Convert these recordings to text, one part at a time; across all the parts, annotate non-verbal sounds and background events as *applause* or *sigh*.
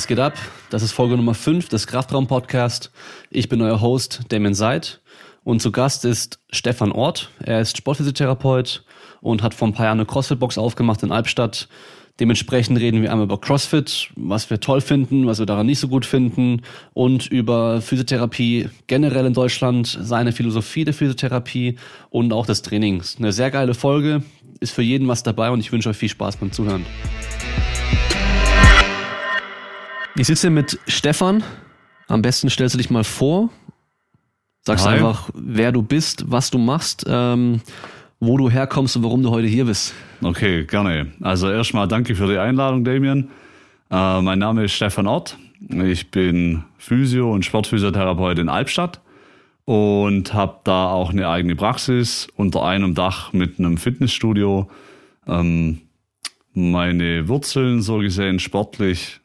Was geht ab? Das ist Folge Nummer 5 des Kraftraum Podcast. Ich bin euer Host Damien Seid und zu Gast ist Stefan Ort. Er ist Sportphysiotherapeut und hat vor ein paar Jahren eine CrossFit-Box aufgemacht in Albstadt. Dementsprechend reden wir einmal über CrossFit, was wir toll finden, was wir daran nicht so gut finden und über Physiotherapie generell in Deutschland, seine Philosophie der Physiotherapie und auch des Trainings. Eine sehr geile Folge, ist für jeden was dabei und ich wünsche euch viel Spaß beim Zuhören. Ich sitze hier mit Stefan. Am besten stellst du dich mal vor. Sagst Hi. einfach, wer du bist, was du machst, ähm, wo du herkommst und warum du heute hier bist. Okay, gerne. Also erstmal danke für die Einladung, Damien. Äh, mein Name ist Stefan Ort. Ich bin Physio- und Sportphysiotherapeut in Albstadt und habe da auch eine eigene Praxis unter einem Dach mit einem Fitnessstudio. Ähm, meine Wurzeln so gesehen sportlich.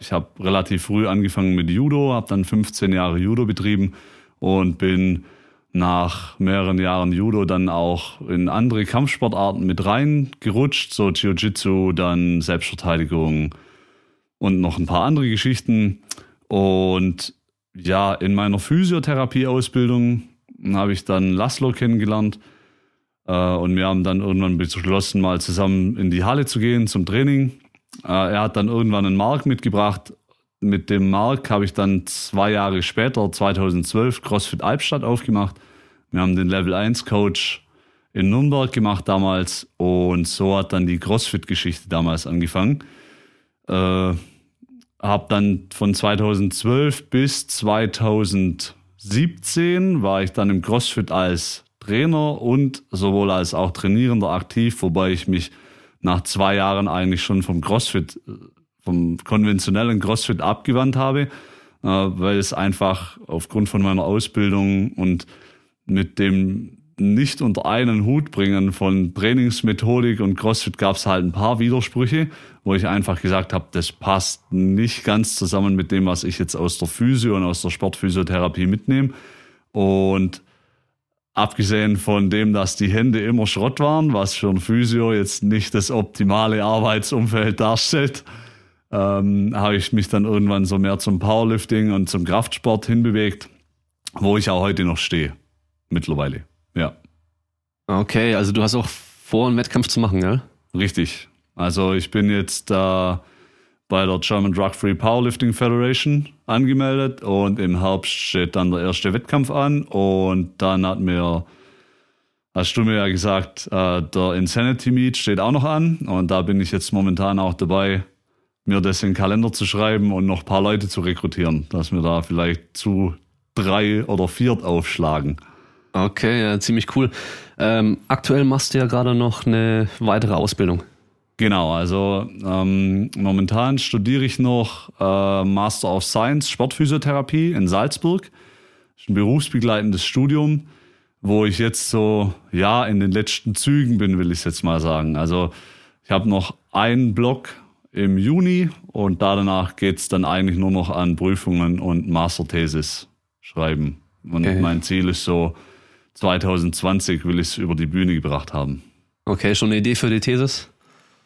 Ich habe relativ früh angefangen mit Judo, habe dann 15 Jahre Judo betrieben und bin nach mehreren Jahren Judo dann auch in andere Kampfsportarten mit reingerutscht, so Jiu-Jitsu, dann Selbstverteidigung und noch ein paar andere Geschichten. Und ja, in meiner Physiotherapie-Ausbildung habe ich dann Laszlo kennengelernt äh, und wir haben dann irgendwann beschlossen, mal zusammen in die Halle zu gehen zum Training. Äh, er hat dann irgendwann einen Mark mitgebracht. Mit dem Mark habe ich dann zwei Jahre später, 2012, CrossFit Albstadt aufgemacht. Wir haben den Level 1 Coach in Nürnberg gemacht damals und so hat dann die CrossFit-Geschichte damals angefangen. Äh, habe dann von 2012 bis 2017 war ich dann im CrossFit als Trainer und sowohl als auch Trainierender aktiv, wobei ich mich nach zwei Jahren eigentlich schon vom CrossFit, äh, vom konventionellen CrossFit abgewandt habe, äh, weil es einfach aufgrund von meiner Ausbildung und mit dem nicht unter einen Hut bringen von Trainingsmethodik und CrossFit gab es halt ein paar Widersprüche, wo ich einfach gesagt habe, das passt nicht ganz zusammen mit dem, was ich jetzt aus der Physio und aus der Sportphysiotherapie mitnehme. Und abgesehen von dem, dass die Hände immer Schrott waren, was für ein Physio jetzt nicht das optimale Arbeitsumfeld darstellt, ähm, habe ich mich dann irgendwann so mehr zum Powerlifting und zum Kraftsport hinbewegt, wo ich auch heute noch stehe. Mittlerweile. Ja, Okay, also du hast auch vor, einen Wettkampf zu machen, gell? richtig. Also ich bin jetzt da bei der German Drug Free Powerlifting Federation angemeldet und im Herbst steht dann der erste Wettkampf an und dann hat mir, hast du mir ja gesagt, äh, der Insanity Meet steht auch noch an und da bin ich jetzt momentan auch dabei, mir das in den Kalender zu schreiben und noch ein paar Leute zu rekrutieren, dass wir da vielleicht zu drei oder viert aufschlagen. Okay, ja, ziemlich cool. Ähm, aktuell machst du ja gerade noch eine weitere Ausbildung. Genau, also ähm, momentan studiere ich noch äh, Master of Science Sportphysiotherapie in Salzburg. Das ist ein berufsbegleitendes Studium, wo ich jetzt so, ja, in den letzten Zügen bin, will ich es jetzt mal sagen. Also ich habe noch einen Block im Juni und da danach geht's dann eigentlich nur noch an Prüfungen und Masterthesis schreiben. Und Okay. mein Ziel ist so, 2020 will ich es über die Bühne gebracht haben. Okay, schon eine Idee für die Thesis?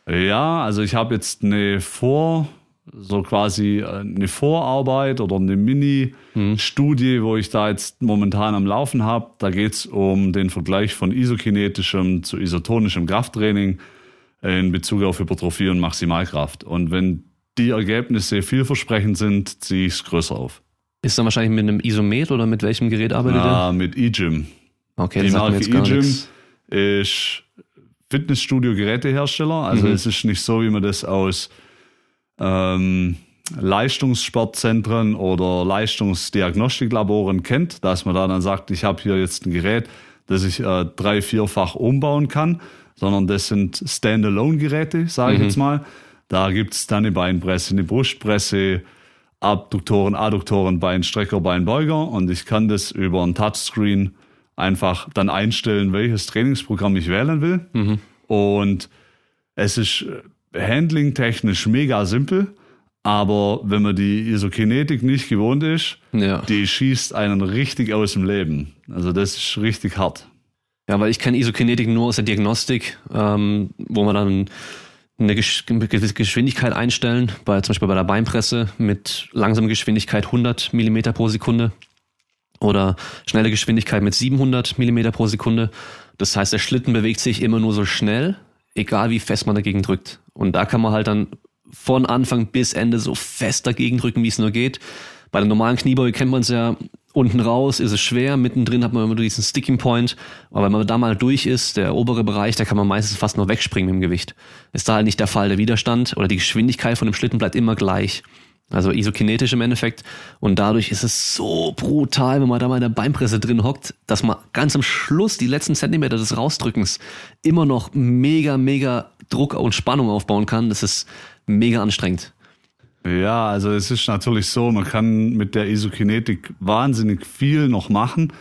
Ja, also ich habe jetzt eine Vor, so quasi äh, eine Vorarbeit oder eine Mini-Studie, wo ich da jetzt momentan am Laufen habe. Da geht's um den Vergleich von isokinetischem zu isotonischem Krafttraining in Bezug auf Hypertrophie und Maximalkraft. Und wenn die Ergebnisse vielversprechend sind, ziehe ich es größer auf. Ist dann wahrscheinlich mit einem Isomet oder mit welchem Gerät arbeitet ihr? Ah, mit eGym. Okay, Die das mir Marke eGym ist Fitnessstudio-Gerätehersteller. Also Mhm. es ist nicht so, wie man das aus ähm, Leistungssportzentren oder Leistungsdiagnostiklaboren kennt, dass man da dann sagt, ich habe hier jetzt ein Gerät, das ich äh, drei-, vierfach umbauen kann, sondern das sind Standalone-Geräte, sage ich Mhm. jetzt mal. Da gibt's dann eine Beinpresse, eine Brustpresse, Abduktoren, Adduktoren, Beinstrecker, Beinbeuger und ich kann das über ein Touchscreen einfach dann einstellen, welches Trainingsprogramm ich wählen will. Mhm. Und es ist äh, handlingtechnisch mega simpel, aber wenn man die Isokinetik nicht gewohnt ist, Ja. die schießt einen richtig aus dem Leben. Also das ist richtig hart. Ja, weil ich kenne Isokinetik nur aus der Diagnostik, ähm, wo man dann eine gewisse Geschwindigkeit einstellen, bei, zum Beispiel bei der Beinpresse mit langsamer Geschwindigkeit 100 Millimeter pro Sekunde oder schnelle Geschwindigkeit mit 700 Millimeter pro Sekunde. Das heißt, der Schlitten bewegt sich immer nur so schnell, egal wie fest man dagegen drückt. Und da kann man halt dann von Anfang bis Ende so fest dagegen drücken, wie es nur geht. Bei der normalen Kniebeuge kennt man es ja, unten raus ist es schwer, mittendrin hat man immer diesen Sticking Point, aber wenn man da mal durch ist, der obere Bereich, da kann man meistens fast nur wegspringen mit dem Gewicht. Ist da halt nicht der Fall, der Widerstand oder die Geschwindigkeit von dem Schlitten bleibt immer gleich. Also isokinetisch im Endeffekt. Und dadurch ist es so brutal, wenn man da mal in der Beinpresse drin hockt, dass man ganz am Schluss die letzten Zentimeter des Rausdrückens immer noch mega, mega Druck und Spannung aufbauen kann. Das ist mega anstrengend. Ja, also es ist natürlich so, man kann mit der Isokinetik wahnsinnig viel noch machen.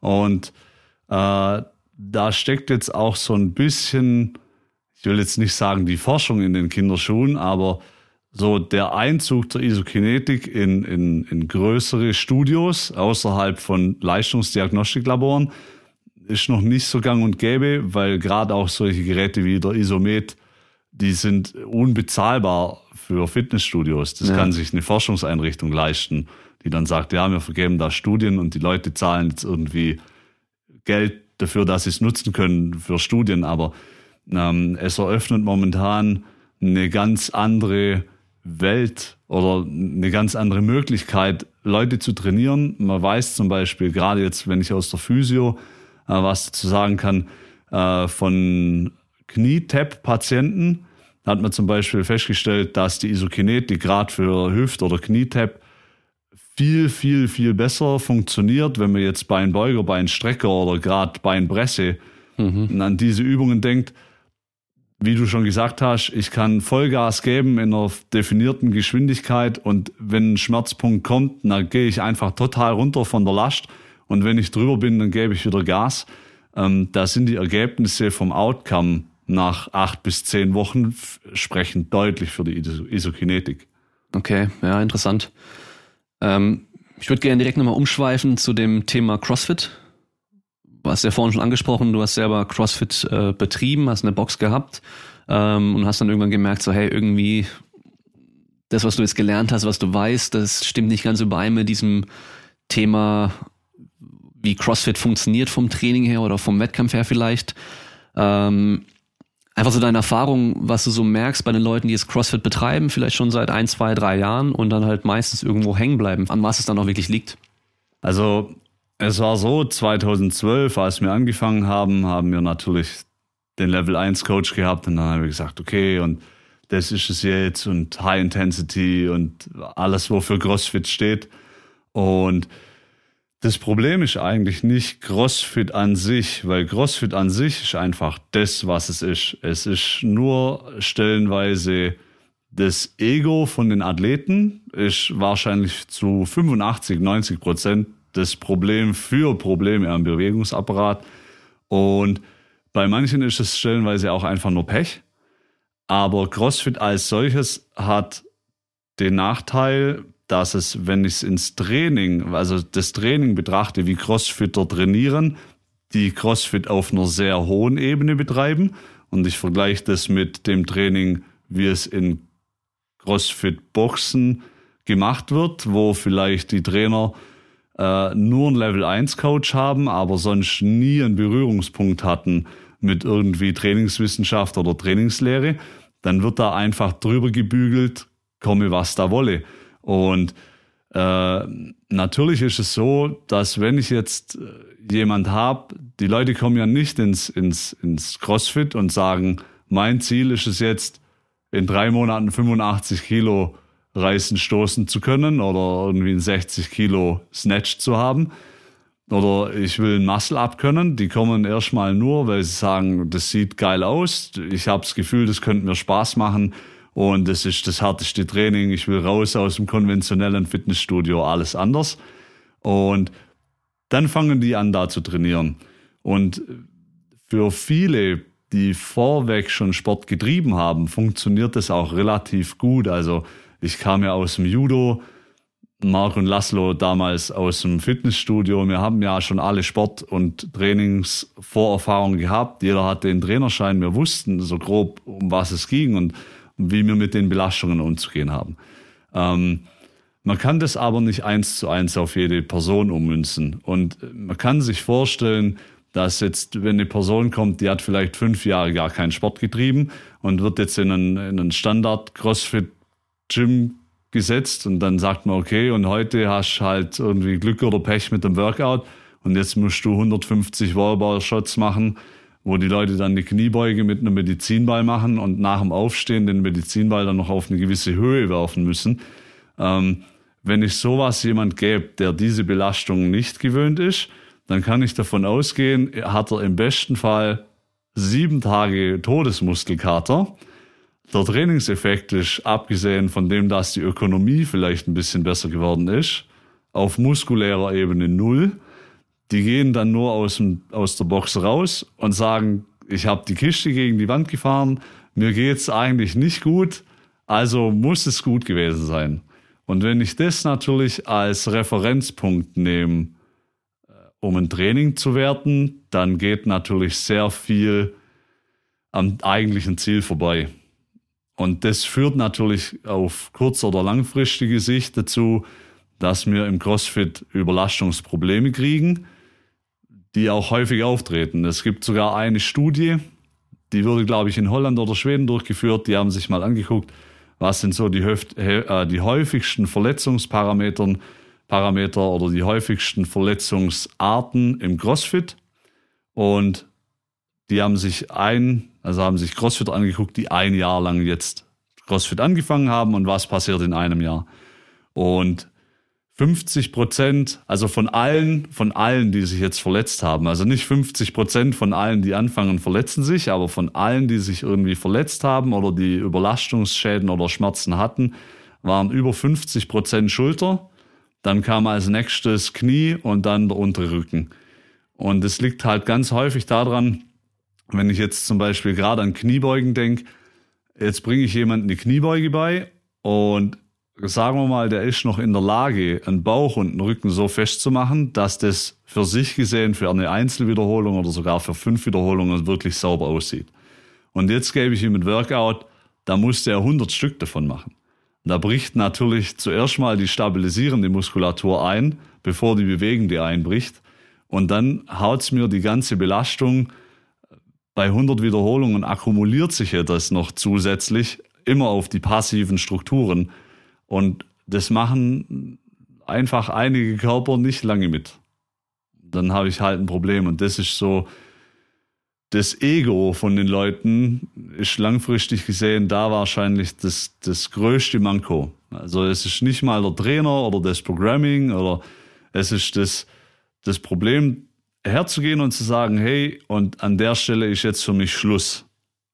Und äh, da steckt jetzt auch so ein bisschen, ich will jetzt nicht sagen die Forschung in den Kinderschuhen, aber so der Einzug der Isokinetik in, in, in größere Studios außerhalb von Leistungsdiagnostiklaboren ist noch nicht so gang und gäbe, weil gerade auch solche Geräte wie der Isomet, die sind unbezahlbar für Fitnessstudios. Das ja. kann sich eine Forschungseinrichtung leisten, die dann sagt, ja, wir vergeben da Studien und die Leute zahlen jetzt irgendwie Geld dafür, dass sie es nutzen können für Studien. Aber ähm, es eröffnet momentan eine ganz andere Welt oder eine ganz andere Möglichkeit, Leute zu trainieren. Man weiß zum Beispiel, gerade jetzt, wenn ich aus der Physio äh, was dazu sagen kann, äh, von Knietap-Patienten, hat man zum Beispiel festgestellt, dass die Isokinetik gerade für Hüft- oder Knietap viel, viel, viel besser funktioniert, wenn man jetzt Beinbeuger, Beinstrecker oder gerade Beinpresse mhm. an diese Übungen denkt. Wie du schon gesagt hast, ich kann Vollgas geben in einer definierten Geschwindigkeit und wenn ein Schmerzpunkt kommt, dann gehe ich einfach total runter von der Last und wenn ich drüber bin, dann gebe ich wieder Gas. Ähm, da sind die Ergebnisse vom Outcome nach acht bis zehn Wochen sprechen deutlich für die Isokinetik. Okay, ja, interessant. Ähm, ich würde gerne direkt nochmal umschweifen zu dem Thema CrossFit. Du hast ja vorhin schon angesprochen, du hast selber CrossFit äh, betrieben, hast eine Box gehabt ähm, und hast dann irgendwann gemerkt, so hey, irgendwie das, was du jetzt gelernt hast, was du weißt, das stimmt nicht ganz überein mit diesem Thema, wie CrossFit funktioniert vom Training her oder vom Wettkampf her vielleicht. Ähm, einfach so deine Erfahrung, was du so merkst bei den Leuten, die jetzt CrossFit betreiben, vielleicht schon seit ein, zwei, drei Jahren und dann halt meistens irgendwo hängen bleiben, an was es dann auch wirklich liegt? Also es war so, 2012, als wir angefangen haben, haben wir natürlich den Level 1 Coach gehabt und dann haben wir gesagt, okay, und das ist es jetzt und High Intensity und alles, wofür CrossFit steht. Und das Problem ist eigentlich nicht CrossFit an sich, weil CrossFit an sich ist einfach das, was es ist. Es ist nur stellenweise das Ego von den Athleten, ist wahrscheinlich zu 85, 90 Prozent das Problem für Probleme am Bewegungsapparat. Und bei manchen ist es stellenweise auch einfach nur Pech. Aber CrossFit als solches hat den Nachteil, dass es, wenn ich es ins Training, also das Training betrachte, wie Crossfitter trainieren, die Crossfit auf einer sehr hohen Ebene betreiben und ich vergleiche das mit dem Training, wie es in Crossfit-Boxen gemacht wird, wo vielleicht die Trainer äh, nur einen Level 1 Coach haben, aber sonst nie einen Berührungspunkt hatten mit irgendwie Trainingswissenschaft oder Trainingslehre, dann wird da einfach drüber gebügelt, komme was da wolle. Und äh, natürlich ist es so, dass wenn ich jetzt äh, jemand habe, die Leute kommen ja nicht ins, ins, ins CrossFit und sagen, mein Ziel ist es jetzt, in drei Monaten 85 Kilo reißen, stoßen zu können oder irgendwie ein 60 Kilo Snatch zu haben. Oder ich will ein Muscle up können. Die kommen erstmal nur, weil sie sagen, das sieht geil aus. Ich habe das Gefühl, das könnte mir Spaß machen und das ist das härteste Training. Ich will raus aus dem konventionellen Fitnessstudio, alles anders. Und dann fangen die an, da zu trainieren. Und für viele, die vorweg schon Sport getrieben haben, funktioniert das auch relativ gut. Also ich kam ja aus dem Judo. Marc und Laszlo damals aus dem Fitnessstudio. Wir haben ja schon alle Sport- und Trainingsvorerfahrungen gehabt. Jeder hatte den Trainerschein. Wir wussten so grob, um was es ging und wie wir mit den Belastungen umzugehen haben. Ähm, man kann das aber nicht eins zu eins auf jede Person ummünzen. Und man kann sich vorstellen, dass jetzt, wenn eine Person kommt, die hat vielleicht fünf Jahre gar keinen Sport getrieben und wird jetzt in einen, in einen Standard-Crossfit-Gym gesetzt und dann sagt man, okay, und heute hast du halt irgendwie Glück oder Pech mit dem Workout und jetzt musst du 150 Wallball-Shots machen, wo die Leute dann die Kniebeuge mit einem Medizinball machen und nach dem Aufstehen den Medizinball dann noch auf eine gewisse Höhe werfen müssen. Ähm, wenn ich sowas jemand gäbe, der diese Belastung nicht gewöhnt ist, dann kann ich davon ausgehen, hat er im besten Fall sieben Tage Todesmuskelkater. Der Trainingseffekt ist, abgesehen von dem, dass die Ökonomie vielleicht ein bisschen besser geworden ist, auf muskulärer Ebene null. Die gehen dann nur aus, dem, aus der Box raus und sagen, ich habe die Kiste gegen die Wand gefahren, mir geht's eigentlich nicht gut, also muss es gut gewesen sein. Und wenn ich das natürlich als Referenzpunkt nehme, äh, um ein Training zu werten, dann geht natürlich sehr viel am eigentlichen Ziel vorbei. Und das führt natürlich auf kurz- oder langfristige Sicht dazu, dass wir im CrossFit Überlastungsprobleme kriegen, die auch häufig auftreten. Es gibt sogar eine Studie, die wurde, glaube ich, in Holland oder Schweden durchgeführt. Die haben sich mal angeguckt, was sind so die, äh, die häufigsten Verletzungsparametern Parameter oder die häufigsten Verletzungsarten im CrossFit. Und die haben sich ein, also haben sich CrossFit angeguckt, die ein Jahr lang jetzt CrossFit angefangen haben und was passiert in einem Jahr. Und 50 Prozent, also von allen, von allen, die sich jetzt verletzt haben, also nicht 50 Prozent von allen, die anfangen, verletzen sich, aber von allen, die sich irgendwie verletzt haben oder die Überlastungsschäden oder Schmerzen hatten, waren über 50 Prozent Schulter. Dann kam als nächstes Knie und dann der untere Rücken. Und es liegt halt ganz häufig daran, wenn ich jetzt zum Beispiel gerade an Kniebeugen denke, jetzt bringe ich jemanden die Kniebeuge bei und sagen wir mal, der ist noch in der Lage, einen Bauch und einen Rücken so festzumachen, dass das für sich gesehen für eine Einzelwiederholung oder sogar für fünf Wiederholungen wirklich sauber aussieht. Und jetzt gebe ich ihm ein Workout, da muss der 100 Stück davon machen. Da bricht natürlich zuerst mal die stabilisierende Muskulatur ein, bevor die bewegende einbricht. Und dann haut's mir die ganze Belastung bei 100 Wiederholungen akkumuliert sich ja das noch zusätzlich immer auf die passiven Strukturen. Und das machen einfach einige Körper nicht lange mit. Dann habe ich halt ein Problem. Und das ist so, das Ego von den Leuten ist langfristig gesehen da wahrscheinlich das, das größte Manko. Also es ist nicht mal der Trainer oder das Programming oder es ist das, das Problem, herzugehen und zu sagen, hey, und an der Stelle ist jetzt für mich Schluss,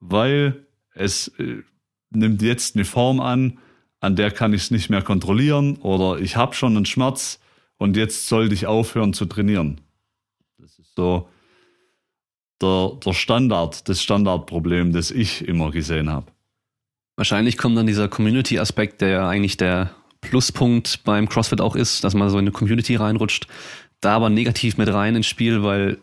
weil es äh, nimmt jetzt eine Form an, an der kann ich es nicht mehr kontrollieren oder ich habe schon einen Schmerz und jetzt sollte ich aufhören zu trainieren. Das ist so der, der Standard, das Standardproblem, das ich immer gesehen habe. Wahrscheinlich kommt dann dieser Community-Aspekt, der ja eigentlich der Pluspunkt beim CrossFit auch ist, dass man so in eine Community reinrutscht, da aber negativ mit rein ins Spiel, weil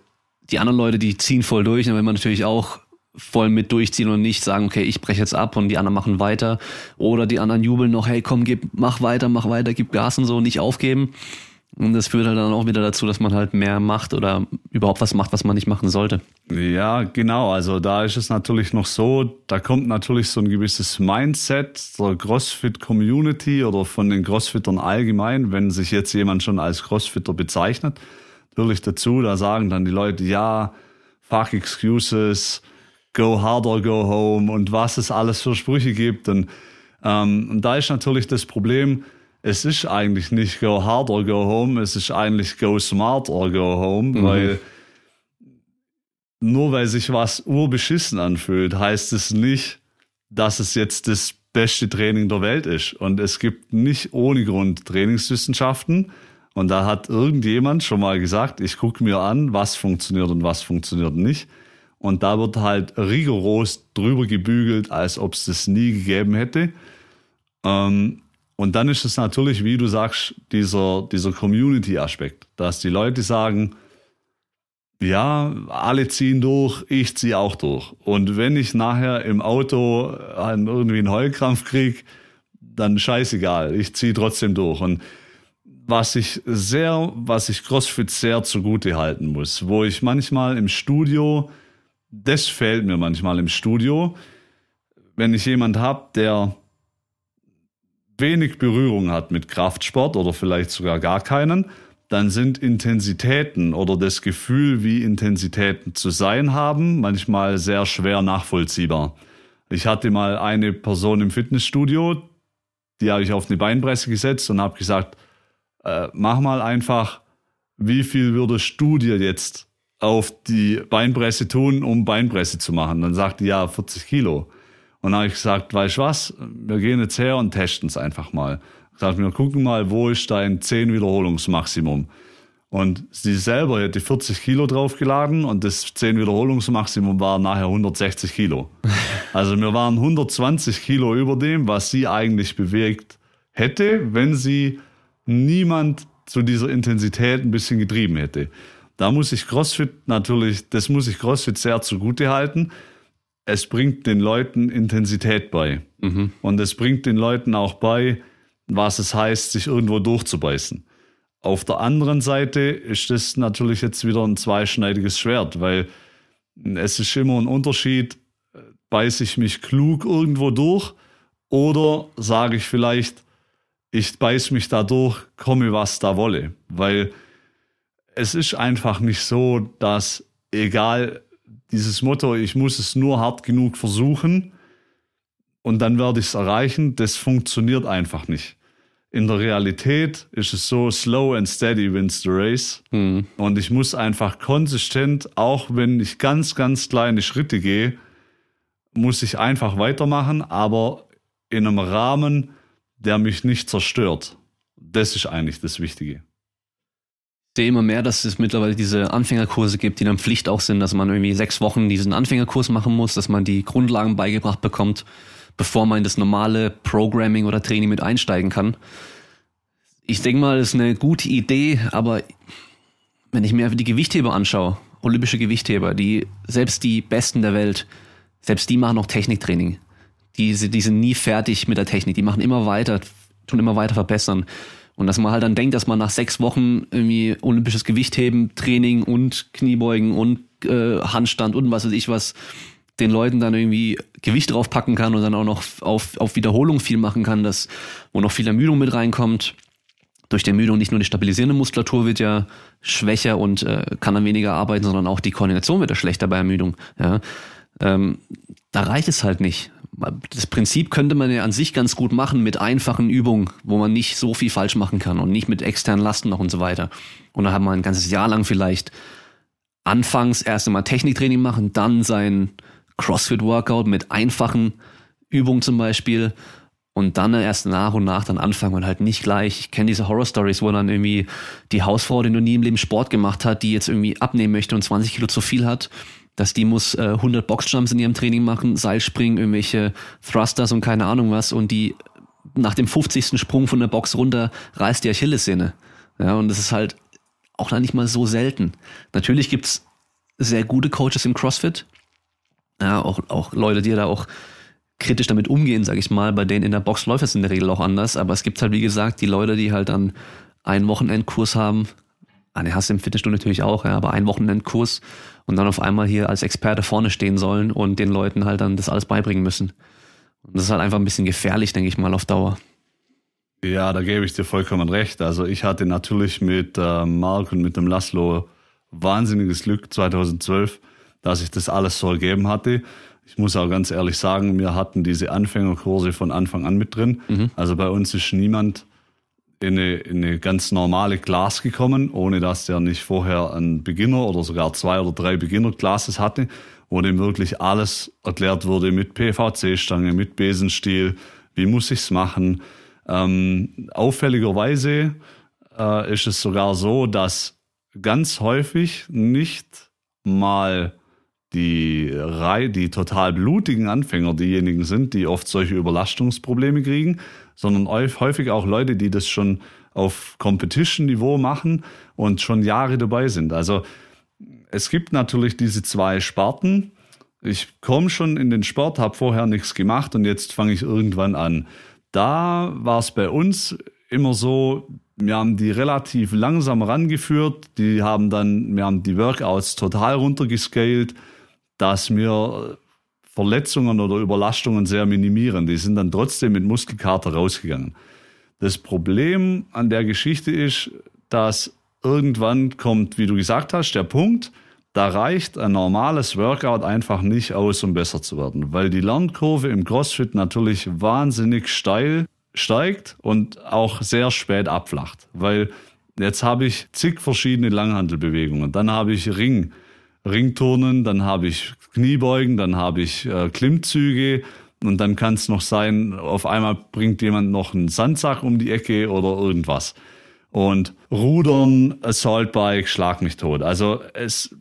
die anderen Leute, die ziehen voll durch, und wenn man natürlich auch voll mit durchziehen und nicht sagen, okay, ich breche jetzt ab und die anderen machen weiter. Oder die anderen jubeln noch, hey, komm, gib, mach weiter, mach weiter, gib Gas und so, nicht aufgeben. Und das führt halt dann auch wieder dazu, dass man halt mehr macht oder überhaupt was macht, was man nicht machen sollte. Ja, genau. Also da ist es natürlich noch so, da kommt natürlich so ein gewisses Mindset der CrossFit-Community oder von den Crossfittern allgemein, wenn sich jetzt jemand schon als Crossfitter bezeichnet, natürlich dazu, da sagen dann die Leute, ja, fuck excuses, go hard or go home und was es alles für Sprüche gibt. Und, ähm, und da ist natürlich das Problem, es ist eigentlich nicht go hard or go home, es ist eigentlich go smart or go home, mhm. weil nur weil sich was urbeschissen anfühlt, heißt es nicht, dass es jetzt das beste Training der Welt ist. Und es gibt nicht ohne Grund Trainingswissenschaften. Und da hat irgendjemand schon mal gesagt, ich gucke mir an, was funktioniert und was funktioniert nicht. Und da wird halt rigoros drüber gebügelt, als ob es das nie gegeben hätte. Ähm, Und dann ist es natürlich, wie du sagst, dieser, dieser Community-Aspekt, dass die Leute sagen, ja, alle ziehen durch, ich ziehe auch durch. Und wenn ich nachher im Auto irgendwie einen Heulkrampf kriege, dann scheißegal, ich ziehe trotzdem durch. Und was ich sehr, was ich CrossFit sehr zugute halten muss, wo ich manchmal im Studio, das fehlt mir manchmal im Studio, wenn ich jemand habe, der wenig Berührung hat mit Kraftsport oder vielleicht sogar gar keinen, dann sind Intensitäten oder das Gefühl, wie Intensitäten zu sein haben, manchmal sehr schwer nachvollziehbar. Ich hatte mal eine Person im Fitnessstudio, die habe ich auf eine Beinpresse gesetzt und habe gesagt, äh, mach mal einfach, wie viel würdest du dir jetzt auf die Beinpresse tun, um Beinpresse zu machen? Dann sagt die, ja, 40 Kilo. Und dann habe ich gesagt, weißt du was, wir gehen jetzt her und testen es einfach mal. Ich sagte, wir gucken mal, wo ist dein 10 Wiederholungsmaximum? Und sie selber hätte 40 Kilo draufgeladen und das 10 Wiederholungsmaximum war nachher 160 Kilo. *laughs* Also wir waren 120 Kilo über dem, was sie eigentlich bewegt hätte, wenn sie niemand zu dieser Intensität ein bisschen getrieben hätte. Da muss ich CrossFit natürlich, das muss ich CrossFit sehr zugute halten es bringt den Leuten Intensität bei. Mhm. Und es bringt den Leuten auch bei, was es heißt, sich irgendwo durchzubeißen. Auf der anderen Seite ist das natürlich jetzt wieder ein zweischneidiges Schwert, weil es ist immer ein Unterschied, beiße ich mich klug irgendwo durch oder sage ich vielleicht, ich beiß mich da durch, komme was da wolle. Weil es ist einfach nicht so, dass egal dieses Motto, ich muss es nur hart genug versuchen und dann werde ich es erreichen, das funktioniert einfach nicht. In der Realität ist es so, slow and steady wins the race. Mhm. Und ich muss einfach konsistent, auch wenn ich ganz, ganz kleine Schritte gehe, muss ich einfach weitermachen, aber in einem Rahmen, der mich nicht zerstört. Das ist eigentlich das Wichtige sehe immer mehr, dass es mittlerweile diese Anfängerkurse gibt, die dann Pflicht auch sind, dass man irgendwie sechs Wochen diesen Anfängerkurs machen muss, dass man die Grundlagen beigebracht bekommt, bevor man in das normale Programming oder Training mit einsteigen kann. Ich denke mal, das ist eine gute Idee, aber wenn ich mir die Gewichtheber anschaue, olympische Gewichtheber, die selbst die Besten der Welt, selbst die machen noch Techniktraining. Die, die sind nie fertig mit der Technik, die machen immer weiter, tun immer weiter verbessern. Und dass man halt dann denkt, dass man nach sechs Wochen irgendwie olympisches Gewichtheben, Training und Kniebeugen und äh, Handstand und was weiß ich was den Leuten dann irgendwie Gewicht draufpacken kann und dann auch noch auf, auf Wiederholung viel machen kann, dass, wo noch viel Ermüdung mit reinkommt. Durch die Ermüdung nicht nur die stabilisierende Muskulatur wird ja schwächer und äh, kann dann weniger arbeiten, sondern auch die Koordination wird ja schlechter bei Ermüdung. Ja. Ähm, da reicht es halt nicht das Prinzip könnte man ja an sich ganz gut machen mit einfachen Übungen, wo man nicht so viel falsch machen kann und nicht mit externen Lasten noch und so weiter. Und dann hat man ein ganzes Jahr lang vielleicht anfangs erst einmal Techniktraining machen, dann sein CrossFit-Workout mit einfachen Übungen zum Beispiel und dann erst nach und nach dann anfangen und halt nicht gleich. Ich kenne diese Horror-Stories, wo dann irgendwie die Hausfrau, die noch nie im Leben Sport gemacht hat, die jetzt irgendwie abnehmen möchte und 20 Kilo zu viel hat dass die muss äh, 100 Boxjumps in ihrem Training machen, Seilspringen, irgendwelche Thrusters und keine Ahnung was und die nach dem 50. Sprung von der Box runter reißt die Achillessehne. Ja, und das ist halt auch noch nicht mal so selten. Natürlich gibt's sehr gute Coaches im CrossFit. Ja, auch, auch Leute, die da auch kritisch damit umgehen, sag ich mal. Bei denen in der Box läuft es in der Regel auch anders. Aber es gibt halt, wie gesagt, die Leute, die halt dann einen Wochenendkurs haben. Ah, den hast du im Fitnessstudio natürlich auch, ja, aber einen Wochenendkurs und dann auf einmal hier als Experte vorne stehen sollen und den Leuten halt dann das alles beibringen müssen. Und das ist halt einfach ein bisschen gefährlich, denke ich mal, auf Dauer. Ja, da gebe ich dir vollkommen recht. Also ich hatte natürlich mit äh, Mark und mit dem Laszlo wahnsinniges Glück 2012, dass ich das alles so ergeben hatte. Ich muss auch ganz ehrlich sagen, wir hatten diese Anfängerkurse von Anfang an mit drin. Mhm. Also bei uns ist niemand in eine, in eine ganz normale Class gekommen, ohne dass der nicht vorher ein Beginner oder sogar zwei oder drei Beginner-Classes hatte, wo dem wirklich alles erklärt wurde mit PVC-Stange, mit Besenstiel, wie muss ich's machen. Ähm, auffälligerweise äh, ist es sogar so, dass ganz häufig nicht mal die Reihe, die total blutigen Anfänger diejenigen sind, die oft solche Überlastungsprobleme kriegen, sondern häufig auch Leute, die das schon auf Competition-Niveau machen und schon Jahre dabei sind. Also es gibt natürlich diese zwei Sparten. Ich komme schon in den Sport, habe vorher nichts gemacht und jetzt fange ich irgendwann an. Da war es bei uns immer so, wir haben die relativ langsam rangeführt, die haben dann, wir haben die Workouts total runtergescaled, dass wir Verletzungen oder Überlastungen sehr minimieren. Die sind dann trotzdem mit Muskelkater rausgegangen. Das Problem an der Geschichte ist, dass irgendwann kommt, wie du gesagt hast, der Punkt, da reicht ein normales Workout einfach nicht aus, um besser zu werden, weil die Lernkurve im CrossFit natürlich wahnsinnig steil steigt und auch sehr spät abflacht, weil jetzt habe ich zig verschiedene Langhandelbewegungen, dann habe ich Ring, Ringturnen, dann habe ich Kniebeugen, dann habe ich äh, Klimmzüge und dann kann es noch sein, auf einmal bringt jemand noch einen Sandsack um die Ecke oder irgendwas. Und Rudern, Assault Bike, schlag mich tot. Also es,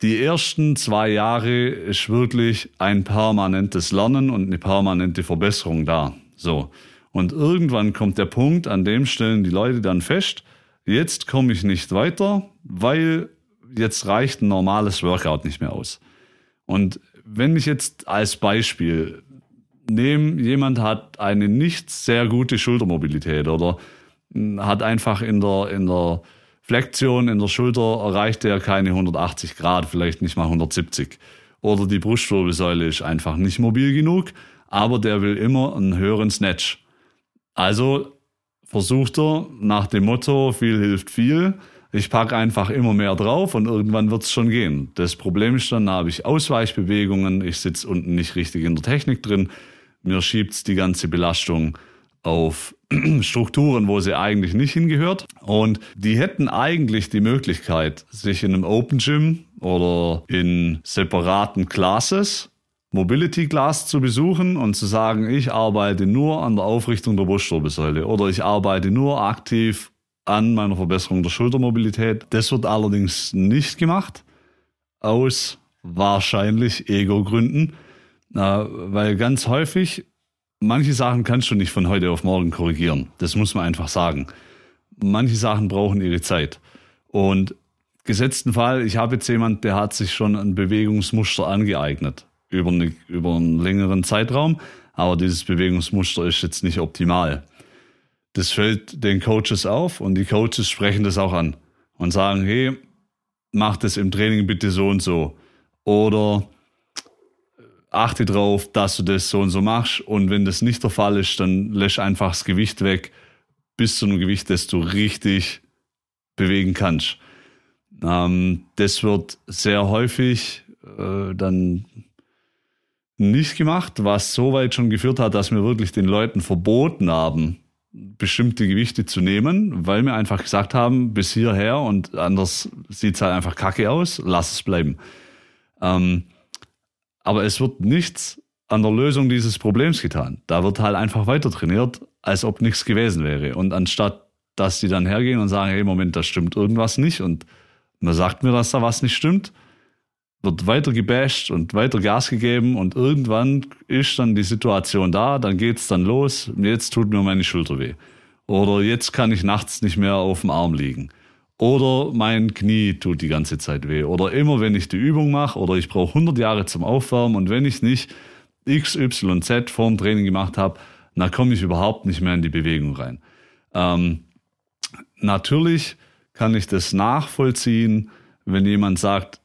die ersten zwei Jahre ist wirklich ein permanentes Lernen und eine permanente Verbesserung da. So. Und irgendwann kommt der Punkt, an dem stellen die Leute dann fest, jetzt komme ich nicht weiter, weil jetzt reicht ein normales Workout nicht mehr aus. Und wenn ich jetzt als Beispiel nehme, jemand hat eine nicht sehr gute Schultermobilität oder hat einfach in der, in der Flexion in der Schulter erreicht er keine 180 Grad, vielleicht nicht mal 170. Oder die Brustwirbelsäule ist einfach nicht mobil genug, aber der will immer einen höheren Snatch. Also versucht er nach dem Motto, viel hilft viel, ich packe einfach immer mehr drauf und irgendwann wird es schon gehen. Das Problem ist dann, da habe ich Ausweichbewegungen, ich sitze unten nicht richtig in der Technik drin, mir schiebt die ganze Belastung auf *clears throat* Strukturen, wo sie eigentlich nicht hingehört. Und die hätten eigentlich die Möglichkeit, sich in einem Open Gym oder in separaten Classes Mobility Class zu besuchen und zu sagen, ich arbeite nur an der Aufrichtung der Brustwirbelsäule oder ich arbeite nur aktiv an meiner Verbesserung der Schultermobilität. Das wird allerdings nicht gemacht, aus wahrscheinlich Ego-Gründen, weil ganz häufig manche Sachen kannst du nicht von heute auf morgen korrigieren. Das muss man einfach sagen. Manche Sachen brauchen ihre Zeit. Und gesetzten Fall, ich habe jetzt jemand, der hat sich schon ein Bewegungsmuster angeeignet über, eine, über einen längeren Zeitraum, aber dieses Bewegungsmuster ist jetzt nicht optimal. Das fällt den Coaches auf und die Coaches sprechen das auch an und sagen, hey, mach das im Training bitte so und so. Oder achte darauf, dass du das so und so machst. Und wenn das nicht der Fall ist, dann lässt einfach das Gewicht weg bis zu einem Gewicht, das du richtig bewegen kannst. Ähm, das wird sehr häufig äh, dann nicht gemacht, was so weit schon geführt hat, dass wir wirklich den Leuten verboten haben, bestimmte Gewichte zu nehmen, weil wir einfach gesagt haben, bis hierher und anders sieht es halt einfach kacke aus, lass es bleiben. Ähm, aber es wird nichts an der Lösung dieses Problems getan. Da wird halt einfach weiter trainiert, als ob nichts gewesen wäre. Und anstatt, dass die dann hergehen und sagen, hey, Moment, da stimmt irgendwas nicht und man sagt mir, dass da was nicht stimmt, wird weiter gebasht und weiter Gas gegeben und irgendwann ist dann die Situation da, dann geht's dann los, jetzt tut mir meine Schulter weh. Oder jetzt kann ich nachts nicht mehr auf dem Arm liegen. Oder mein Knie tut die ganze Zeit weh. Oder immer, wenn ich die Übung mache oder ich brauche 100 Jahre zum Aufwärmen und wenn ich nicht X, Y, Z vorm Training gemacht habe, dann komme ich überhaupt nicht mehr in die Bewegung rein. Ähm, natürlich kann ich das nachvollziehen, wenn jemand sagt,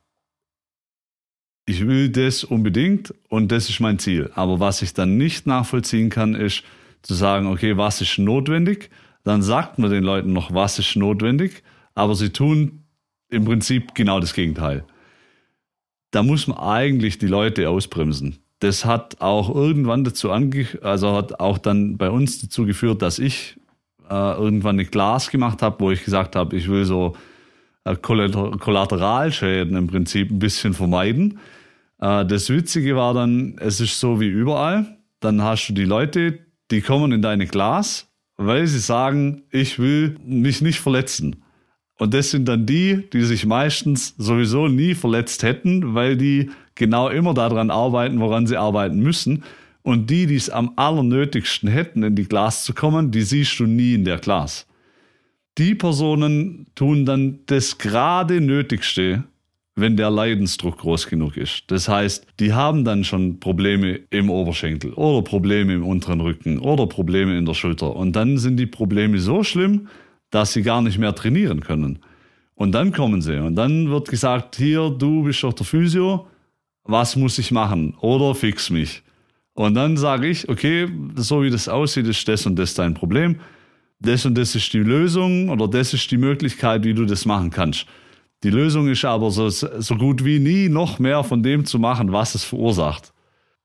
ich will das unbedingt und das ist mein Ziel. Aber was ich dann nicht nachvollziehen kann, ist zu sagen, okay, was ist notwendig? Dann sagt man den Leuten noch, was ist notwendig, aber sie tun im Prinzip genau das Gegenteil. Da muss man eigentlich die Leute ausbremsen. Das hat auch irgendwann dazu ange also hat auch dann bei uns dazu geführt, dass ich äh, irgendwann eine Glas gemacht habe, wo ich gesagt habe, ich will so äh, Kollateralschäden im Prinzip ein bisschen vermeiden äh, das Witzige war dann, es ist so wie überall. Dann hast du die Leute, die kommen in deine Glas, weil sie sagen, ich will mich nicht verletzen. Und das sind dann die, die sich meistens sowieso nie verletzt hätten, weil die genau immer daran arbeiten, woran sie arbeiten müssen. Und die, die es am allernötigsten hätten, in die Class zu kommen, die siehst du nie in der Class. Die Personen tun dann das gerade Nötigste, wenn der Leidensdruck groß genug ist. Das heißt, die haben dann schon Probleme im Oberschenkel oder Probleme im unteren Rücken oder Probleme in der Schulter. Und dann sind die Probleme so schlimm, dass sie gar nicht mehr trainieren können. Und dann kommen sie und dann wird gesagt, hier, du bist doch der Physio, was muss ich machen? Oder fix mich. Und dann sage ich, okay, so wie das aussieht, ist das und das dein Problem. Das und das ist die Lösung oder das ist die Möglichkeit, wie du das machen kannst. Die Lösung ist aber so, so gut wie nie noch mehr von dem zu machen, was es verursacht.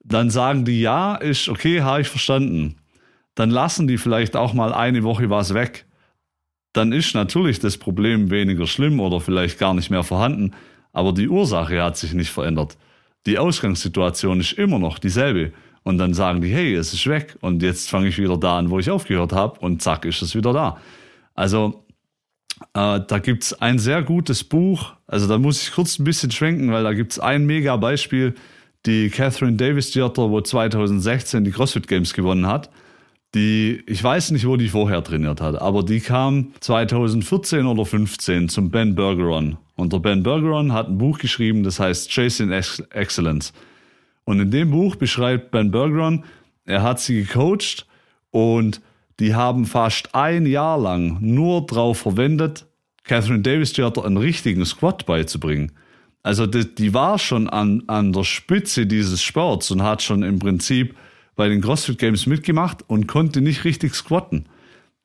Dann sagen die, ja, ist okay, habe ich verstanden. Dann lassen die vielleicht auch mal eine Woche was weg. Dann ist natürlich das Problem weniger schlimm oder vielleicht gar nicht mehr vorhanden, aber die Ursache hat sich nicht verändert. Die Ausgangssituation ist immer noch dieselbe. Und dann sagen die, hey, es ist weg und jetzt fange ich wieder da an, wo ich aufgehört habe und zack, ist es wieder da. Also äh, da gibt's ein sehr gutes Buch, also da muss ich kurz ein bisschen schwenken, weil da gibt's ein mega Beispiel, die Catherine Davis Theater, wo 2016 die CrossFit Games gewonnen hat. Die, ich weiß nicht, wo die vorher trainiert hat, aber die kam 2014 oder 15 zum Ben Bergeron. Und der Ben Bergeron hat ein Buch geschrieben, das heißt Chasing Excellence. Und in dem Buch beschreibt Ben Bergeron, er hat sie gecoacht und die haben fast ein Jahr lang nur darauf verwendet, Catherine Davis Theater einen richtigen Squat beizubringen. Also die, die war schon an, an der Spitze dieses Sports und hat schon im Prinzip bei den CrossFit Games mitgemacht und konnte nicht richtig squatten.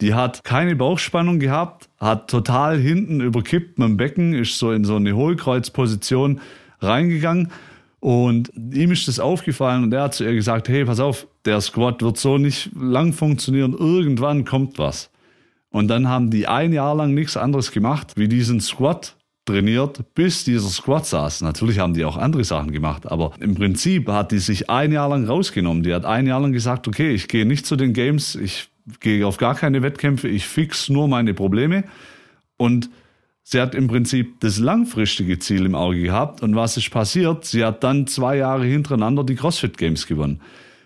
Die hat keine Bauchspannung gehabt, hat total hinten überkippt mit dem Becken, ist so in so eine Hohlkreuzposition reingegangen und ihm ist das aufgefallen und er hat zu ihr gesagt, hey, pass auf, der Squat wird so nicht lang funktionieren, irgendwann kommt was. Und dann haben die ein Jahr lang nichts anderes gemacht, wie diesen Squat trainiert, bis dieser Squat saß. Natürlich haben die auch andere Sachen gemacht, aber im Prinzip hat die sich ein Jahr lang rausgenommen. Die hat ein Jahr lang gesagt, okay, ich gehe nicht zu den Games, ich gehe auf gar keine Wettkämpfe, ich fix nur meine Probleme und Sie hat im Prinzip das langfristige Ziel im Auge gehabt. Und was ist passiert? Sie hat dann zwei Jahre hintereinander die CrossFit Games gewonnen.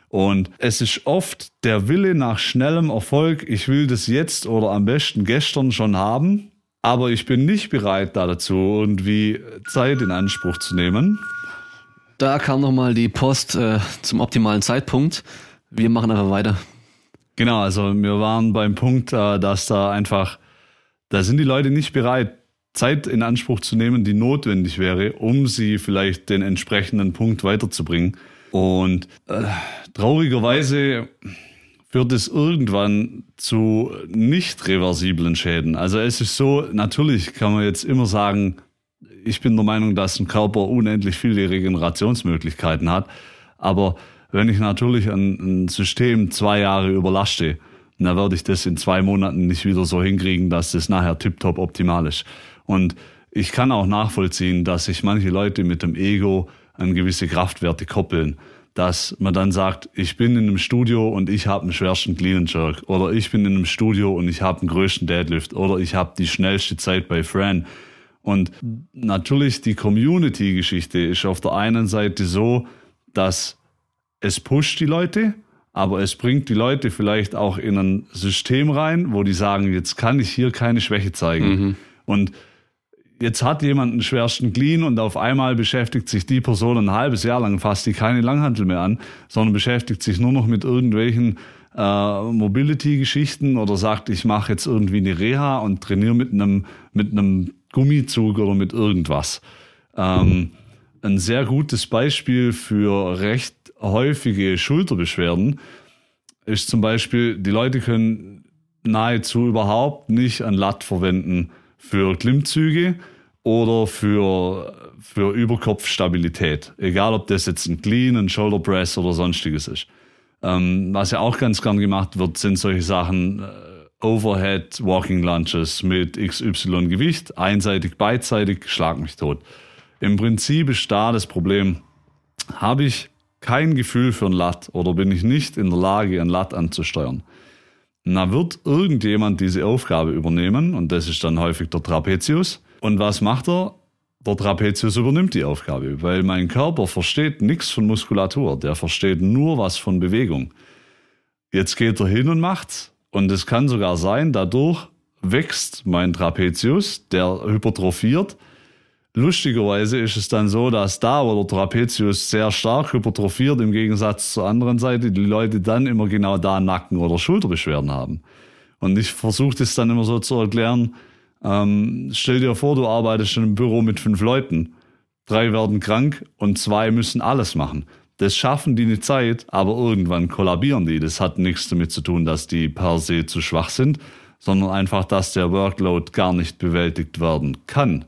Und es ist oft der Wille nach schnellem Erfolg. Ich will das jetzt oder am besten gestern schon haben. Aber ich bin nicht bereit dazu, irgendwie Zeit in Anspruch zu nehmen. Da kam nochmal die Post äh, zum optimalen Zeitpunkt. Wir machen einfach weiter. Genau, also wir waren beim Punkt, äh, dass da einfach, da sind die Leute nicht bereit, Zeit in Anspruch zu nehmen, die notwendig wäre, um sie vielleicht den entsprechenden Punkt weiterzubringen. Und äh, traurigerweise führt es irgendwann zu nicht reversiblen Schäden. Also es ist so, natürlich kann man jetzt immer sagen, ich bin der Meinung, dass ein Körper unendlich viele Regenerationsmöglichkeiten hat. Aber wenn ich natürlich ein, ein System zwei Jahre überlaste, dann werde ich das in zwei Monaten nicht wieder so hinkriegen, dass das nachher tiptop optimal ist. Und ich kann auch nachvollziehen, dass sich manche Leute mit dem Ego an gewisse Kraftwerte koppeln. Dass man dann sagt, ich bin in einem Studio und ich habe einen schwersten Clean Jerk. Oder ich bin in einem Studio und ich habe den größten Deadlift. Oder ich habe die schnellste Zeit bei Fran. Und natürlich die Community-Geschichte ist auf der einen Seite so, dass es pusht die Leute, aber es bringt die Leute vielleicht auch in ein System rein, wo die sagen, jetzt kann ich hier keine Schwäche zeigen. Mhm. Und jetzt hat jemand einen schwersten Clean und auf einmal beschäftigt sich die Person ein halbes Jahr lang fast die keine Langhantel mehr an, sondern beschäftigt sich nur noch mit irgendwelchen äh, Mobility-Geschichten oder sagt, ich mache jetzt irgendwie eine Reha und trainiere mit einem mit einem Gummizug oder mit irgendwas. Ähm, ein sehr gutes Beispiel für recht häufige Schulterbeschwerden ist zum Beispiel, die Leute können nahezu überhaupt nicht ein Latt verwenden für Klimmzüge, oder für, für Überkopfstabilität. Egal, ob das jetzt ein Clean, ein Shoulder Press oder sonstiges ist. Ähm, was ja auch ganz gern gemacht wird, sind solche Sachen, äh, Overhead Walking Lunges mit XY Gewicht, einseitig, beidseitig, schlag mich tot. Im Prinzip ist da das Problem, habe ich kein Gefühl für ein Lat oder bin ich nicht in der Lage, ein Lat anzusteuern. Na, wird irgendjemand diese Aufgabe übernehmen und das ist dann häufig der Trapezius und was macht er? der Trapezius übernimmt die Aufgabe, weil mein Körper versteht nichts von Muskulatur, der versteht nur was von Bewegung. Jetzt geht er hin und macht's. Und es kann sogar sein, dadurch wächst mein Trapezius, der hypertrophiert. Lustigerweise ist es dann so, dass da, wo der Trapezius sehr stark hypertrophiert, im Gegensatz zur anderen Seite, die Leute dann immer genau da Nacken- oder Schulterbeschwerden haben. Und ich versuche das dann immer so zu erklären, ähm, stell dir vor, du arbeitest in einem Büro mit fünf Leuten. Drei werden krank und zwei müssen alles machen. Das schaffen die eine Zeit, aber irgendwann kollabieren die. Das hat nichts damit zu tun, dass die per se zu schwach sind, sondern einfach, dass der Workload gar nicht bewältigt werden kann.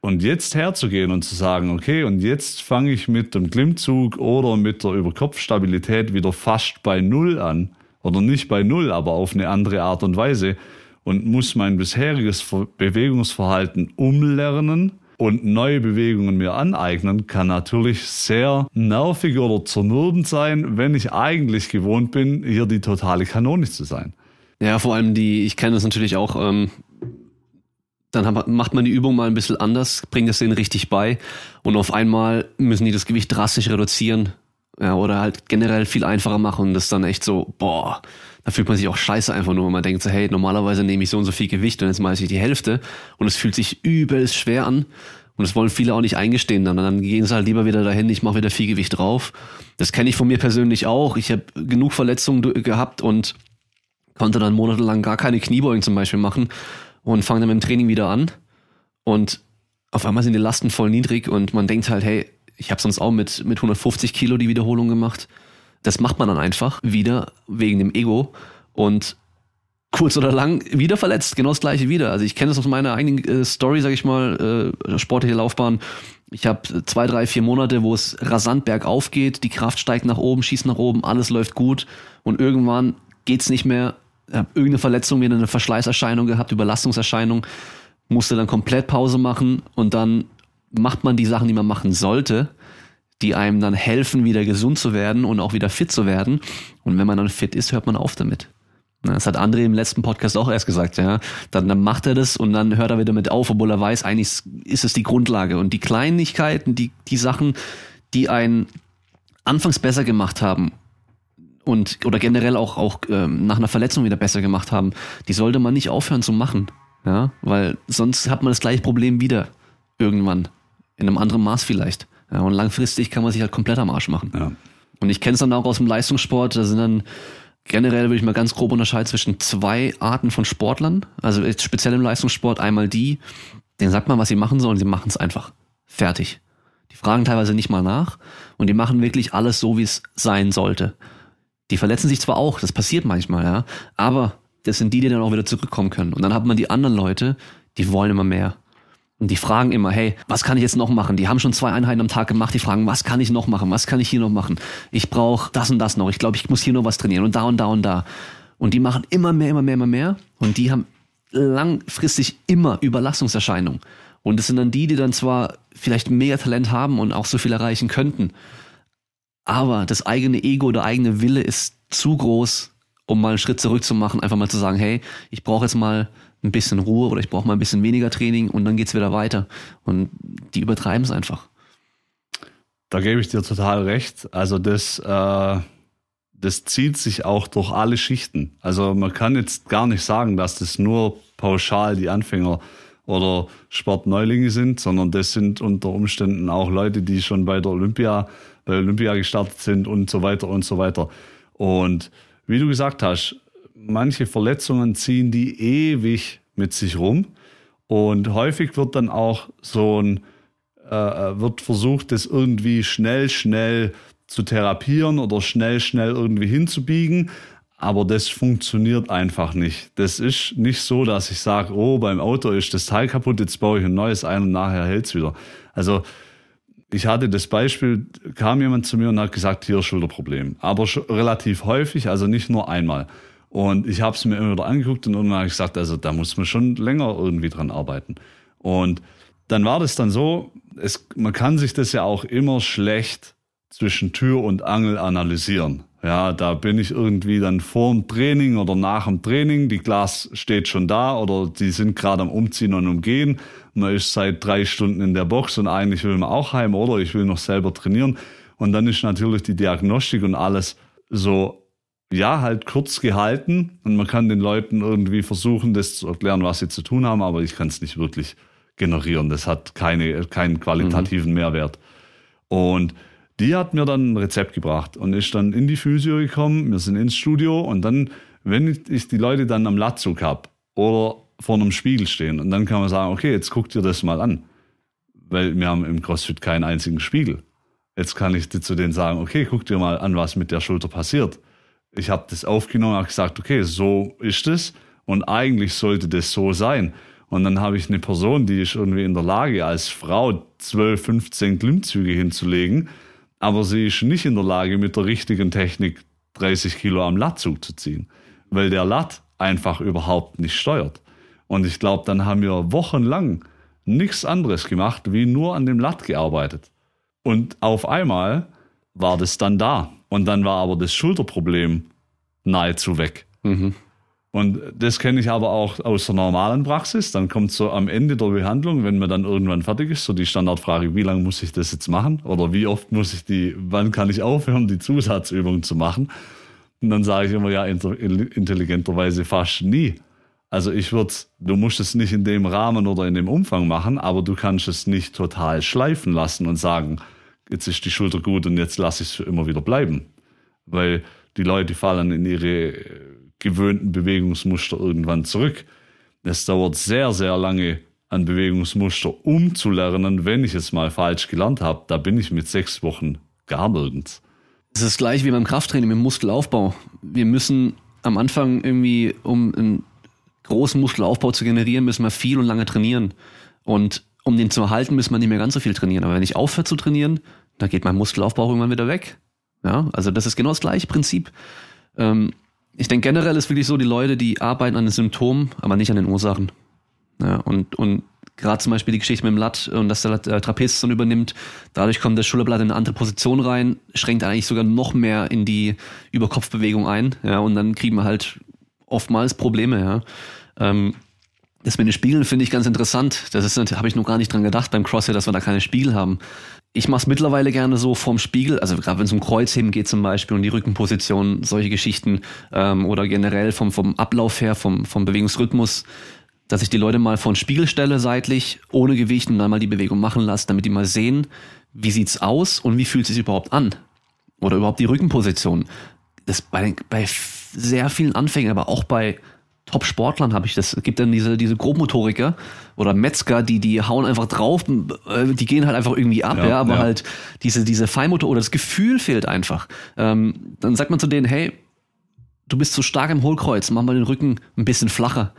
Und jetzt herzugehen und zu sagen, okay, und jetzt fange ich mit dem Klimmzug oder mit der Überkopfstabilität wieder fast bei Null an, oder nicht bei Null, aber auf eine andere Art und Weise, und muss mein bisheriges Bewegungsverhalten umlernen und neue Bewegungen mir aneignen, kann natürlich sehr nervig oder zermürbend sein, wenn ich eigentlich gewohnt bin, hier die totale Kanone zu sein. Ja, vor allem die, ich kenne das natürlich auch, ähm, dann macht man die Übung mal ein bisschen anders, bringt es denen richtig bei und auf einmal müssen die das Gewicht drastisch reduzieren ja, oder halt generell viel einfacher machen und das dann echt so, boah, da fühlt man sich auch scheiße einfach nur, wenn man denkt so, hey, normalerweise nehme ich so und so viel Gewicht und jetzt mache ich die Hälfte und es fühlt sich übelst schwer an und das wollen viele auch nicht eingestehen dann. Und dann gehen sie halt lieber wieder dahin, ich mache wieder viel Gewicht drauf. Das kenne ich von mir persönlich auch. Ich habe genug Verletzungen gehabt und konnte dann monatelang gar keine Kniebeugen zum Beispiel machen und fange dann mit dem Training wieder an und auf einmal sind die Lasten voll niedrig und man denkt halt, hey, ich habe sonst auch mit, mit 150 Kilo die Wiederholung gemacht. Das macht man dann einfach wieder wegen dem Ego und kurz oder lang wieder verletzt, genau das gleiche wieder. Also ich kenne das aus meiner eigenen äh, Story, sag ich mal, äh, sportliche Laufbahn. Ich habe zwei, drei, vier Monate, wo es rasant bergauf geht, die Kraft steigt nach oben, schießt nach oben, alles läuft gut und irgendwann geht's nicht mehr. Habe irgendeine Verletzung, wieder eine Verschleißerscheinung gehabt, Überlastungserscheinung, musste dann komplett Pause machen und dann macht man die Sachen, die man machen sollte, die einem dann helfen, wieder gesund zu werden und auch wieder fit zu werden. Und wenn man dann fit ist, hört man auf damit. Das hat André im letzten Podcast auch erst gesagt, ja. Dann, dann macht er das und dann hört er wieder mit auf, obwohl er weiß, eigentlich ist es die Grundlage. Und die Kleinigkeiten, die, die Sachen, die einen anfangs besser gemacht haben und oder generell auch, auch ähm, nach einer Verletzung wieder besser gemacht haben, die sollte man nicht aufhören zu machen. Ja, weil sonst hat man das gleiche Problem wieder irgendwann. In einem anderen Maß vielleicht. Ja, und langfristig kann man sich halt komplett am Arsch machen. Ja. Und ich kenne es dann auch aus dem Leistungssport, da sind dann generell würde ich mal ganz grob unterscheiden zwischen zwei Arten von Sportlern. Also speziell im Leistungssport einmal die, denen sagt man, was sie machen sollen, sie machen es einfach. Fertig. Die fragen teilweise nicht mal nach und die machen wirklich alles so, wie es sein sollte. Die verletzen sich zwar auch, das passiert manchmal, ja, aber das sind die, die dann auch wieder zurückkommen können. Und dann hat man die anderen Leute, die wollen immer mehr. Und die fragen immer, hey, was kann ich jetzt noch machen? Die haben schon zwei Einheiten am Tag gemacht, die fragen, was kann ich noch machen? Was kann ich hier noch machen? Ich brauche das und das noch. Ich glaube, ich muss hier noch was trainieren und da und da und da. Und die machen immer mehr, immer mehr, immer mehr. Und die haben langfristig immer Überlastungserscheinungen. Und es sind dann die, die dann zwar vielleicht mega Talent haben und auch so viel erreichen könnten, aber das eigene Ego, der eigene Wille ist zu groß, um mal einen Schritt zurück zu machen, einfach mal zu sagen, hey, ich brauche jetzt mal ein bisschen Ruhe oder ich brauche mal ein bisschen weniger Training und dann geht's wieder weiter. Und die übertreiben es einfach. Da gebe ich dir total recht. Also das, äh, das zieht sich auch durch alle Schichten. Also man kann jetzt gar nicht sagen, dass das nur pauschal die Anfänger oder Sportneulinge sind, sondern das sind unter Umständen auch Leute, die schon bei der Olympia, bei Olympia gestartet sind und so weiter und so weiter. Und wie du gesagt hast, manche Verletzungen ziehen die ewig mit sich rum. Und häufig wird dann auch so ein, äh, äh, wird versucht, das irgendwie schnell, schnell zu therapieren oder schnell, schnell irgendwie hinzubiegen. Aber das funktioniert einfach nicht. Das ist nicht so, dass ich sage, oh, beim Auto ist das Teil kaputt, jetzt baue ich ein neues ein und nachher hält's wieder. Also ich hatte das Beispiel, kam jemand zu mir und hat gesagt, hier Schulterproblem. Aber relativ häufig, also nicht nur einmal. Und ich habe es mir immer wieder angeguckt und irgendwann habe ich gesagt, also da muss man schon länger irgendwie dran arbeiten. Und dann war das dann so, es, man kann sich das ja auch immer schlecht zwischen Tür und Angel analysieren. Ja, da bin ich irgendwie dann vor dem Training oder nach dem Training. Die Glas steht schon da oder die sind gerade am Umziehen und Umgehen. Man ist seit drei Stunden in der Box und eigentlich will man auch heim oder ich will noch selber trainieren. Und dann ist natürlich die Diagnostik und alles so, ja, halt kurz gehalten. Und man kann den Leuten irgendwie versuchen, das zu erklären, was sie zu tun haben, aber ich kann es nicht wirklich generieren. Das hat keine, keinen qualitativen mhm. Mehrwert. Und die hat mir dann ein Rezept gebracht und ist dann in die Physio gekommen. Wir sind ins Studio und dann, wenn ich die Leute dann am Latzug habe oder vor einem Spiegel stehen und dann kann man sagen, okay, jetzt guck dir das mal an. Weil wir haben im CrossFit keinen einzigen Spiegel. Jetzt kann ich zu denen sagen, okay, guck dir mal an, was mit der Schulter passiert. Ich habe das aufgenommen und gesagt, okay, so ist es und eigentlich sollte das so sein. Und dann habe ich eine Person, die ist irgendwie in der Lage, als Frau 12, 15 Klimmzüge hinzulegen aber sie ist nicht in der Lage, mit der richtigen Technik 30 Kilo am Lattzug zu ziehen, weil der Latt einfach überhaupt nicht steuert. Und ich glaube, dann haben wir wochenlang nichts anderes gemacht, wie nur an dem Latt gearbeitet. Und auf einmal war das dann da. Und dann war aber das Schulterproblem nahezu weg. Mhm. Und das kenne ich aber auch aus der normalen Praxis. Dann kommt so am Ende der Behandlung, wenn man dann irgendwann fertig ist, so die Standardfrage, wie lange muss ich das jetzt machen? Oder wie oft muss ich die, wann kann ich aufhören, die Zusatzübung zu machen? Und dann sage ich immer, ja, intelligenterweise fast nie. Also ich würde, du musst es nicht in dem Rahmen oder in dem Umfang machen, aber du kannst es nicht total schleifen lassen und sagen, jetzt ist die Schulter gut und jetzt lasse ich es für immer wieder bleiben. Weil die Leute fallen in ihre gewöhnten Bewegungsmuster irgendwann zurück. Es dauert sehr, sehr lange, an Bewegungsmuster umzulernen, wenn ich es mal falsch gelernt habe. Da bin ich mit sechs Wochen gar nirgends. Es ist gleich wie beim Krafttraining im Muskelaufbau. Wir müssen am Anfang irgendwie, um einen großen Muskelaufbau zu generieren, müssen wir viel und lange trainieren. Und um den zu erhalten, müssen wir nicht mehr ganz so viel trainieren. Aber wenn ich aufhöre zu trainieren, dann geht mein Muskelaufbau irgendwann wieder weg. Ja, also das ist genau das gleiche Prinzip. Ähm, ich denke generell ist wirklich so, die Leute, die arbeiten an den Symptomen, aber nicht an den Ursachen. Ja, und, und gerade zum Beispiel die Geschichte mit dem Latt und dass der äh, Trapez dann übernimmt, dadurch kommt das Schulterblatt in eine andere Position rein, schränkt eigentlich sogar noch mehr in die Überkopfbewegung ein, ja, und dann kriegen wir halt oftmals Probleme, ja. Ähm, das mit den Spiegeln finde ich ganz interessant. Das ist, habe ich noch gar nicht dran gedacht beim CrossFit, dass wir da keine Spiegel haben ich mache es mittlerweile gerne so vorm Spiegel, also gerade wenn es um Kreuzheben geht zum Beispiel und die Rückenposition, solche Geschichten ähm, oder generell vom, vom Ablauf her, vom, vom Bewegungsrhythmus, dass ich die Leute mal vor den Spiegel stelle seitlich, ohne Gewicht und dann mal die Bewegung machen lasse, damit die mal sehen, wie sieht's aus und wie fühlt es sich überhaupt an oder überhaupt die Rückenposition. Das bei, bei sehr vielen Anfängern, aber auch bei Top-Sportlern habe ich das. Es gibt dann diese, diese Grobmotoriker oder Metzger, die, die hauen einfach drauf, äh, die gehen halt einfach irgendwie ab, ja, ja aber ja. halt diese, diese Feinmotor oder das Gefühl fehlt einfach. Ähm, dann sagt man zu denen, hey, du bist zu stark im Hohlkreuz, mach mal den Rücken ein bisschen flacher.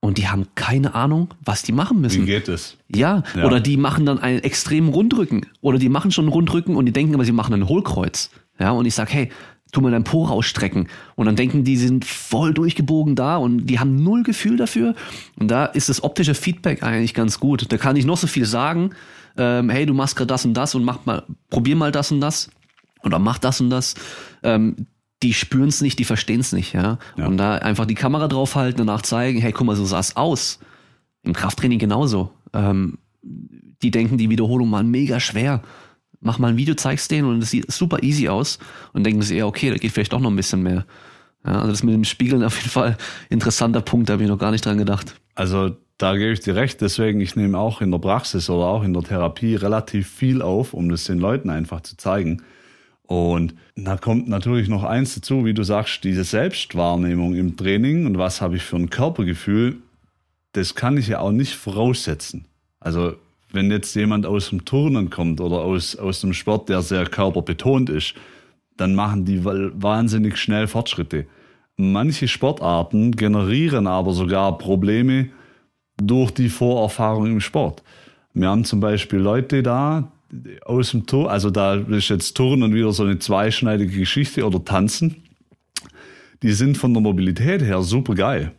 Und die haben keine Ahnung, was die machen müssen. Wie geht es? Ja, ja. oder die machen dann einen extremen Rundrücken. Oder die machen schon einen Rundrücken und die denken aber, sie machen einen Hohlkreuz. Ja, und ich sag, hey, tu mal dein Po rausstrecken. Und dann denken die, sind voll durchgebogen da und die haben null Gefühl dafür. Und da ist das optische Feedback eigentlich ganz gut. Da kann ich noch so viel sagen. Ähm, hey, du machst gerade das und das und mach mal, probier mal das und das. Oder mach das und das. Ähm, die spüren es nicht, die verstehen es nicht, ja? ja. Und da einfach die Kamera draufhalten, danach zeigen, hey, guck mal, so sah es aus. Im Krafttraining genauso. Ähm, die denken, die Wiederholung waren mega schwer mach mal ein Video, zeigst denen und es sieht super easy aus und denken sie, ja, okay, da geht vielleicht doch noch ein bisschen mehr. Ja, also das mit dem Spiegeln auf jeden Fall interessanter Punkt, da habe ich noch gar nicht dran gedacht. Also da gebe ich dir recht, deswegen ich nehme auch in der Praxis oder auch in der Therapie relativ viel auf, um das den Leuten einfach zu zeigen. Und da kommt natürlich noch eins dazu, wie du sagst, diese Selbstwahrnehmung im Training und was habe ich für ein Körpergefühl, das kann ich ja auch nicht voraussetzen. Also wenn jetzt jemand aus dem Turnen kommt oder aus, aus dem Sport, der sehr körperbetont ist, dann machen die wahnsinnig schnell Fortschritte. Manche Sportarten generieren aber sogar Probleme durch die Vorerfahrung im Sport. Wir haben zum Beispiel Leute da aus dem Turn, also da ist jetzt Turnen wieder so eine zweischneidige Geschichte oder Tanzen. Die sind von der Mobilität her super geil.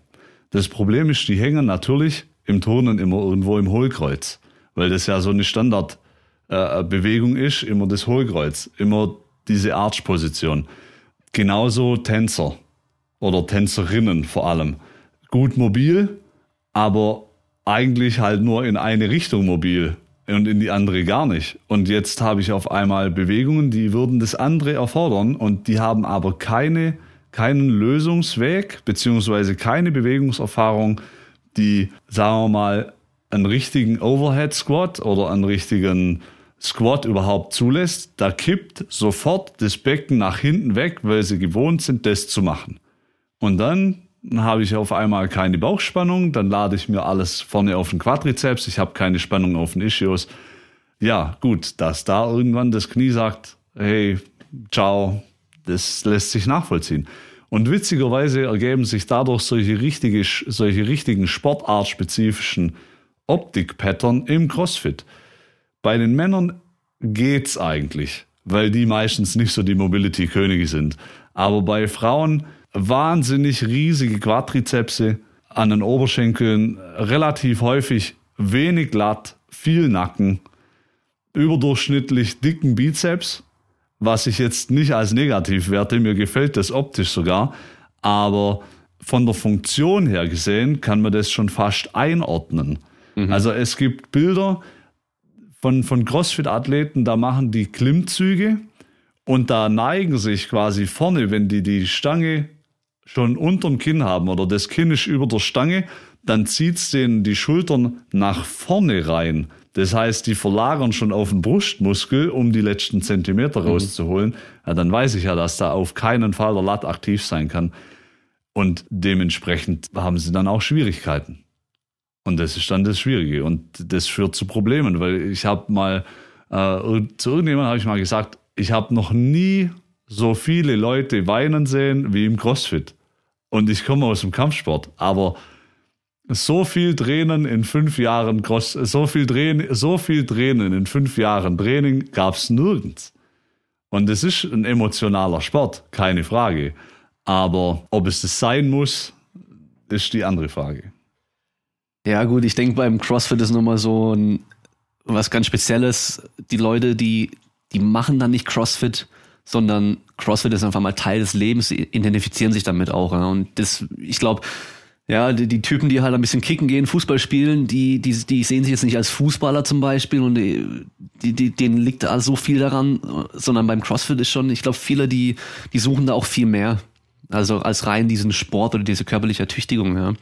Das Problem ist, die hängen natürlich im Turnen immer irgendwo im Hohlkreuz weil das ja so eine Standardbewegung äh, ist, immer das Hohlkreuz, immer diese Arch-Position. genauso Tänzer oder Tänzerinnen vor allem. Gut mobil, aber eigentlich halt nur in eine Richtung mobil und in die andere gar nicht. Und jetzt habe ich auf einmal Bewegungen, die würden das andere erfordern und die haben aber keine, keinen Lösungsweg beziehungsweise keine Bewegungserfahrung, die, sagen wir mal, einen richtigen Overhead Squat oder einen richtigen Squat überhaupt zulässt, da kippt sofort das Becken nach hinten weg, weil sie gewohnt sind, das zu machen. Und dann habe ich auf einmal keine Bauchspannung, dann lade ich mir alles vorne auf den Quadrizeps, ich habe keine Spannung auf den Ischios. Ja, gut, dass da irgendwann das Knie sagt, hey, ciao, das lässt sich nachvollziehen. Und witzigerweise ergeben sich dadurch solche, richtige, solche richtigen sportartspezifischen Optik-Pattern im CrossFit. Bei den Männern geht's eigentlich, weil die meistens nicht so die Mobility-Könige sind. Aber bei Frauen wahnsinnig riesige Quadrizepse an den Oberschenkeln, relativ häufig wenig glatt, viel Nacken, überdurchschnittlich dicken Bizeps, was ich jetzt nicht als negativ werte, mir gefällt das optisch sogar, aber von der Funktion her gesehen kann man das schon fast einordnen. Mhm. Also es gibt Bilder von, von CrossFit-Athleten, da machen die Klimmzüge und da neigen sich quasi vorne, wenn die die Stange schon unterm Kinn haben oder das Kinn ist über der Stange, dann zieht es denen die Schultern nach vorne rein. Das heißt, die verlagern schon auf den Brustmuskel, um die letzten Zentimeter mhm. rauszuholen. Ja, dann weiß ich ja, dass da auf keinen Fall der Lat aktiv sein kann. Und dementsprechend haben sie dann auch Schwierigkeiten. Und das ist dann das Schwierige. Und das führt zu Problemen, weil ich habe mal, äh, zu irgendjemandem habe ich mal gesagt, ich habe noch nie so viele Leute weinen sehen wie im CrossFit. Und ich komme aus dem Kampfsport, aber so viel Tränen in fünf Jahren Cross, so viel Tränen, so viel Tränen in fünf Jahren Training gab es nirgends. Und es ist ein emotionaler Sport, keine Frage. Aber ob es das sein muss, ist die andere Frage. Ja, gut, ich denke, beim CrossFit ist nochmal so ein, was ganz Spezielles. Die Leute, die, die machen dann nicht CrossFit, sondern CrossFit ist einfach mal Teil des Lebens, identifizieren sich damit auch. Ja. Und das, ich glaube, ja, die, die, Typen, die halt ein bisschen kicken gehen, Fußball spielen, die, die, die sehen sich jetzt nicht als Fußballer zum Beispiel und die, die, denen liegt da so viel daran, sondern beim CrossFit ist schon, ich glaube, viele, die, die suchen da auch viel mehr. Also als rein diesen Sport oder diese körperliche Ertüchtigung, ja.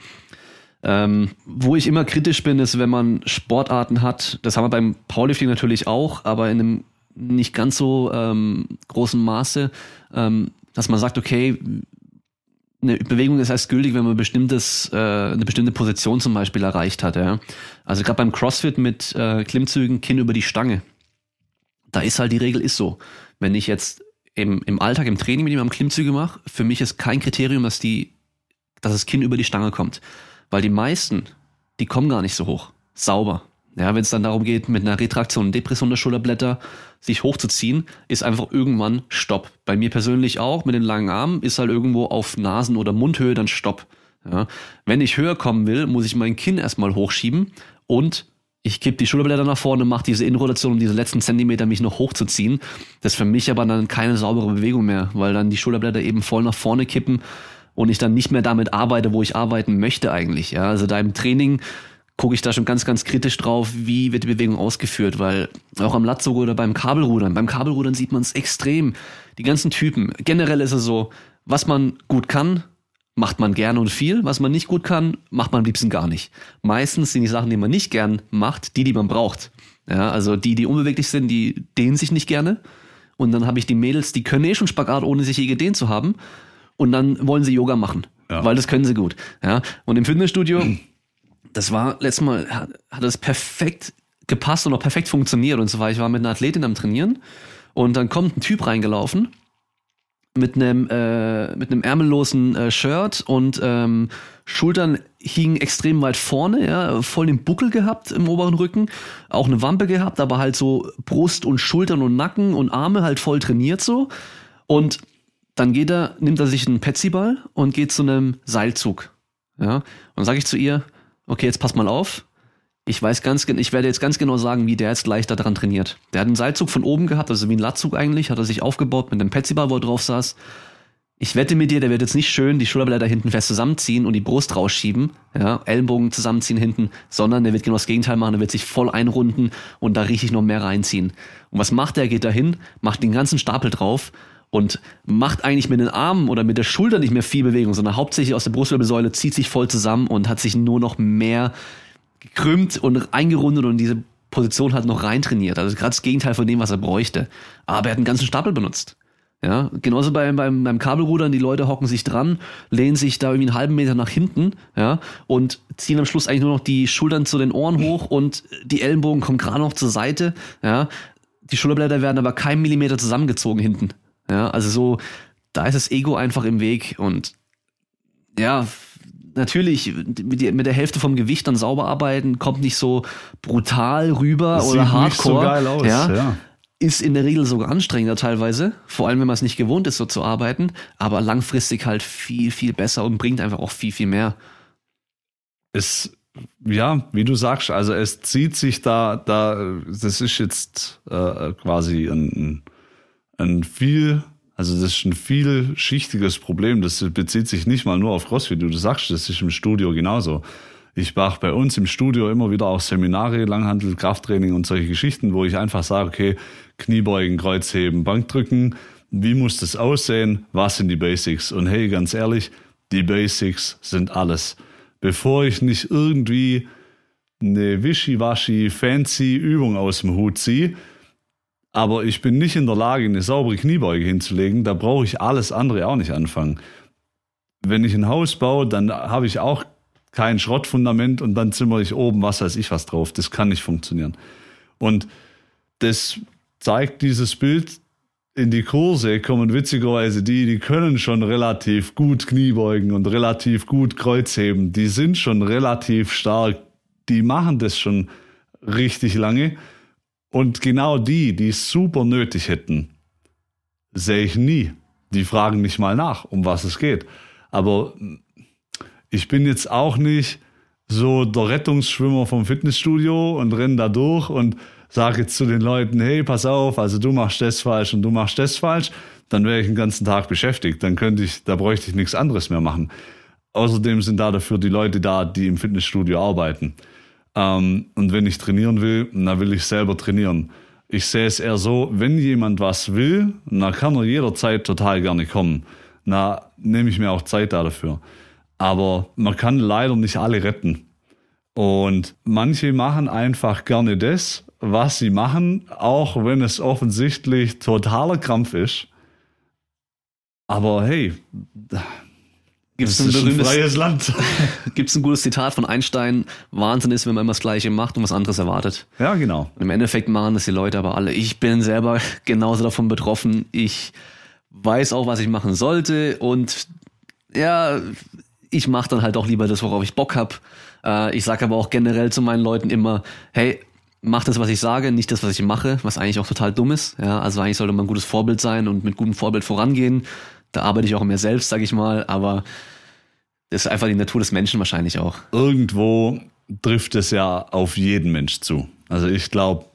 Ähm, wo ich immer kritisch bin, ist, wenn man Sportarten hat, das haben wir beim Powerlifting natürlich auch, aber in einem nicht ganz so ähm, großem Maße, ähm, dass man sagt, okay, eine Bewegung ist erst gültig, wenn man bestimmtes, äh, eine bestimmte Position zum Beispiel erreicht hat. Ja? Also gerade beim CrossFit mit äh, Klimmzügen Kinn über die Stange, da ist halt die Regel ist so. Wenn ich jetzt im, im Alltag, im Training mit jemandem Klimmzüge mache, für mich ist kein Kriterium, dass die, dass das Kinn über die Stange kommt. Weil die meisten, die kommen gar nicht so hoch. Sauber. Ja, wenn es dann darum geht, mit einer Retraktion und Depression der Schulterblätter sich hochzuziehen, ist einfach irgendwann Stopp. Bei mir persönlich auch, mit den langen Armen, ist halt irgendwo auf Nasen- oder Mundhöhe dann Stopp. Ja, wenn ich höher kommen will, muss ich mein Kinn erstmal hochschieben und ich kipp die Schulterblätter nach vorne, mache diese Innenrotation, um diese letzten Zentimeter mich noch hochzuziehen. Das ist für mich aber dann keine saubere Bewegung mehr, weil dann die Schulterblätter eben voll nach vorne kippen und ich dann nicht mehr damit arbeite, wo ich arbeiten möchte eigentlich. Ja, also da im Training gucke ich da schon ganz, ganz kritisch drauf, wie wird die Bewegung ausgeführt, weil auch am Latzug oder beim Kabelrudern, beim Kabelrudern sieht man es extrem. Die ganzen Typen. Generell ist es so, was man gut kann, macht man gerne und viel. Was man nicht gut kann, macht man am liebsten gar nicht. Meistens sind die Sachen, die man nicht gern macht, die, die man braucht. Ja, also die, die unbeweglich sind, die dehnen sich nicht gerne. Und dann habe ich die Mädels, die können eh schon Spagat, ohne sich je gedehnt zu haben. Und dann wollen sie Yoga machen, ja. weil das können sie gut. Ja, und im Fitnessstudio das war letztes Mal, hat, hat das perfekt gepasst und auch perfekt funktioniert. Und zwar, ich war mit einer Athletin am Trainieren und dann kommt ein Typ reingelaufen mit einem äh, mit einem ärmellosen äh, Shirt und ähm, Schultern hingen extrem weit vorne, ja, voll den Buckel gehabt im oberen Rücken, auch eine Wampe gehabt, aber halt so Brust und Schultern und Nacken und Arme halt voll trainiert so. Und dann geht er, nimmt er sich einen Petsyball und geht zu einem Seilzug. Ja, und dann sage ich zu ihr, okay, jetzt pass mal auf. Ich weiß ganz, ich werde jetzt ganz genau sagen, wie der jetzt leichter daran trainiert. Der hat einen Seilzug von oben gehabt, also wie ein Latzug eigentlich, hat er sich aufgebaut mit einem Petsyball, wo er drauf saß. ich wette mit dir, der wird jetzt nicht schön die Schulterblätter hinten fest zusammenziehen und die Brust rausschieben, ja, Ellenbogen zusammenziehen hinten, sondern der wird genau das Gegenteil machen, der wird sich voll einrunden und da richtig noch mehr reinziehen. Und was macht der? Geht da hin, macht den ganzen Stapel drauf und macht eigentlich mit den Armen oder mit der Schulter nicht mehr viel Bewegung, sondern hauptsächlich aus der Brustwirbelsäule zieht sich voll zusammen und hat sich nur noch mehr gekrümmt und eingerundet und diese Position halt noch reintrainiert. Also gerade das Gegenteil von dem, was er bräuchte. Aber er hat einen ganzen Stapel benutzt. Ja, genauso beim, beim, beim Kabelrudern, die Leute hocken sich dran, lehnen sich da irgendwie einen halben Meter nach hinten, ja, und ziehen am Schluss eigentlich nur noch die Schultern zu den Ohren hoch und die Ellenbogen kommen gerade noch zur Seite, ja. Die Schulterblätter werden aber keinen Millimeter zusammengezogen hinten. Ja, also so, da ist das Ego einfach im Weg und ja, natürlich mit, der Hälfte vom Gewicht dann sauber arbeiten, kommt nicht so brutal rüber das oder hardcore. Nicht so geil aus, ja. ja ist in der Regel sogar anstrengender teilweise, vor allem wenn man es nicht gewohnt ist, so zu arbeiten, aber langfristig halt viel, viel besser und bringt einfach auch viel, viel mehr. Es, ja, wie du sagst, also es zieht sich da, da, das ist jetzt äh, quasi ein, ein viel, also das ist ein vielschichtiges Problem. Das bezieht sich nicht mal nur auf CrossFit, du sagst, das ist im Studio genauso. Ich mache bei uns im Studio immer wieder auch Seminare, Langhandel, Krafttraining und solche Geschichten, wo ich einfach sage, okay, Kniebeugen, Kreuzheben, Bankdrücken, wie muss das aussehen? Was sind die Basics? Und hey, ganz ehrlich, die Basics sind alles. Bevor ich nicht irgendwie eine wischiwaschi fancy Übung aus dem Hut ziehe, aber ich bin nicht in der Lage, eine saubere Kniebeuge hinzulegen, da brauche ich alles andere auch nicht anfangen. Wenn ich ein Haus baue, dann habe ich auch kein Schrottfundament und dann zimmere ich oben was weiß ich was drauf. Das kann nicht funktionieren. Und das zeigt dieses Bild in die Kurse kommen witzigerweise die, die können schon relativ gut Kniebeugen und relativ gut Kreuzheben. Die sind schon relativ stark. Die machen das schon richtig lange. Und genau die, die es super nötig hätten, sehe ich nie. Die fragen nicht mal nach, um was es geht. Aber ich bin jetzt auch nicht so der Rettungsschwimmer vom Fitnessstudio und renne da durch und sage jetzt zu den Leuten, hey, pass auf, also du machst das falsch und du machst das falsch, dann wäre ich den ganzen Tag beschäftigt. Dann könnte ich, da bräuchte ich nichts anderes mehr machen. Außerdem sind da dafür die Leute da, die im Fitnessstudio arbeiten. Ähm, und wenn ich trainieren will, dann will ich selber trainieren. Ich sehe es eher so, wenn jemand was will, dann kann er jederzeit total gerne kommen. Na, nehme ich mir auch Zeit da dafür. Aber man kann leider nicht alle retten. Und manche machen einfach gerne das, was sie machen, auch wenn es offensichtlich totaler Krampf ist. Aber hey, Gibt's das ist ein, ein freies Land. *laughs* Gibt es ein gutes Zitat von Einstein? Wahnsinn ist, wenn man immer das Gleiche macht und was anderes erwartet. Ja, genau. Und Im Endeffekt machen das die Leute aber alle. Ich bin selber *laughs* genauso davon betroffen. Ich weiß auch, was ich machen sollte und ja, ich mache dann halt auch lieber das, worauf ich Bock hab. Äh, ich sage aber auch generell zu meinen Leuten immer, hey, mach das, was ich sage, nicht das, was ich mache, was eigentlich auch total dumm ist. Ja, also eigentlich sollte man ein gutes Vorbild sein und mit gutem Vorbild vorangehen. Da arbeite ich auch mehr selbst, sage ich mal, aber das ist einfach die Natur des Menschen wahrscheinlich auch. Irgendwo trifft es ja auf jeden Mensch zu. Also ich glaube,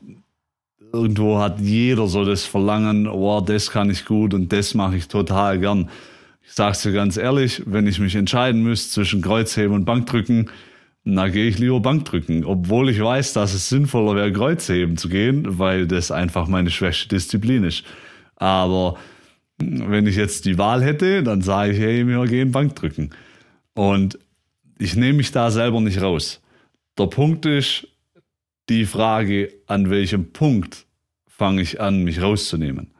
irgendwo hat jeder so das Verlangen, oh, das kann ich gut und das mache ich total gern. Ich sag's dir ganz ehrlich, wenn ich mich entscheiden müsste zwischen Kreuzheben und Bankdrücken, na gehe ich lieber Bankdrücken, obwohl ich weiß, dass es sinnvoller wäre, Kreuzheben zu gehen, weil das einfach meine schwächste Disziplin ist. Aber wenn ich jetzt die Wahl hätte, dann sage ich, hey, wir gehen Bankdrücken. Und ich nehme mich da selber nicht raus. Der Punkt ist die Frage, an welchem Punkt fange ich an, mich rauszunehmen.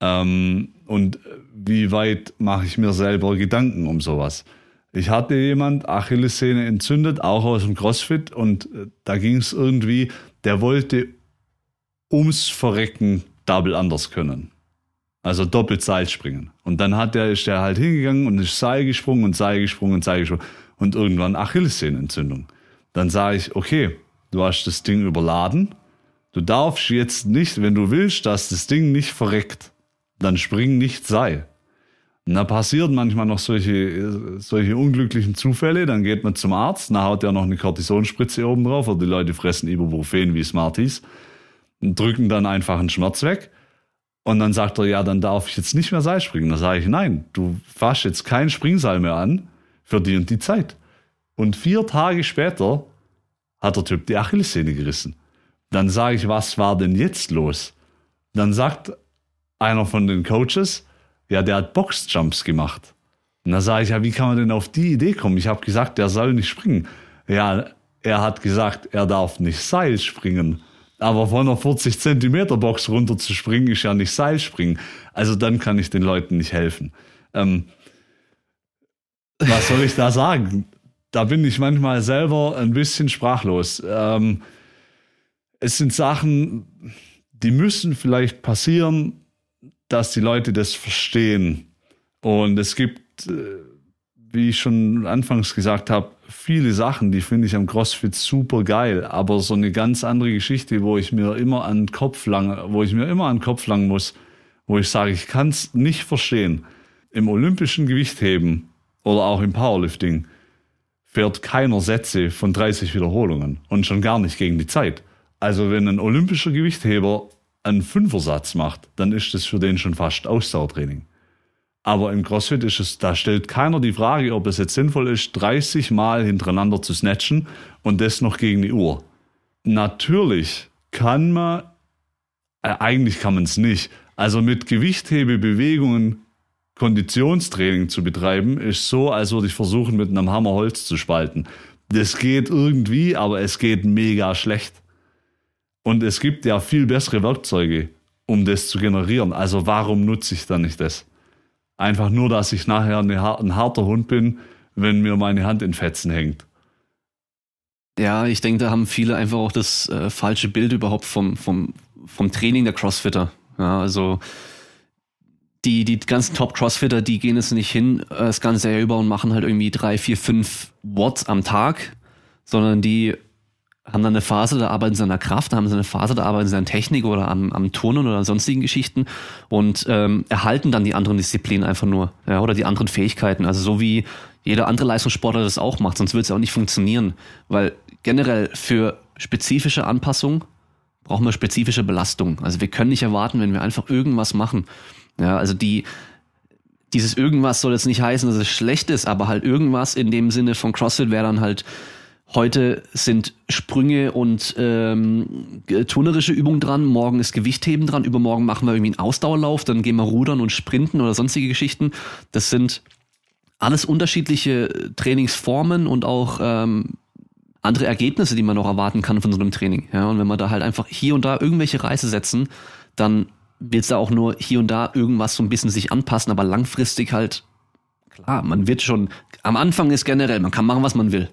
Ähm, und wie weit mache ich mir selber Gedanken um sowas? Ich hatte jemand Achillessehne entzündet, auch aus dem CrossFit, und äh, da ging es irgendwie, der wollte ums Verrecken Double anders können. Also doppelt Seil springen. Und dann hat der, ist der halt hingegangen und ist Seil gesprungen und Seil gesprungen und Seil gesprungen. Und irgendwann Achillessehnenentzündung. Dann sage ich, okay, du hast das Ding überladen. Du darfst jetzt nicht, wenn du willst, dass das Ding nicht verreckt, dann spring nicht Seil. Und da passieren manchmal noch solche, solche unglücklichen Zufälle. Dann geht man zum Arzt, dann haut der noch eine Kortisonspritze oben drauf, oder die Leute fressen Ibuprofen wie Smarties und drücken dann einfach einen Schmerz weg. Und dann sagt er, ja, dann darf ich jetzt nicht mehr Seil springen. Dann sage ich, nein, du fasst jetzt kein Springseil mehr an für die und die Zeit. Und vier Tage später hat der Typ die Achillessehne gerissen. Dann sage ich, was war denn jetzt los? Dann sagt einer von den Coaches, ja, der hat Boxjumps gemacht. Und dann sage ich, ja, wie kann man denn auf die Idee kommen? Ich habe gesagt, der soll nicht springen. Ja, er hat gesagt, er darf nicht Seil springen. Aber von einer 40 Zentimeter Box runter zu springen, ist ja nicht Seilspringen. Also dann kann ich den Leuten nicht helfen. Ähm, was soll ich da sagen? Da bin ich manchmal selber ein bisschen sprachlos. Ähm, es sind Sachen, die müssen vielleicht passieren, dass die Leute das verstehen. Und es gibt, äh, wie ich schon anfangs gesagt habe, viele Sachen, die finde ich am CrossFit super geil. Aber so eine ganz andere Geschichte, wo ich mir immer an den Kopf lange, wo ich mir immer an den Kopf langen muss, wo ich sage, ich kann es nicht verstehen. Im olympischen Gewichtheben oder auch im Powerlifting fährt keiner Sätze von 30 Wiederholungen und schon gar nicht gegen die Zeit. Also wenn ein olympischer Gewichtheber einen Fünfersatz macht, dann ist das für den schon fast Ausdauertraining. Aber im CrossFit ist es, da stellt keiner die Frage, ob es jetzt sinnvoll ist, 30 Mal hintereinander zu snatchen und das noch gegen die Uhr. Natürlich kann man, äh, eigentlich kann man es nicht. Also mit Gewichthebebewegungen Konditionstraining zu betreiben, ist so, als würde ich versuchen, mit einem Hammer Holz zu spalten. Das geht irgendwie, aber es geht mega schlecht. Und es gibt ja viel bessere Werkzeuge, um das zu generieren. Also warum nutze ich dann nicht das? Einfach nur, dass ich nachher eine, ein harter Hund bin, wenn mir meine Hand in Fetzen hängt. Ja, ich denke, da haben viele einfach auch das äh, falsche Bild überhaupt vom, vom, vom Training der Crossfitter. Ja, also die, die ganzen Top-Crossfitter, die gehen jetzt nicht hin, äh, das ganze Jahr über und machen halt irgendwie drei, vier, fünf Watts am Tag, sondern die haben dann eine Phase, da arbeiten sie an der Kraft, haben sie eine Phase, da arbeiten sie an Technik oder am, am Turnen oder an sonstigen Geschichten und ähm, erhalten dann die anderen Disziplinen einfach nur, ja, oder die anderen Fähigkeiten. Also so wie jeder andere Leistungssportler das auch macht, sonst würde es auch nicht funktionieren. Weil generell für spezifische Anpassung brauchen wir spezifische Belastung. Also wir können nicht erwarten, wenn wir einfach irgendwas machen. Ja, also die, dieses irgendwas soll jetzt nicht heißen, dass es schlecht ist, aber halt irgendwas in dem Sinne von CrossFit wäre dann halt Heute sind Sprünge und ähm, turnerische Übungen dran, morgen ist Gewichtheben dran, übermorgen machen wir irgendwie einen Ausdauerlauf, dann gehen wir rudern und sprinten oder sonstige Geschichten. Das sind alles unterschiedliche Trainingsformen und auch ähm, andere Ergebnisse, die man noch erwarten kann von so einem Training. Ja, und wenn wir da halt einfach hier und da irgendwelche Reise setzen, dann wird es da auch nur hier und da irgendwas so ein bisschen sich anpassen, aber langfristig halt, klar, man wird schon, am Anfang ist generell, man kann machen, was man will.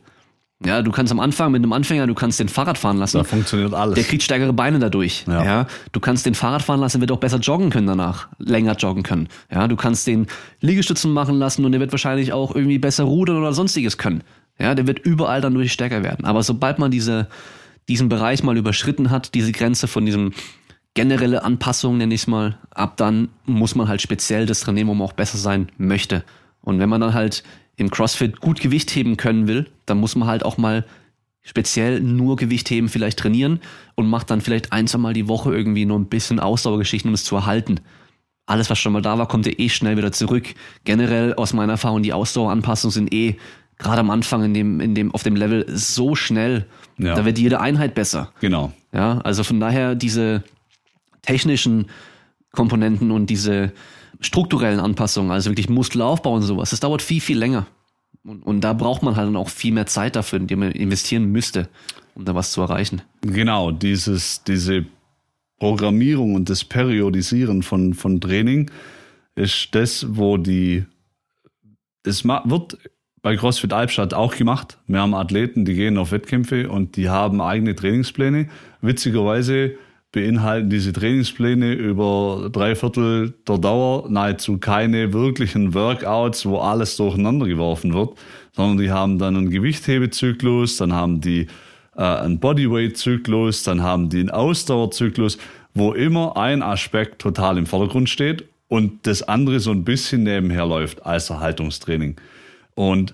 Ja, du kannst am Anfang mit einem Anfänger, du kannst den Fahrrad fahren lassen. Da funktioniert alles. Der kriegt stärkere Beine dadurch. Ja. ja. Du kannst den Fahrrad fahren lassen, wird auch besser joggen können danach, länger joggen können. Ja, du kannst den Liegestützen machen lassen und der wird wahrscheinlich auch irgendwie besser rudern oder sonstiges können. Ja, der wird überall dann durch stärker werden. Aber sobald man diese, diesen Bereich mal überschritten hat, diese Grenze von diesem generelle Anpassung, nenne ich es mal, ab dann muss man halt speziell das trainieren, wo man auch besser sein möchte. Und wenn man dann halt im CrossFit gut Gewicht heben können will, dann muss man halt auch mal speziell nur Gewicht heben vielleicht trainieren und macht dann vielleicht ein, zwei Mal die Woche irgendwie nur ein bisschen Ausdauergeschichten, um es zu erhalten. Alles, was schon mal da war, kommt ja eh schnell wieder zurück. Generell aus meiner Erfahrung, die Ausdaueranpassungen sind eh gerade am Anfang in dem, in dem, auf dem Level so schnell. Ja. Da wird jede Einheit besser. Genau. Ja, also von daher diese technischen Komponenten und diese strukturellen Anpassungen, also wirklich Muskelaufbau und sowas, das dauert viel, viel länger. Und, und da braucht man halt dann auch viel mehr Zeit dafür, in die man investieren müsste, um da was zu erreichen. Genau, dieses, diese Programmierung und das Periodisieren von, von Training ist das, wo die, es wird bei CrossFit Albstadt auch gemacht. Wir haben Athleten, die gehen auf Wettkämpfe und die haben eigene Trainingspläne. Witzigerweise beinhalten diese Trainingspläne über drei Viertel der Dauer nahezu keine wirklichen Workouts, wo alles durcheinander geworfen wird, sondern die haben dann einen Gewichthebezyklus, dann haben die äh, einen Bodyweight-Zyklus, dann haben die einen Ausdauerzyklus, wo immer ein Aspekt total im Vordergrund steht und das andere so ein bisschen nebenher läuft als Erhaltungstraining. Und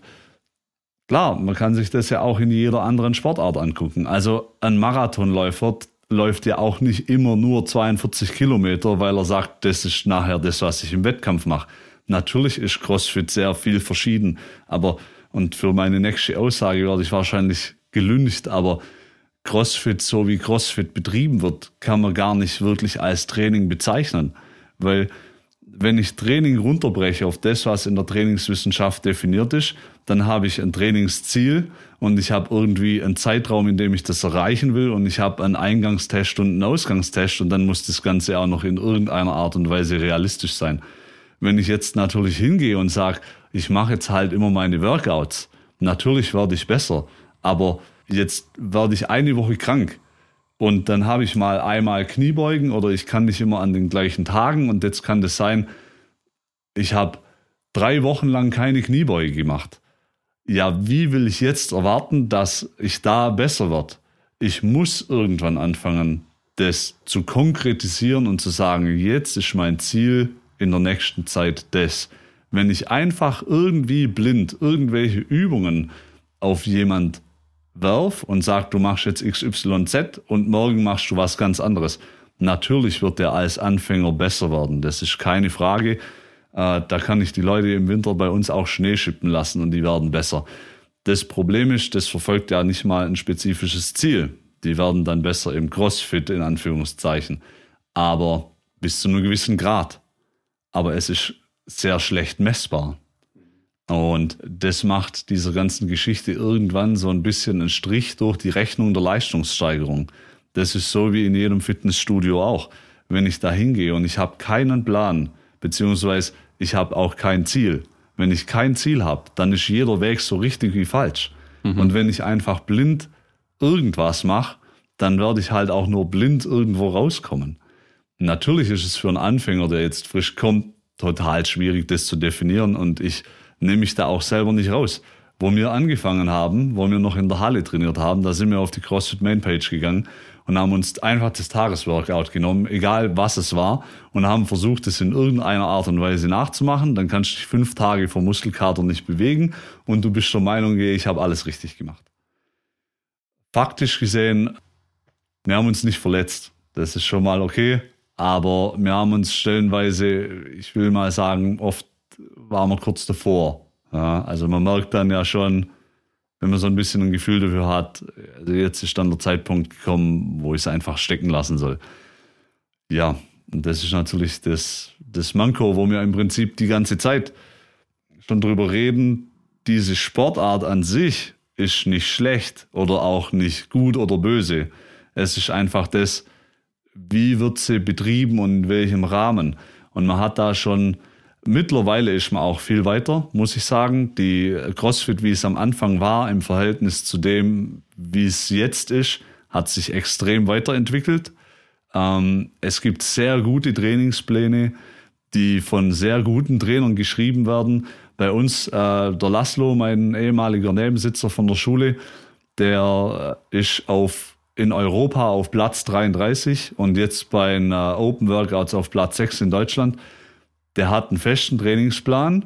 Klar, man kann sich das ja auch in jeder anderen Sportart angucken. Also ein Marathonläufer läuft ja auch nicht immer nur 42 Kilometer, weil er sagt, das ist nachher das, was ich im Wettkampf mache. Natürlich ist CrossFit sehr viel verschieden, aber und für meine nächste Aussage werde ich wahrscheinlich gelüncht, aber CrossFit, so wie CrossFit betrieben wird, kann man gar nicht wirklich als Training bezeichnen. Weil wenn ich Training runterbreche auf das, was in der Trainingswissenschaft definiert ist, dann habe ich ein Trainingsziel und ich habe irgendwie einen Zeitraum, in dem ich das erreichen will und ich habe einen Eingangstest und einen Ausgangstest und dann muss das Ganze auch noch in irgendeiner Art und Weise realistisch sein. Wenn ich jetzt natürlich hingehe und sage, ich mache jetzt halt immer meine Workouts, natürlich werde ich besser, aber jetzt werde ich eine Woche krank und dann habe ich mal einmal Kniebeugen oder ich kann nicht immer an den gleichen Tagen und jetzt kann das sein, ich habe drei Wochen lang keine Kniebeuge gemacht. Ja, wie will ich jetzt erwarten, dass ich da besser werde? Ich muss irgendwann anfangen, das zu konkretisieren und zu sagen, jetzt ist mein Ziel in der nächsten Zeit das. Wenn ich einfach irgendwie blind irgendwelche Übungen auf jemand werf und sag, du machst jetzt XYZ und morgen machst du was ganz anderes. Natürlich wird der als Anfänger besser werden. Das ist keine Frage. Äh, da kann ich die Leute im Winter bei uns auch Schnee schippen lassen und die werden besser. Das Problem ist, das verfolgt ja nicht mal ein spezifisches Ziel. Die werden dann besser im Crossfit in Anführungszeichen. Aber bis zu einem gewissen Grad. Aber es ist sehr schlecht messbar. Und das macht dieser ganzen Geschichte irgendwann so ein bisschen einen Strich durch die Rechnung der Leistungssteigerung. Das ist so wie in jedem Fitnessstudio auch. Wenn ich da hingehe und ich habe keinen Plan, beziehungsweise ich habe auch kein Ziel. Wenn ich kein Ziel habe, dann ist jeder Weg so richtig wie falsch. Mhm. Und wenn ich einfach blind irgendwas mache, dann werde ich halt auch nur blind irgendwo rauskommen. Natürlich ist es für einen Anfänger, der jetzt frisch kommt, total schwierig, das zu definieren. Und ich nehme ich da auch selber nicht raus. Wo wir angefangen haben, wo wir noch in der Halle trainiert haben, da sind wir auf die CrossFit Mainpage gegangen und haben uns einfach das Tagesworkout genommen, egal was es war, und haben versucht, es in irgendeiner Art und Weise nachzumachen. Dann kannst du dich fünf Tage vor Muskelkater nicht bewegen und du bist der Meinung, ich habe alles richtig gemacht. Faktisch gesehen, wir haben uns nicht verletzt. Das ist schon mal okay. Aber wir haben uns stellenweise, ich will mal sagen, oft waren wir kurz davor. Ja, also man merkt dann ja schon, wenn man so ein bisschen ein Gefühl dafür hat, also jetzt ist dann der Zeitpunkt gekommen, wo ich es einfach stecken lassen soll. Ja, und das ist natürlich das, das Manko, wo wir im Prinzip die ganze Zeit schon drüber reden, diese Sportart an sich ist nicht schlecht oder auch nicht gut oder böse. Es ist einfach das, wie wird sie betrieben und in welchem Rahmen. Und man hat da schon Mittlerweile ist man auch viel weiter, muss ich sagen. Die CrossFit, wie es am Anfang war, im Verhältnis zu dem, wie es jetzt ist, hat sich extrem weiterentwickelt. Ähm, es gibt sehr gute Trainingspläne, die von sehr guten Trainern geschrieben werden. Bei uns, äh, der Laszlo, mein ehemaliger Nebensitzer von der Schule, der äh, ist auf, in Europa auf Platz 33 und jetzt bei den Open Workouts auf Platz 6 in Deutschland der hat einen festen Trainingsplan,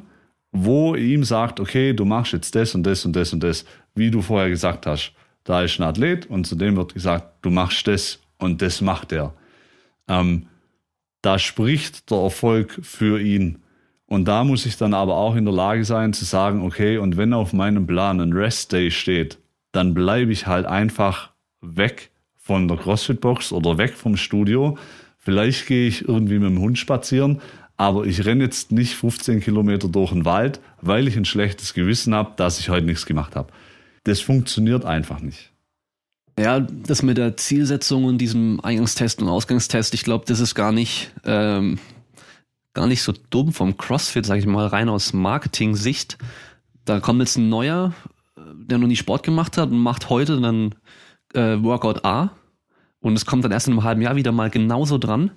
wo ihm sagt, okay, du machst jetzt das und das und das und das, wie du vorher gesagt hast. Da ist ein Athlet und zu dem wird gesagt, du machst das und das macht er. Ähm, da spricht der Erfolg für ihn. Und da muss ich dann aber auch in der Lage sein zu sagen, okay, und wenn auf meinem Plan ein Rest Day steht, dann bleibe ich halt einfach weg von der CrossFit-Box oder weg vom Studio. Vielleicht gehe ich irgendwie mit dem Hund spazieren, aber ich renne jetzt nicht 15 Kilometer durch den Wald, weil ich ein schlechtes Gewissen habe, dass ich heute nichts gemacht habe. Das funktioniert einfach nicht. Ja, das mit der Zielsetzung und diesem Eingangstest und Ausgangstest, ich glaube, das ist gar nicht, ähm, gar nicht so dumm vom CrossFit, sage ich mal, rein aus Marketing-Sicht. Da kommt jetzt ein neuer, der noch nie Sport gemacht hat und macht heute dann äh, Workout A und es kommt dann erst in einem halben Jahr wieder mal genauso dran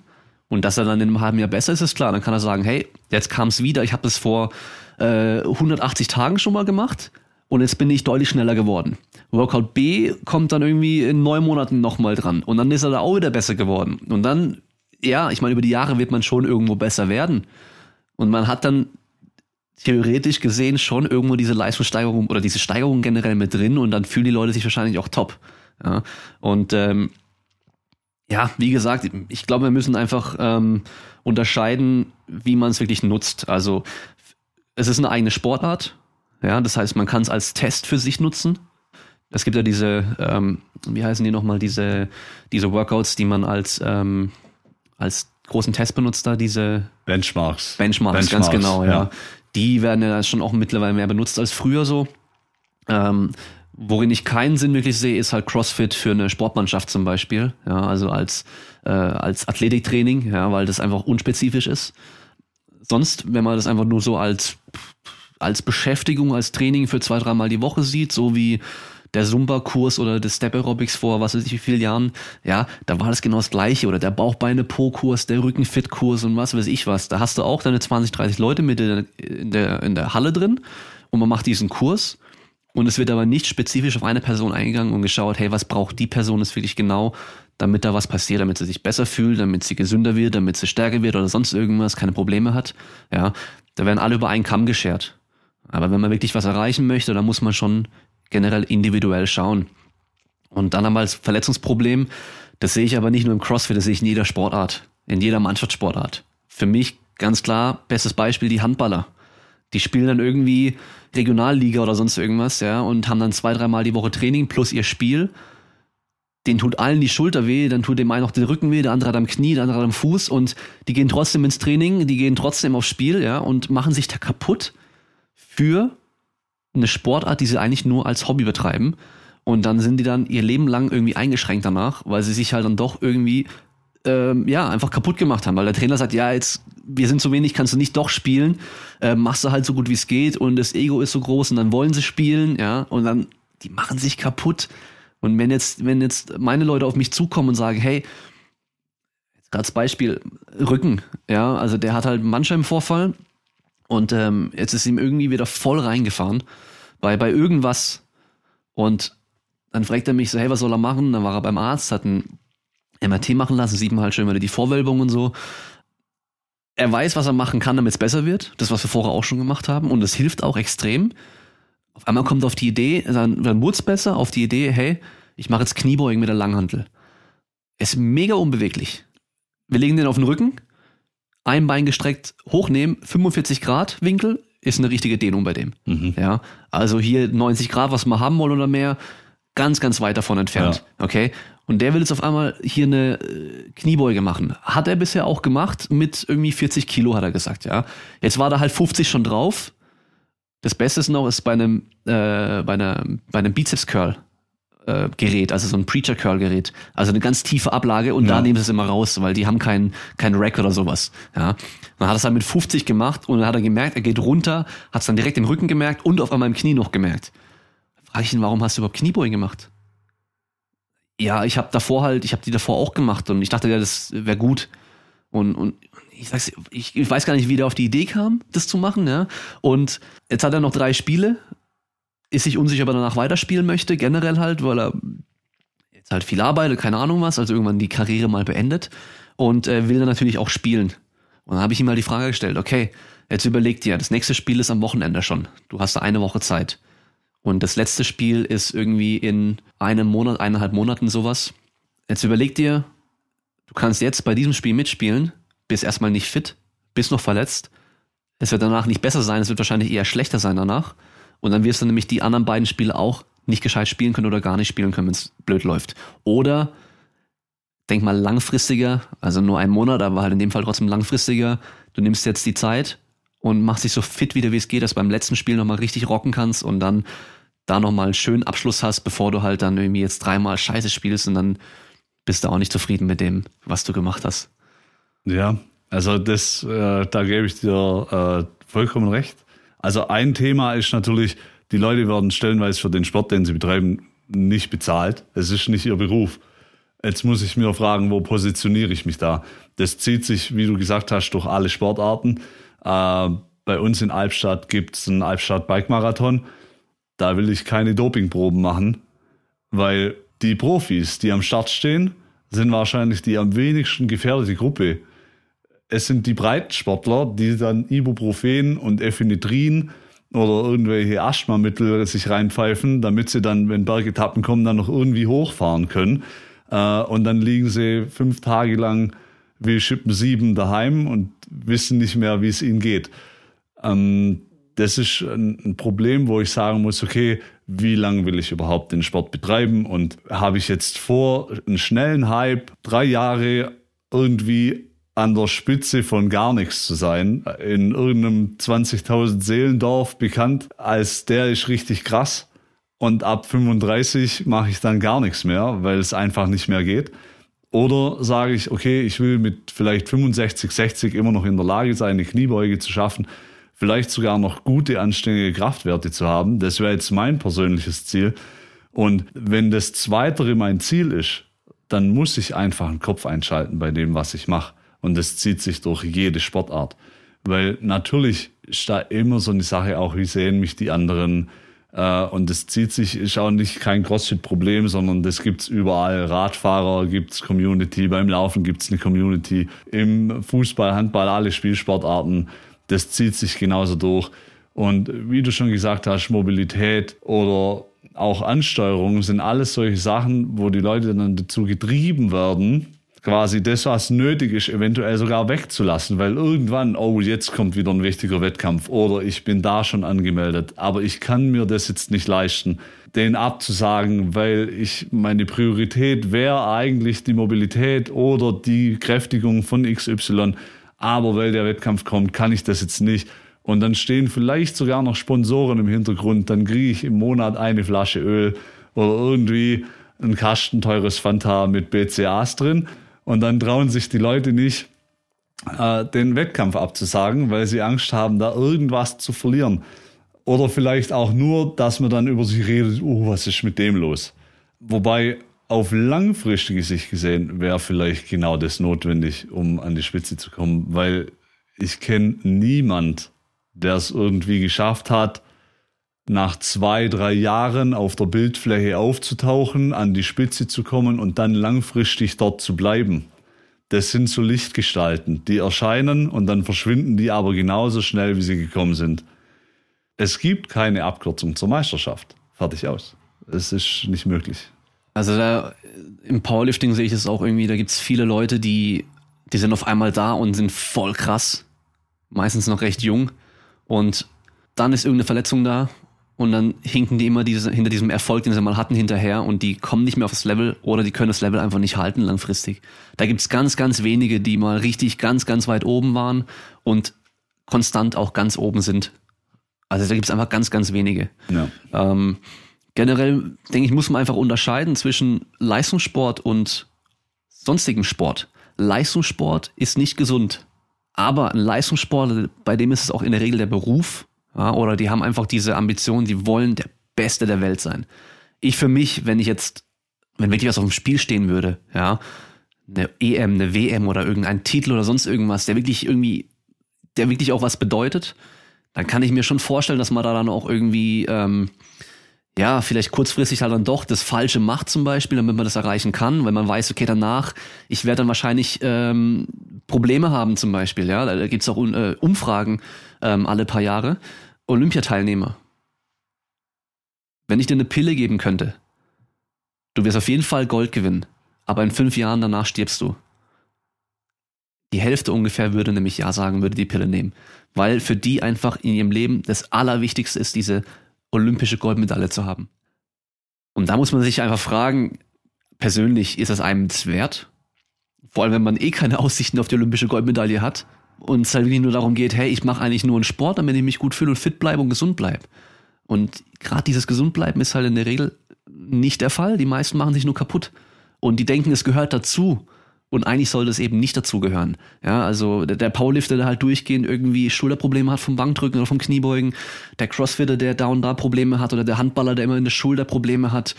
und dass er dann in einem halben Jahr besser ist, ist klar. Dann kann er sagen, hey, jetzt kam es wieder, ich habe das vor äh, 180 Tagen schon mal gemacht und jetzt bin ich deutlich schneller geworden. Workout B kommt dann irgendwie in neun Monaten nochmal dran und dann ist er da auch wieder besser geworden. Und dann, ja, ich meine, über die Jahre wird man schon irgendwo besser werden. Und man hat dann theoretisch gesehen schon irgendwo diese Leistungssteigerung oder diese Steigerung generell mit drin und dann fühlen die Leute sich wahrscheinlich auch top. Ja. Und ähm, Ja, wie gesagt, ich glaube, wir müssen einfach ähm, unterscheiden, wie man es wirklich nutzt. Also es ist eine eigene Sportart. Ja, das heißt, man kann es als Test für sich nutzen. Es gibt ja diese, ähm, wie heißen die nochmal, diese, diese Workouts, die man als, ähm, als großen Test benutzt da, diese Benchmarks. Benchmarks, ganz genau, ja. ja. Die werden ja schon auch mittlerweile mehr benutzt als früher so. Ähm, worin ich keinen Sinn wirklich sehe, ist halt CrossFit für eine Sportmannschaft zum Beispiel. Ja, also als, äh, als Athletiktraining, ja, weil das einfach unspezifisch ist. Sonst, wenn man das einfach nur so als, als Beschäftigung, als Training für zwei, dreimal die Woche sieht, so wie der Zumba-Kurs oder das Step Aerobics vor was weiß ich wie vielen Jahren, ja, da war das genau das gleiche. Oder der Bauchbeine-Po-Kurs, der Rückenfit-Kurs und was weiß ich was. Da hast du auch deine 20, 30 Leute mit in der, in der Halle drin und man macht diesen Kurs und es wird aber nicht spezifisch auf eine Person eingegangen und geschaut, hey, was braucht die Person jetzt wirklich genau, damit da was passiert, damit sie sich besser fühlt, damit sie gesünder wird, damit sie stärker wird oder sonst irgendwas, keine Probleme hat. Ja, da werden alle über einen Kamm geschert. Aber wenn man wirklich was erreichen möchte, dann muss man schon generell individuell schauen. Und dann haben wir als Verletzungsproblem, das sehe ich aber nicht nur im CrossFit, das sehe ich in jeder Sportart, in jeder Mannschaftssportart. Für mich ganz klar, bestes Beispiel die Handballer. Die spielen dann irgendwie Regionalliga oder sonst irgendwas, ja, und haben dann zwei, dreimal die Woche Training plus ihr Spiel. Den tut allen die Schulter weh, dann tut dem einen auch den Rücken weh, der andere hat am Knie, der andere hat am Fuß und die gehen trotzdem ins Training, die gehen trotzdem aufs Spiel, ja, und machen sich da kaputt für eine Sportart, die sie eigentlich nur als Hobby betreiben. Und dann sind die dann ihr Leben lang irgendwie eingeschränkt danach, weil sie sich halt dann doch irgendwie ähm, ja einfach kaputt gemacht haben, weil der Trainer sagt, ja jetzt wir sind zu wenig, kannst du nicht doch spielen, äh, machst du halt so gut wie es geht und das Ego ist so groß und dann wollen sie spielen, ja und dann die machen sich kaputt. Und wenn jetzt wenn jetzt meine Leute auf mich zukommen und sagen, hey als Beispiel Rücken, ja also der hat halt einen Bandscheibenvorfall und ähm, jetzt ist ihm irgendwie wieder voll reingefahren bei, bei irgendwas. Und dann fragt er mich so, hey, was soll er machen? Dann war er beim Arzt, hat ein MRT machen lassen, sieht man halt schon wieder die Vorwölbung und so. Er weiß, was er machen kann, damit es besser wird. Das, was wir vorher auch schon gemacht haben. Und es hilft auch extrem. Auf einmal kommt auf die Idee, dann, dann wurde es besser, auf die Idee, hey, ich mache jetzt Kniebeugen mit der Langhantel. Er ist mega unbeweglich. Wir legen den auf den Rücken, ein Bein gestreckt hochnehmen, 45 Grad Winkel ist eine richtige Dehnung bei dem. Mhm. Ja, also hier 90 Grad, was wir haben wollen oder mehr, ganz, ganz weit davon entfernt. Ja. Okay. Und der will jetzt auf einmal hier eine äh, Kniebeuge machen. Hat er bisher auch gemacht mit irgendwie 40 Kilo, hat er gesagt, ja. Jetzt war da halt 50 schon drauf. Das Beste ist noch, ist bei einem, äh, bei einer, bei einem Bizeps Curl äh, Gerät, also so ein Preacher Curl Gerät, also eine ganz tiefe Ablage und ja. da nehmen sie es immer raus, weil die haben keinen keinen Rack oder sowas. Ja, dann hat er es halt mit 50 gemacht und dann hat er gemerkt, er geht runter, hat es dann direkt im Rücken gemerkt und auf einmal im Knie noch gemerkt. Frage ich ihn, warum hast du überhaupt Kniebeugen gemacht? Ja, ich habe davor halt, ich habe die davor auch gemacht und ich dachte, ja, das wäre gut. Und, und ich sag's, ich, ich weiß gar nicht, wie der auf die Idee kam, das zu machen, ja. Und jetzt hat er noch drei Spiele ist sich unsicher, ob er danach weiterspielen möchte, generell halt, weil er jetzt halt viel arbeitet, keine Ahnung was, also irgendwann die Karriere mal beendet und äh, will dann natürlich auch spielen. Und dann habe ich ihm mal die Frage gestellt, okay, jetzt überleg dir, das nächste Spiel ist am Wochenende schon. Du hast da eine Woche Zeit. Und das letzte Spiel ist irgendwie in einem Monat, eineinhalb Monaten sowas. Jetzt überleg dir, du kannst jetzt bei diesem Spiel mitspielen, bist erstmal nicht fit, bist noch verletzt. Es wird danach nicht besser sein, es wird wahrscheinlich eher schlechter sein danach. Und dann wirst du nämlich die anderen beiden Spiele auch nicht gescheit spielen können oder gar nicht spielen können, wenn es blöd läuft. Oder denk mal langfristiger, also nur ein Monat, aber halt in dem Fall trotzdem langfristiger. Du nimmst jetzt die Zeit und machst dich so fit wieder, wie es geht, dass du beim letzten Spiel nochmal richtig rocken kannst und dann da nochmal einen schönen Abschluss hast, bevor du halt dann irgendwie jetzt dreimal Scheiße spielst und dann bist du auch nicht zufrieden mit dem, was du gemacht hast. Ja, also das, äh, da gebe ich dir äh, vollkommen recht. Also ein Thema ist natürlich, die Leute werden stellenweise für den Sport, den sie betreiben, nicht bezahlt. Es ist nicht ihr Beruf. Jetzt muss ich mir fragen, wo positioniere ich mich da? Das zieht sich, wie du gesagt hast, durch alle Sportarten. Äh, bei uns in Albstadt gibt es einen Albstadt Bike Marathon. Da will ich keine Dopingproben machen, weil die Profis, die am Start stehen, sind wahrscheinlich die am wenigsten gefährdete Gruppe es sind die Breitensportler, die dann Ibuprofen und Ephedrin oder irgendwelche Asthmamittel sich reinpfeifen, damit sie dann, wenn Bergetappen kommen, dann noch irgendwie hochfahren können. Äh, und dann liegen sie fünf Tage lang wie Schippen sieben daheim und wissen nicht mehr, wie es ihnen geht. Ähm, das ist ein Problem, wo ich sagen muss, okay, wie lange will ich überhaupt den Sport betreiben und habe ich jetzt vor, einen schnellen Hype, drei Jahre irgendwie an der Spitze von gar nichts zu sein, in irgendeinem 20.000 Seelendorf bekannt, als der ist richtig krass und ab 35 mache ich dann gar nichts mehr, weil es einfach nicht mehr geht. Oder sage ich, okay, ich will mit vielleicht 65, 60 immer noch in der Lage sein, eine Kniebeuge zu schaffen, vielleicht sogar noch gute, anständige Kraftwerte zu haben. Das wäre jetzt mein persönliches Ziel. Und wenn das Zweitere mein Ziel ist, dann muss ich einfach einen Kopf einschalten bei dem, was ich mache. Und das zieht sich durch jede Sportart. Weil natürlich ist da immer so eine Sache auch, wie sehen mich die anderen, äh, und das zieht sich, ist auch nicht kein CrossFit-Problem, sondern das gibt's überall. Radfahrer gibt's Community, beim Laufen gibt's eine Community, im Fußball, Handball, alle Spielsportarten. Das zieht sich genauso durch. Und wie du schon gesagt hast, Mobilität oder auch Ansteuerung sind alles solche Sachen, wo die Leute dann dazu getrieben werden, quasi das, was nötig ist, eventuell sogar wegzulassen, weil irgendwann, oh, jetzt kommt wieder ein wichtiger Wettkampf oder ich bin da schon angemeldet, aber ich kann mir das jetzt nicht leisten, den abzusagen, weil ich meine Priorität wäre eigentlich die Mobilität oder die Kräftigung von XY, aber weil der Wettkampf kommt, kann ich das jetzt nicht. Und dann stehen vielleicht sogar noch Sponsoren im Hintergrund, dann kriege ich im Monat eine Flasche Öl oder irgendwie ein Kasten teures Fanta mit BCAs drin und dann trauen sich die Leute nicht, äh, den Wettkampf abzusagen, weil sie Angst haben, da irgendwas zu verlieren. Oder vielleicht auch nur, dass man dann über sich redet, oh, was ist mit dem los? Wobei auf langfristige Sicht gesehen wäre vielleicht genau das notwendig, um an die Spitze zu kommen, weil ich kenne niemand, der es irgendwie geschafft hat, nach zwei, drei Jahren auf der Bildfläche aufzutauchen, an die Spitze zu kommen und dann langfristig dort zu bleiben. Das sind so Lichtgestalten, die erscheinen und dann verschwinden die aber genauso schnell, wie sie gekommen sind. Es gibt keine Abkürzung zur Meisterschaft. Fertig aus. Es ist nicht möglich. Also da, im Powerlifting sehe ich es auch irgendwie, da gibt es viele Leute, die, die sind auf einmal da und sind voll krass. Meistens noch recht jung. Und dann ist irgendeine Verletzung da und dann hinken die immer diese, hinter diesem Erfolg, den sie mal hatten, hinterher und die kommen nicht mehr auf das Level oder die können das Level einfach nicht halten langfristig. Da gibt's ganz, ganz wenige, die mal richtig ganz, ganz weit oben waren und konstant auch ganz oben sind. Also da gibt's einfach ganz, ganz wenige. Ja. Ähm, generell, denke ich, muss man einfach unterscheiden zwischen Leistungssport und sonstigem Sport. Leistungssport ist nicht gesund. Aber ein Leistungssport, bei dem ist es auch in der Regel der Beruf ja, oder die haben einfach diese Ambition, die wollen der Beste der Welt sein. Ich für mich, wenn ich jetzt, wenn wirklich was auf dem Spiel stehen würde, ja, eine EM, eine WM oder irgendein Titel oder sonst irgendwas, der wirklich irgendwie, der wirklich auch was bedeutet, dann kann ich mir schon vorstellen, dass man da dann auch irgendwie, ähm, ja, vielleicht kurzfristig halt dann doch das Falsche macht zum Beispiel, damit man das erreichen kann, weil man weiß, okay, danach, ich werde dann wahrscheinlich ähm, Probleme haben zum Beispiel, ja, da gibt's auch äh, Umfragen ähm, alle paar Jahre, Olympiateilnehmer. Wenn ich dir eine Pille geben könnte, du wirst auf jeden Fall Gold gewinnen, aber in fünf Jahren danach stirbst du. Die Hälfte ungefähr würde nämlich Ja sagen, würde die Pille nehmen. Weil für die einfach in ihrem Leben das Allerwichtigste ist, diese olympische Goldmedaille zu haben. Und da muss man sich einfach fragen, persönlich, ist das einem das wert? Vor allem, wenn man eh keine Aussichten auf die olympische Goldmedaille hat und es halt wirklich nur darum geht, hey, ich mache eigentlich nur einen Sport, damit ich mich gut fühle und fit bleibe und gesund bleibe. Und gerade dieses Gesundbleiben ist halt in der Regel nicht der Fall. Die meisten machen sich nur kaputt. Und die denken, es gehört dazu. Und eigentlich sollte es eben nicht dazugehören. Ja, also der, der Powerlifter, der halt durchgehend irgendwie Schulterprobleme hat vom Bankdrücken oder vom Kniebeugen, der Crossfitter, der da und da Probleme hat oder der Handballer, der immer in der Schulter Probleme hat,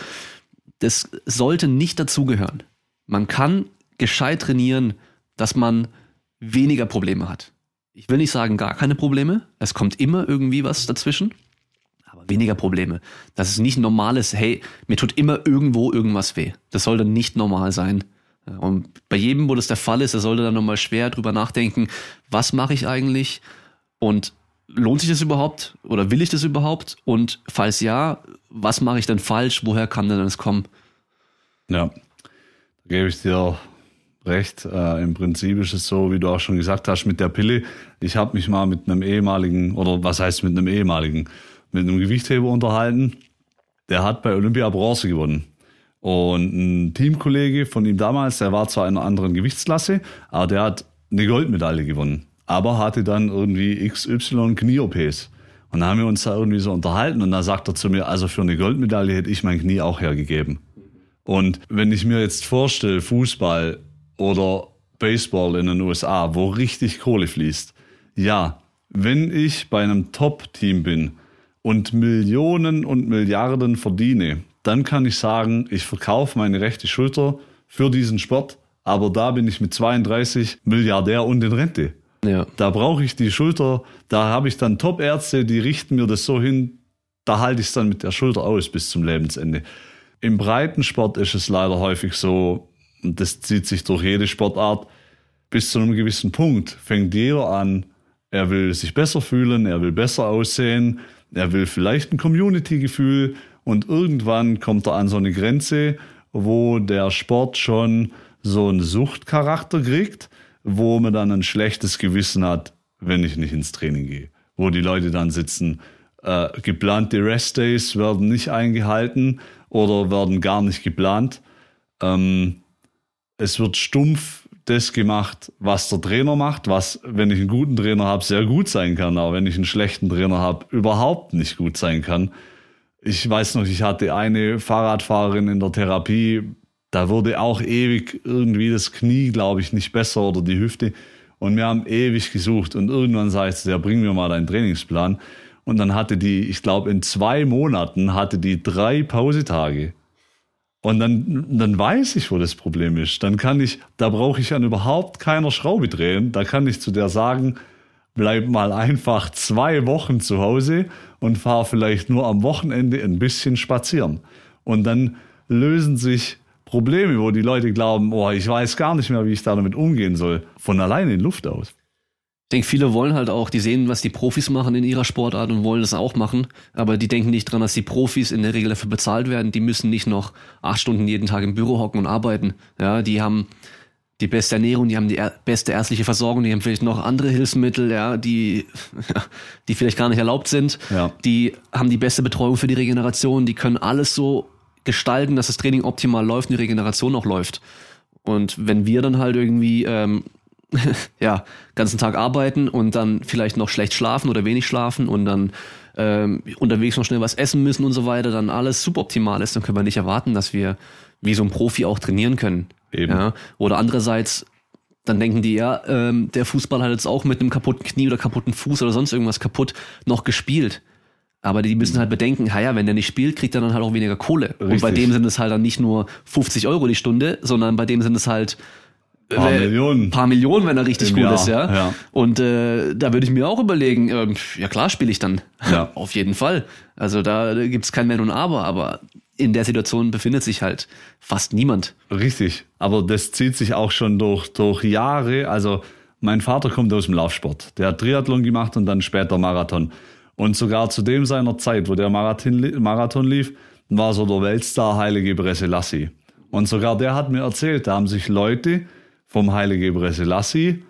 das sollte nicht dazugehören. Man kann gescheit trainieren, dass man weniger Probleme hat. Ich will nicht sagen gar keine Probleme, es kommt immer irgendwie was dazwischen, aber weniger Probleme. Das ist nicht normales, hey, mir tut immer irgendwo irgendwas weh. Das sollte nicht normal sein. Und bei jedem, wo das der Fall ist, der sollte dann nochmal schwer drüber nachdenken, was mache ich eigentlich und lohnt sich das überhaupt oder will ich das überhaupt? Und falls ja, was mache ich denn falsch? Woher kann denn das kommen? Ja, gebe ich dir recht. Äh, Im Prinzip ist es so, wie du auch schon gesagt hast, mit der Pille. Ich habe mich mal mit einem ehemaligen, oder was heißt mit einem ehemaligen, mit einem Gewichtheber unterhalten. Der hat bei Olympia Bronze gewonnen. Und ein Teamkollege von ihm damals, der war zwar in einer anderen Gewichtsklasse, aber der hat eine Goldmedaille gewonnen. Aber hatte dann irgendwie XY Knie-OPs. Und da haben wir uns da irgendwie so unterhalten und da sagt er zu mir, also für eine Goldmedaille hätte ich mein Knie auch hergegeben. Und wenn ich mir jetzt vorstelle, Fußball oder Baseball in den USA, wo richtig Kohle fließt, ja, wenn ich bei einem Top-Team bin und Millionen und Milliarden verdiene, dann kann ich sagen, ich verkaufe meine rechte Schulter für diesen Sport, aber da bin ich mit 32 Milliardär und in Rente. Ja. Da brauche ich die Schulter, da habe ich dann Top-Ärzte, die richten mir das so hin, da halte ich es dann mit der Schulter aus bis zum Lebensende. Im Breitensport ist es leider häufig so, und das zieht sich durch jede Sportart, bis zu einem gewissen Punkt fängt jeder an, er will sich besser fühlen, er will besser aussehen, er will vielleicht ein Community-Gefühl und irgendwann kommt er an so eine Grenze, wo der Sport schon so einen Suchtcharakter kriegt, wo man dann ein schlechtes Gewissen hat, wenn ich nicht ins Training gehe. Wo die Leute dann sitzen, äh, geplante Restdays werden nicht eingehalten oder werden gar nicht geplant. Ähm, es wird stumpf das gemacht, was der Trainer macht, was, wenn ich einen guten Trainer habe, sehr gut sein kann, aber wenn ich einen schlechten Trainer habe, überhaupt nicht gut sein kann. Ich weiß noch, ich hatte eine Fahrradfahrerin in der Therapie, da wurde auch ewig irgendwie das Knie, glaube ich, nicht besser oder die Hüfte. Und wir haben ewig gesucht und irgendwann sagte der, bring mir mal deinen Trainingsplan. Und dann hatte die, ich glaube, in zwei Monaten hatte die drei Pausetage. Und dann, dann weiß ich, wo das Problem ist. Dann kann ich, da brauche ich an überhaupt keiner Schraube drehen. Da kann ich zu der sagen, bleib mal einfach zwei Wochen zu Hause und fahr vielleicht nur am Wochenende ein bisschen spazieren. Und dann lösen sich Probleme, wo die Leute glauben, oh, ich weiß gar nicht mehr, wie ich damit umgehen soll, von alleine in Luft aus denke, viele wollen halt auch, die sehen, was die Profis machen in ihrer Sportart und wollen das auch machen, aber die denken nicht dran, dass die Profis in der Regel dafür bezahlt werden. Die müssen nicht noch acht Stunden jeden Tag im Büro hocken und arbeiten. Ja, die haben die beste Ernährung, die haben die beste ärztliche Versorgung, die haben vielleicht noch andere Hilfsmittel, ja, die, *laughs* die vielleicht gar nicht erlaubt sind. Ja. Die haben die beste Betreuung für die Regeneration, die können alles so gestalten, dass das Training optimal läuft und die Regeneration auch läuft. Und wenn wir dann halt irgendwie ähm, *laughs* ja, ganzen Tag arbeiten und dann vielleicht noch schlecht schlafen oder wenig schlafen und dann ähm, unterwegs noch schnell was essen müssen und so weiter, dann alles suboptimal ist, dann können wir nicht erwarten, dass wir wie so ein Profi auch trainieren können. Eben. Ja? Oder andererseits, dann denken die, ja, ähm, der Fußball hat jetzt auch mit einem kaputten Knie oder kaputten Fuß oder sonst irgendwas kaputt noch gespielt. Aber die müssen halt bedenken, ja, wenn der nicht spielt, kriegt er dann halt auch weniger Kohle. Richtig. Und bei dem sind es halt dann nicht nur 50 Euro die Stunde, sondern bei dem sind es halt paar Millionen. paar Millionen, wenn er richtig Im gut Jahr, ist, ja. ja. Und äh, da würde ich mir auch überlegen, äh, ja klar spiele ich dann. Ja. *laughs* Auf jeden Fall. Also da, da gibt es kein Wenn und Aber, aber in der Situation befindet sich halt fast niemand. Richtig. Aber das zieht sich auch schon durch, durch Jahre. Also mein Vater kommt aus dem Laufsport. Der hat Triathlon gemacht und dann später Marathon. Und sogar zu dem seiner Zeit, wo der Marathon, Marathon lief, war so der Weltstar Heilige Bresse Lassi. Und sogar der hat mir erzählt, da haben sich Leute vom Heilige Selassie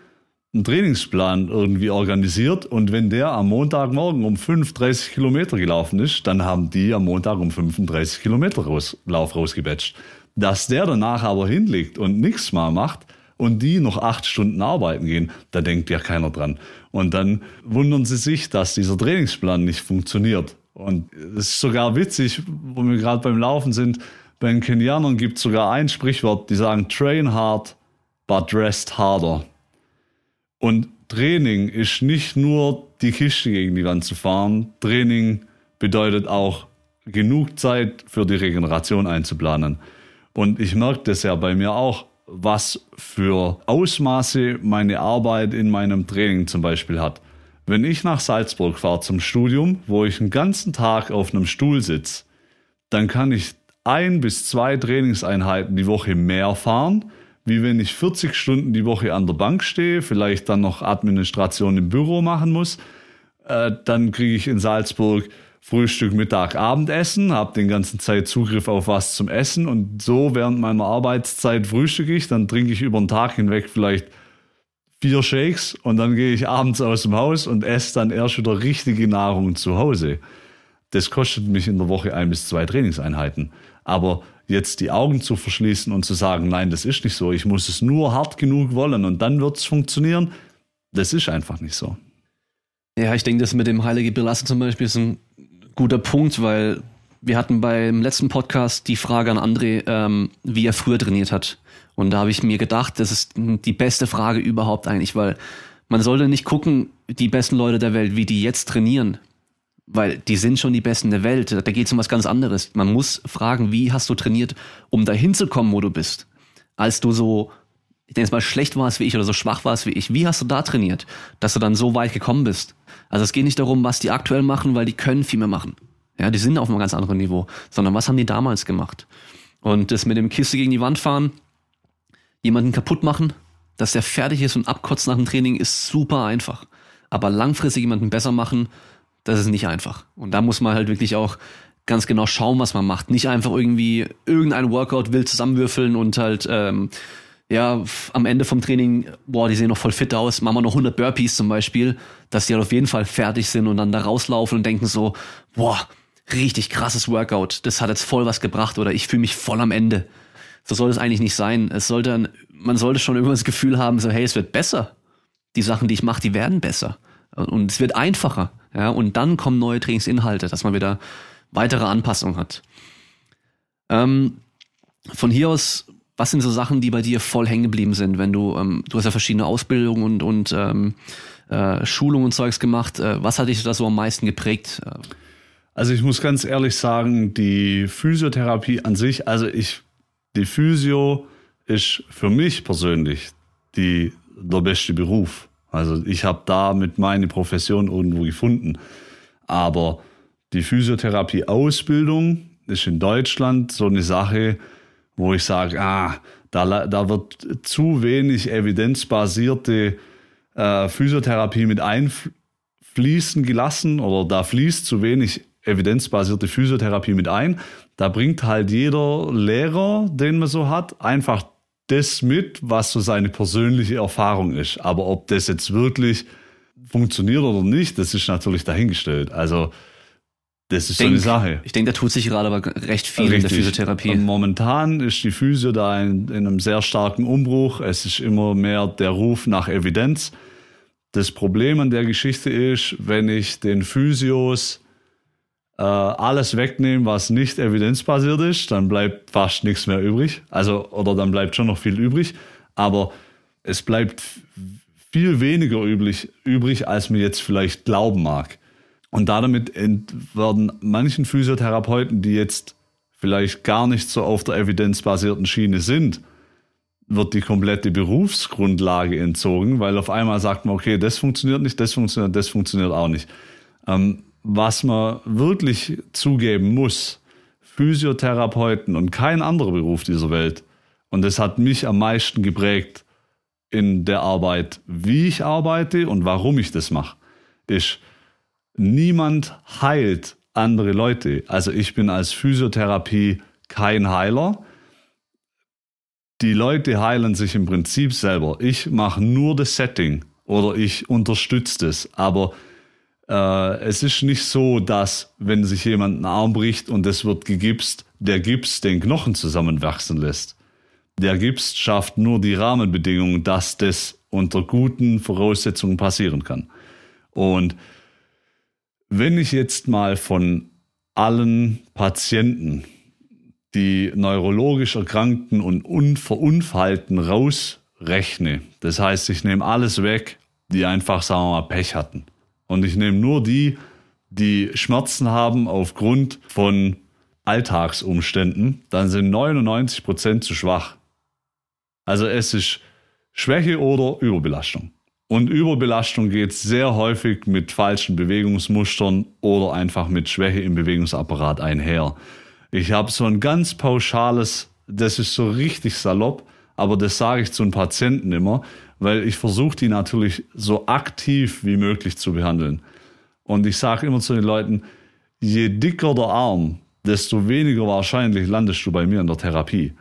einen Trainingsplan irgendwie organisiert und wenn der am Montagmorgen um 35 Kilometer gelaufen ist, dann haben die am Montag um 35 Kilometer raus, Lauf rausgebatcht. Dass der danach aber hinlegt und nichts mal macht und die noch acht Stunden arbeiten gehen, da denkt ja keiner dran. Und dann wundern sie sich, dass dieser Trainingsplan nicht funktioniert. Und es ist sogar witzig, wo wir gerade beim Laufen sind, bei den Kenianern gibt es sogar ein Sprichwort, die sagen, train hard, but rest harder. Und Training ist nicht nur die Kiste gegen die Wand zu fahren. Training bedeutet auch genug Zeit für die Regeneration einzuplanen. Und ich merke das ja bei mir auch, was für Ausmaße meine Arbeit in meinem Training zum Beispiel hat. Wenn ich nach Salzburg fahre zum Studium, wo ich einen ganzen Tag auf einem Stuhl sitze, dann kann ich ein bis zwei Trainingseinheiten die Woche mehr fahren, wie wenn ich 40 Stunden die Woche an der Bank stehe, vielleicht dann noch Administration im Büro machen muss. Äh, dann kriege ich in Salzburg Frühstück, Mittag, Abendessen, habe den ganzen Zeit Zugriff auf was zum Essen und so während meiner Arbeitszeit frühstücke ich, dann trinke ich über den Tag hinweg vielleicht vier Shakes und dann gehe ich abends aus dem Haus und esse dann erst wieder richtige Nahrung zu Hause. Das kostet mich in der Woche ein bis zwei Trainingseinheiten. Aber jetzt die Augen zu verschließen und zu sagen, nein, das ist nicht so, ich muss es nur hart genug wollen und dann wird es funktionieren, das ist einfach nicht so. Ja, ich denke, das mit dem Heilige Belassen zum Beispiel ist ein guter Punkt, weil wir hatten beim letzten Podcast die Frage an André, ähm, wie er früher trainiert hat. Und da habe ich mir gedacht, das ist die beste Frage überhaupt eigentlich, weil man sollte nicht gucken, die besten Leute der Welt, wie die jetzt trainieren, weil die sind schon die Besten der Welt. Da geht es um was ganz anderes. Man muss fragen, wie hast du trainiert, um dahin zu kommen, wo du bist. Als du so, ich denke jetzt mal, schlecht warst wie ich oder so schwach warst wie ich, wie hast du da trainiert, dass du dann so weit gekommen bist? Also es geht nicht darum, was die aktuell machen, weil die können viel mehr machen. Ja, die sind auf einem ganz anderen Niveau, sondern was haben die damals gemacht? Und das mit dem Kiste gegen die Wand fahren, jemanden kaputt machen, dass der fertig ist und abkotzt nach dem Training, ist super einfach. Aber langfristig jemanden besser machen, das ist nicht einfach. Und da muss man halt wirklich auch ganz genau schauen, was man macht. Nicht einfach irgendwie irgendein Workout wild zusammenwürfeln und halt, ähm, ja, am Ende vom Training, boah, die sehen noch voll fit aus, machen wir noch 100 Burpees zum Beispiel, dass die halt auf jeden Fall fertig sind und dann da rauslaufen und denken so, boah, richtig krasses Workout, das hat jetzt voll was gebracht oder ich fühle mich voll am Ende. So soll es eigentlich nicht sein. Es sollte, man sollte schon immer das Gefühl haben, so, hey, es wird besser. Die Sachen, die ich mache, die werden besser. Und es wird einfacher. Ja, und dann kommen neue Trainingsinhalte, dass man wieder weitere Anpassungen hat. Ähm, von hier aus, was sind so Sachen, die bei dir voll hängen geblieben sind, wenn du, ähm, du hast ja verschiedene Ausbildungen und, und ähm, äh, Schulungen und Zeugs gemacht. Äh, was hat dich da so am meisten geprägt? Also ich muss ganz ehrlich sagen, die Physiotherapie an sich, also ich, die Physio ist für mich persönlich die, der beste Beruf. Also ich habe damit meine Profession irgendwo gefunden. Aber die Physiotherapie-Ausbildung ist in Deutschland so eine Sache, wo ich sage, ah, da, da wird zu wenig evidenzbasierte äh, Physiotherapie mit einfließen gelassen oder da fließt zu wenig evidenzbasierte Physiotherapie mit ein. Da bringt halt jeder Lehrer, den man so hat, einfach das mit, was so seine persönliche Erfahrung ist. Aber ob das jetzt wirklich funktioniert oder nicht, das ist natürlich dahingestellt. Also das ist denk, so eine Sache. Ich denke, da tut sich gerade aber recht viel Richtig. in der Physiotherapie. Momentan ist die Physio da in, in einem sehr starken Umbruch. Es ist immer mehr der Ruf nach Evidenz. Das Problem an der Geschichte ist, wenn ich den Physios äh, alles wegnehmen, was nicht evidenzbasiert ist, dann bleibt fast nichts mehr übrig. Also, oder dann bleibt schon noch viel übrig. Aber es bleibt viel weniger übrig, übrig, als mir jetzt vielleicht glauben mag. Und damit werden manchen Physiotherapeuten, die jetzt vielleicht gar nicht so auf der evidenzbasierten Schiene sind, wird die komplette Berufsgrundlage entzogen, weil auf einmal sagt man, okay, das funktioniert nicht, das funktioniert, das funktioniert auch nicht. Ähm, was man wirklich zugeben muss, Physiotherapeuten und kein anderer Beruf dieser Welt, und das hat mich am meisten geprägt in der Arbeit, wie ich arbeite und warum ich das mache, ist, niemand heilt andere Leute. Also ich bin als Physiotherapie kein Heiler. Die Leute heilen sich im Prinzip selber. Ich mache nur das Setting oder ich unterstütze das. Aber äh, es ist nicht so, dass wenn sich jemand einen Arm bricht und es wird gegipst, der Gips den Knochen zusammenwachsen lässt. Der Gips schafft nur die Rahmenbedingungen, dass das unter guten Voraussetzungen passieren kann. Und wenn ich jetzt mal von allen Patienten, die neurologisch Erkrankten und Unverunfallten rausrechne, das heißt, ich nehme alles weg, die einfach, sagen wir mal, Pech hatten und ich nehme nur die, die Schmerzen haben aufgrund von Alltagsumständen, dann sind 99 Prozent zu schwach. Also es ist Schwäche oder Überbelastung. Und Überbelastung geht sehr häufig mit falschen Bewegungsmustern oder einfach mit Schwäche im Bewegungsapparat einher. Ich habe so ein ganz pauschales, das ist so richtig salopp, aber das sage ich zu den Patienten immer weil ich versuche die natürlich so aktiv wie möglich zu behandeln. Und ich sage immer zu den Leuten, je dicker der Arm, desto weniger wahrscheinlich landest du bei mir in der Therapie.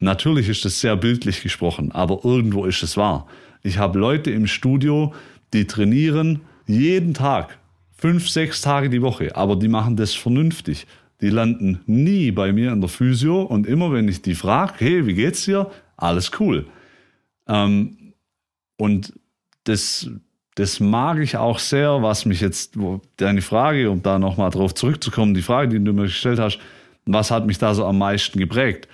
Natürlich ist das sehr bildlich gesprochen, aber irgendwo ist es wahr. Ich habe Leute im Studio, die trainieren jeden Tag, fünf, sechs Tage die Woche, aber die machen das vernünftig. Die landen nie bei mir in der Physio und immer wenn ich die frage, hey, wie geht's dir? Alles cool. Ähm, und das, das mag ich auch sehr, was mich jetzt, deine Frage, um da nochmal drauf zurückzukommen, die Frage, die du mir gestellt hast, was hat mich da so am meisten geprägt?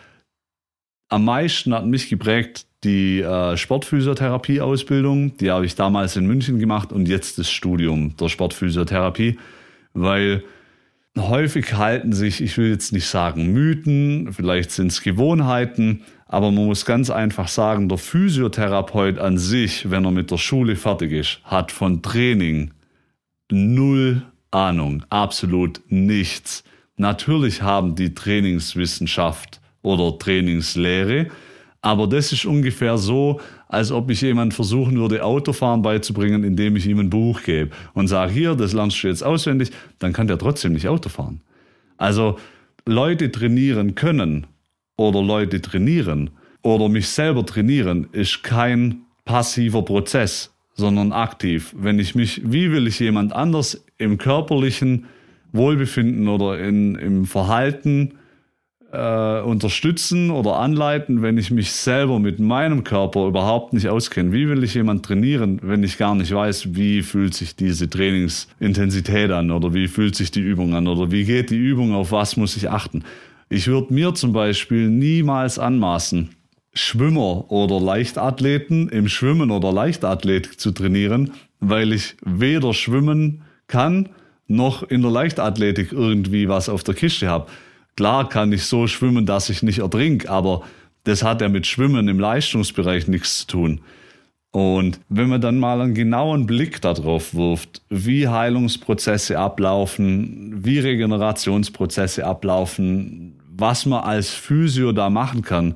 Am meisten hat mich geprägt die äh, Sportphysiotherapie-Ausbildung, die habe ich damals in München gemacht und jetzt das Studium der Sportphysiotherapie, weil häufig halten sich, ich will jetzt nicht sagen Mythen, vielleicht sind es Gewohnheiten, aber man muss ganz einfach sagen, der Physiotherapeut an sich, wenn er mit der Schule fertig ist, hat von Training null Ahnung, absolut nichts. Natürlich haben die Trainingswissenschaft oder Trainingslehre, aber das ist ungefähr so, als ob ich jemand versuchen würde, Autofahren beizubringen, indem ich ihm ein Buch gebe und sage, hier, das lernst du jetzt auswendig, dann kann der trotzdem nicht Auto fahren. Also Leute trainieren können oder Leute trainieren oder mich selber trainieren, ist kein passiver Prozess, sondern aktiv. Wenn ich mich, wie will ich jemand anders im körperlichen Wohlbefinden oder in, im Verhalten äh, unterstützen oder anleiten, wenn ich mich selber mit meinem Körper überhaupt nicht auskenne? Wie will ich jemand trainieren, wenn ich gar nicht weiß, wie fühlt sich diese Trainingsintensität an oder wie fühlt sich die Übung an oder wie geht die Übung, auf was muss ich achten? Ich würde mir zum Beispiel niemals anmaßen, Schwimmer oder Leichtathleten im Schwimmen oder Leichtathletik zu trainieren, weil ich weder schwimmen kann, noch in der Leichtathletik irgendwie was auf der Kiste habe. Klar kann ich so schwimmen, dass ich nicht ertrink, aber das hat ja mit Schwimmen im Leistungsbereich nichts zu tun. Und wenn man dann mal einen genauen Blick darauf wirft, wie Heilungsprozesse ablaufen, wie Regenerationsprozesse ablaufen, was man als Physio da machen kann,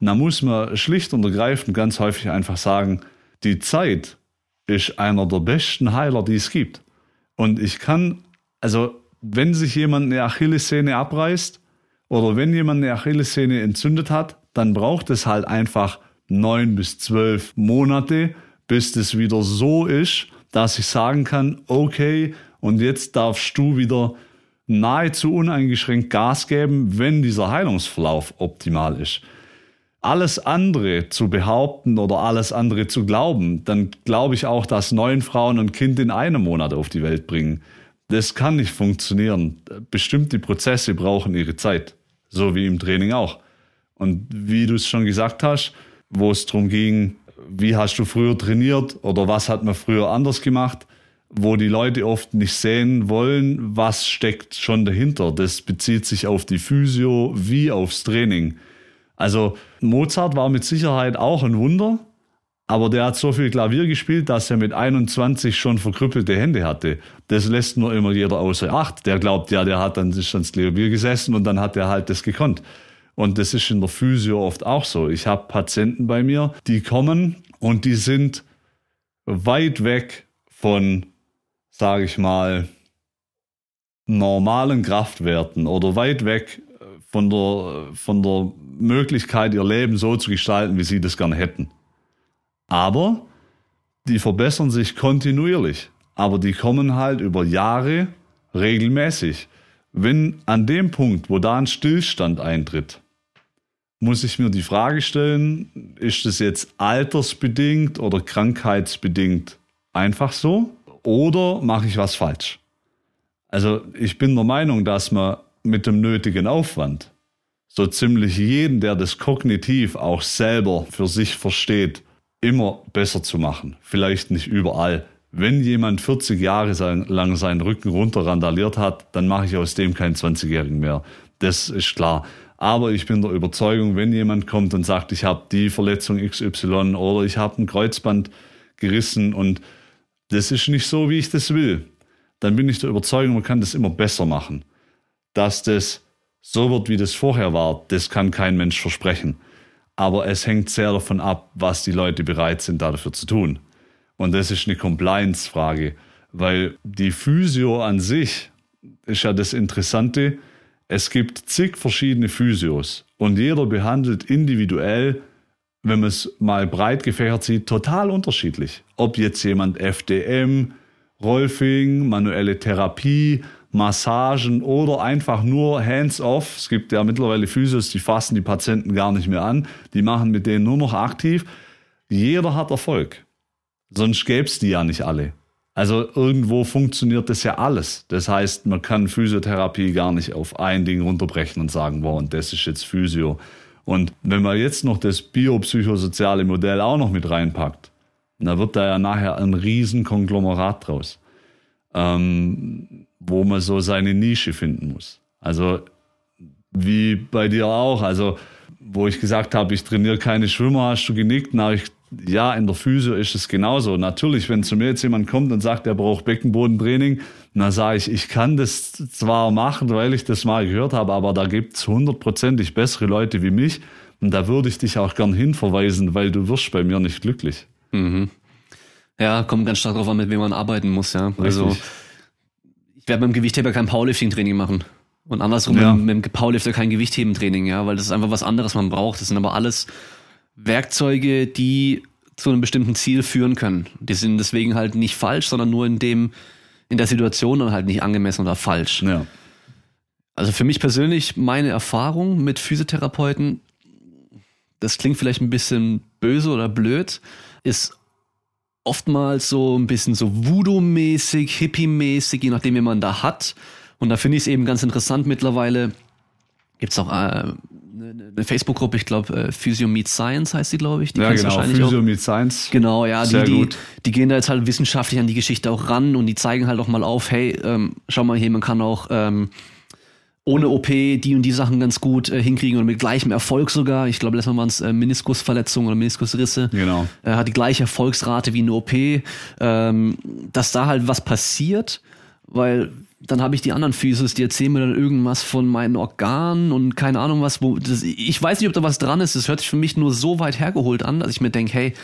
dann muss man schlicht und ergreifend ganz häufig einfach sagen, die Zeit ist einer der besten Heiler, die es gibt. Und ich kann, also wenn sich jemand eine Achillessehne abreißt oder wenn jemand eine Achillessehne entzündet hat, dann braucht es halt einfach neun bis zwölf Monate, bis das wieder so ist, dass ich sagen kann, okay, und jetzt darfst du wieder nahezu uneingeschränkt Gas geben, wenn dieser Heilungsverlauf optimal ist. Alles andere zu behaupten oder alles andere zu glauben, dann glaube ich auch, dass neun Frauen ein Kind in einem Monat auf die Welt bringen. Das kann nicht funktionieren. Bestimmte Prozesse brauchen ihre Zeit, so wie im Training auch. Und wie du es schon gesagt hast, wo es darum ging, wie hast du früher trainiert oder was hat man früher anders gemacht, wo die Leute oft nicht sehen wollen, was steckt schon dahinter. Das bezieht sich auf die Physio wie aufs Training. Also Mozart war mit Sicherheit auch ein Wunder, aber der hat so viel Klavier gespielt, dass er mit 21 schon verkrüppelte Hände hatte. Das lässt nur immer jeder außer Acht. Der glaubt, ja, der hat dann sich ans Klavier gesessen und dann hat er halt das gekonnt. Und das ist in der Physio oft auch so. Ich habe Patienten bei mir, die kommen und die sind weit weg von sage ich mal, normalen Kraftwerten oder weit weg äh, von der, von der Möglichkeit, ihr Leben so zu gestalten, wie sie das gerne hätten. Aber die verbessern sich kontinuierlich. Aber die kommen halt über Jahre regelmäßig. Wenn an dem Punkt, wo da ein Stillstand eintritt, muss ich mir die Frage stellen, ist es jetzt altersbedingt oder krankheitsbedingt einfach so? Oder mache ich was falsch? Also ich bin der Meinung, dass man mit dem nötigen Aufwand so ziemlich jeden, der das kognitiv auch selber für sich versteht, immer besser zu machen. Vielleicht nicht überall. Wenn jemand 40 Jahre lang seinen Rücken runter randaliert hat, dann mache ich aus dem keinen 20-Jährigen mehr. Das ist klar. Aber ich bin der Überzeugung, wenn jemand kommt und sagt, ich habe die Verletzung XY oder ich habe ein Kreuzband gerissen und das ist nicht so, wie ich das will, dann bin ich der Überzeugung, man kann das immer besser machen. Dass das so wird, wie das vorher war, das kann kein Mensch versprechen. Aber es hängt sehr davon ab, was die Leute bereit sind, dafür zu tun. Und das ist eine Compliance-Frage, weil die Physio an sich ist ja das Interessante, es gibt zig verschiedene Physios und jeder behandelt individuell, wenn man es mal breit gefächert sieht, total unterschiedlich. Ob jetzt jemand FDM, Rolfing, manuelle Therapie, Massagen oder einfach nur hands-off. Es gibt ja mittlerweile Physios, die fassen die Patienten gar nicht mehr an. Die machen mit denen nur noch aktiv. Jeder hat Erfolg. Sonst gäbe es die ja nicht alle. Also irgendwo funktioniert das ja alles. Das heißt, man kann Physiotherapie gar nicht auf ein Ding runterbrechen und sagen, wow, und das ist jetzt Physio. Und wenn man jetzt noch das biopsychosoziale Modell auch noch mit reinpackt, dann wird da ja nachher ein Riesenkonglomerat draus, ähm, wo man so seine Nische finden muss. Also wie bei dir auch, also wo ich gesagt habe, ich trainiere keine Schwimmer, hast du genickt, na, ich ja, in der Physio ist es genauso. Natürlich, wenn zu mir jetzt jemand kommt und sagt, er braucht Beckenbodentraining, dann sage ich, ich kann das zwar machen, weil ich das mal gehört habe, aber da gibt's hundertprozentig bessere Leute wie mich. Und da würde ich dich auch gern hinverweisen, weil du wirst bei mir nicht glücklich. Mhm. Ja, kommt ganz stark darauf an, mit wem man arbeiten muss, ja. Richtig. Also ich werde beim Gewichtheber kein Powerlifting-Training machen. Und andersrum ja. mit, mit dem Powerlifter kein Gewichtheben-Training, ja, weil das ist einfach was anderes, man braucht. Das sind aber alles Werkzeuge, die zu einem bestimmten Ziel führen können. Die sind deswegen halt nicht falsch, sondern nur in dem, in der Situation dann halt nicht angemessen oder falsch. Ja. Also für mich persönlich, meine Erfahrung mit Physiotherapeuten, das klingt vielleicht ein bisschen böse oder blöd, ist oftmals so ein bisschen so Voodoo-mäßig, Hippie-mäßig, je nachdem, wie man da hat. Und da finde ich es eben ganz interessant mittlerweile. Gibt es auch äh, eine Facebook-Gruppe, ich glaube, äh, Physio Meets Science heißt die, glaube ich. Die ja, genau, Physio Meets Science. Genau, ja, die, die, die, gehen da jetzt halt wissenschaftlich an die Geschichte auch ran und die zeigen halt auch mal auf, hey, ähm, schau mal hier, man kann auch ähm, ohne OP die und die Sachen ganz gut äh, hinkriegen und mit gleichem Erfolg sogar. Ich glaube, letztes Mal waren es äh, Meniskusverletzungen oder Meniskusrisse. Genau. Äh, hat die gleiche Erfolgsrate wie eine OP. Ähm, dass da halt was passiert, weil dann habe ich die anderen Physios, die erzählen mir dann irgendwas von meinen Organen und keine Ahnung was. Wo das, ich weiß nicht, ob da was dran ist. Das hört sich für mich nur so weit hergeholt an, dass ich mir denke, hey,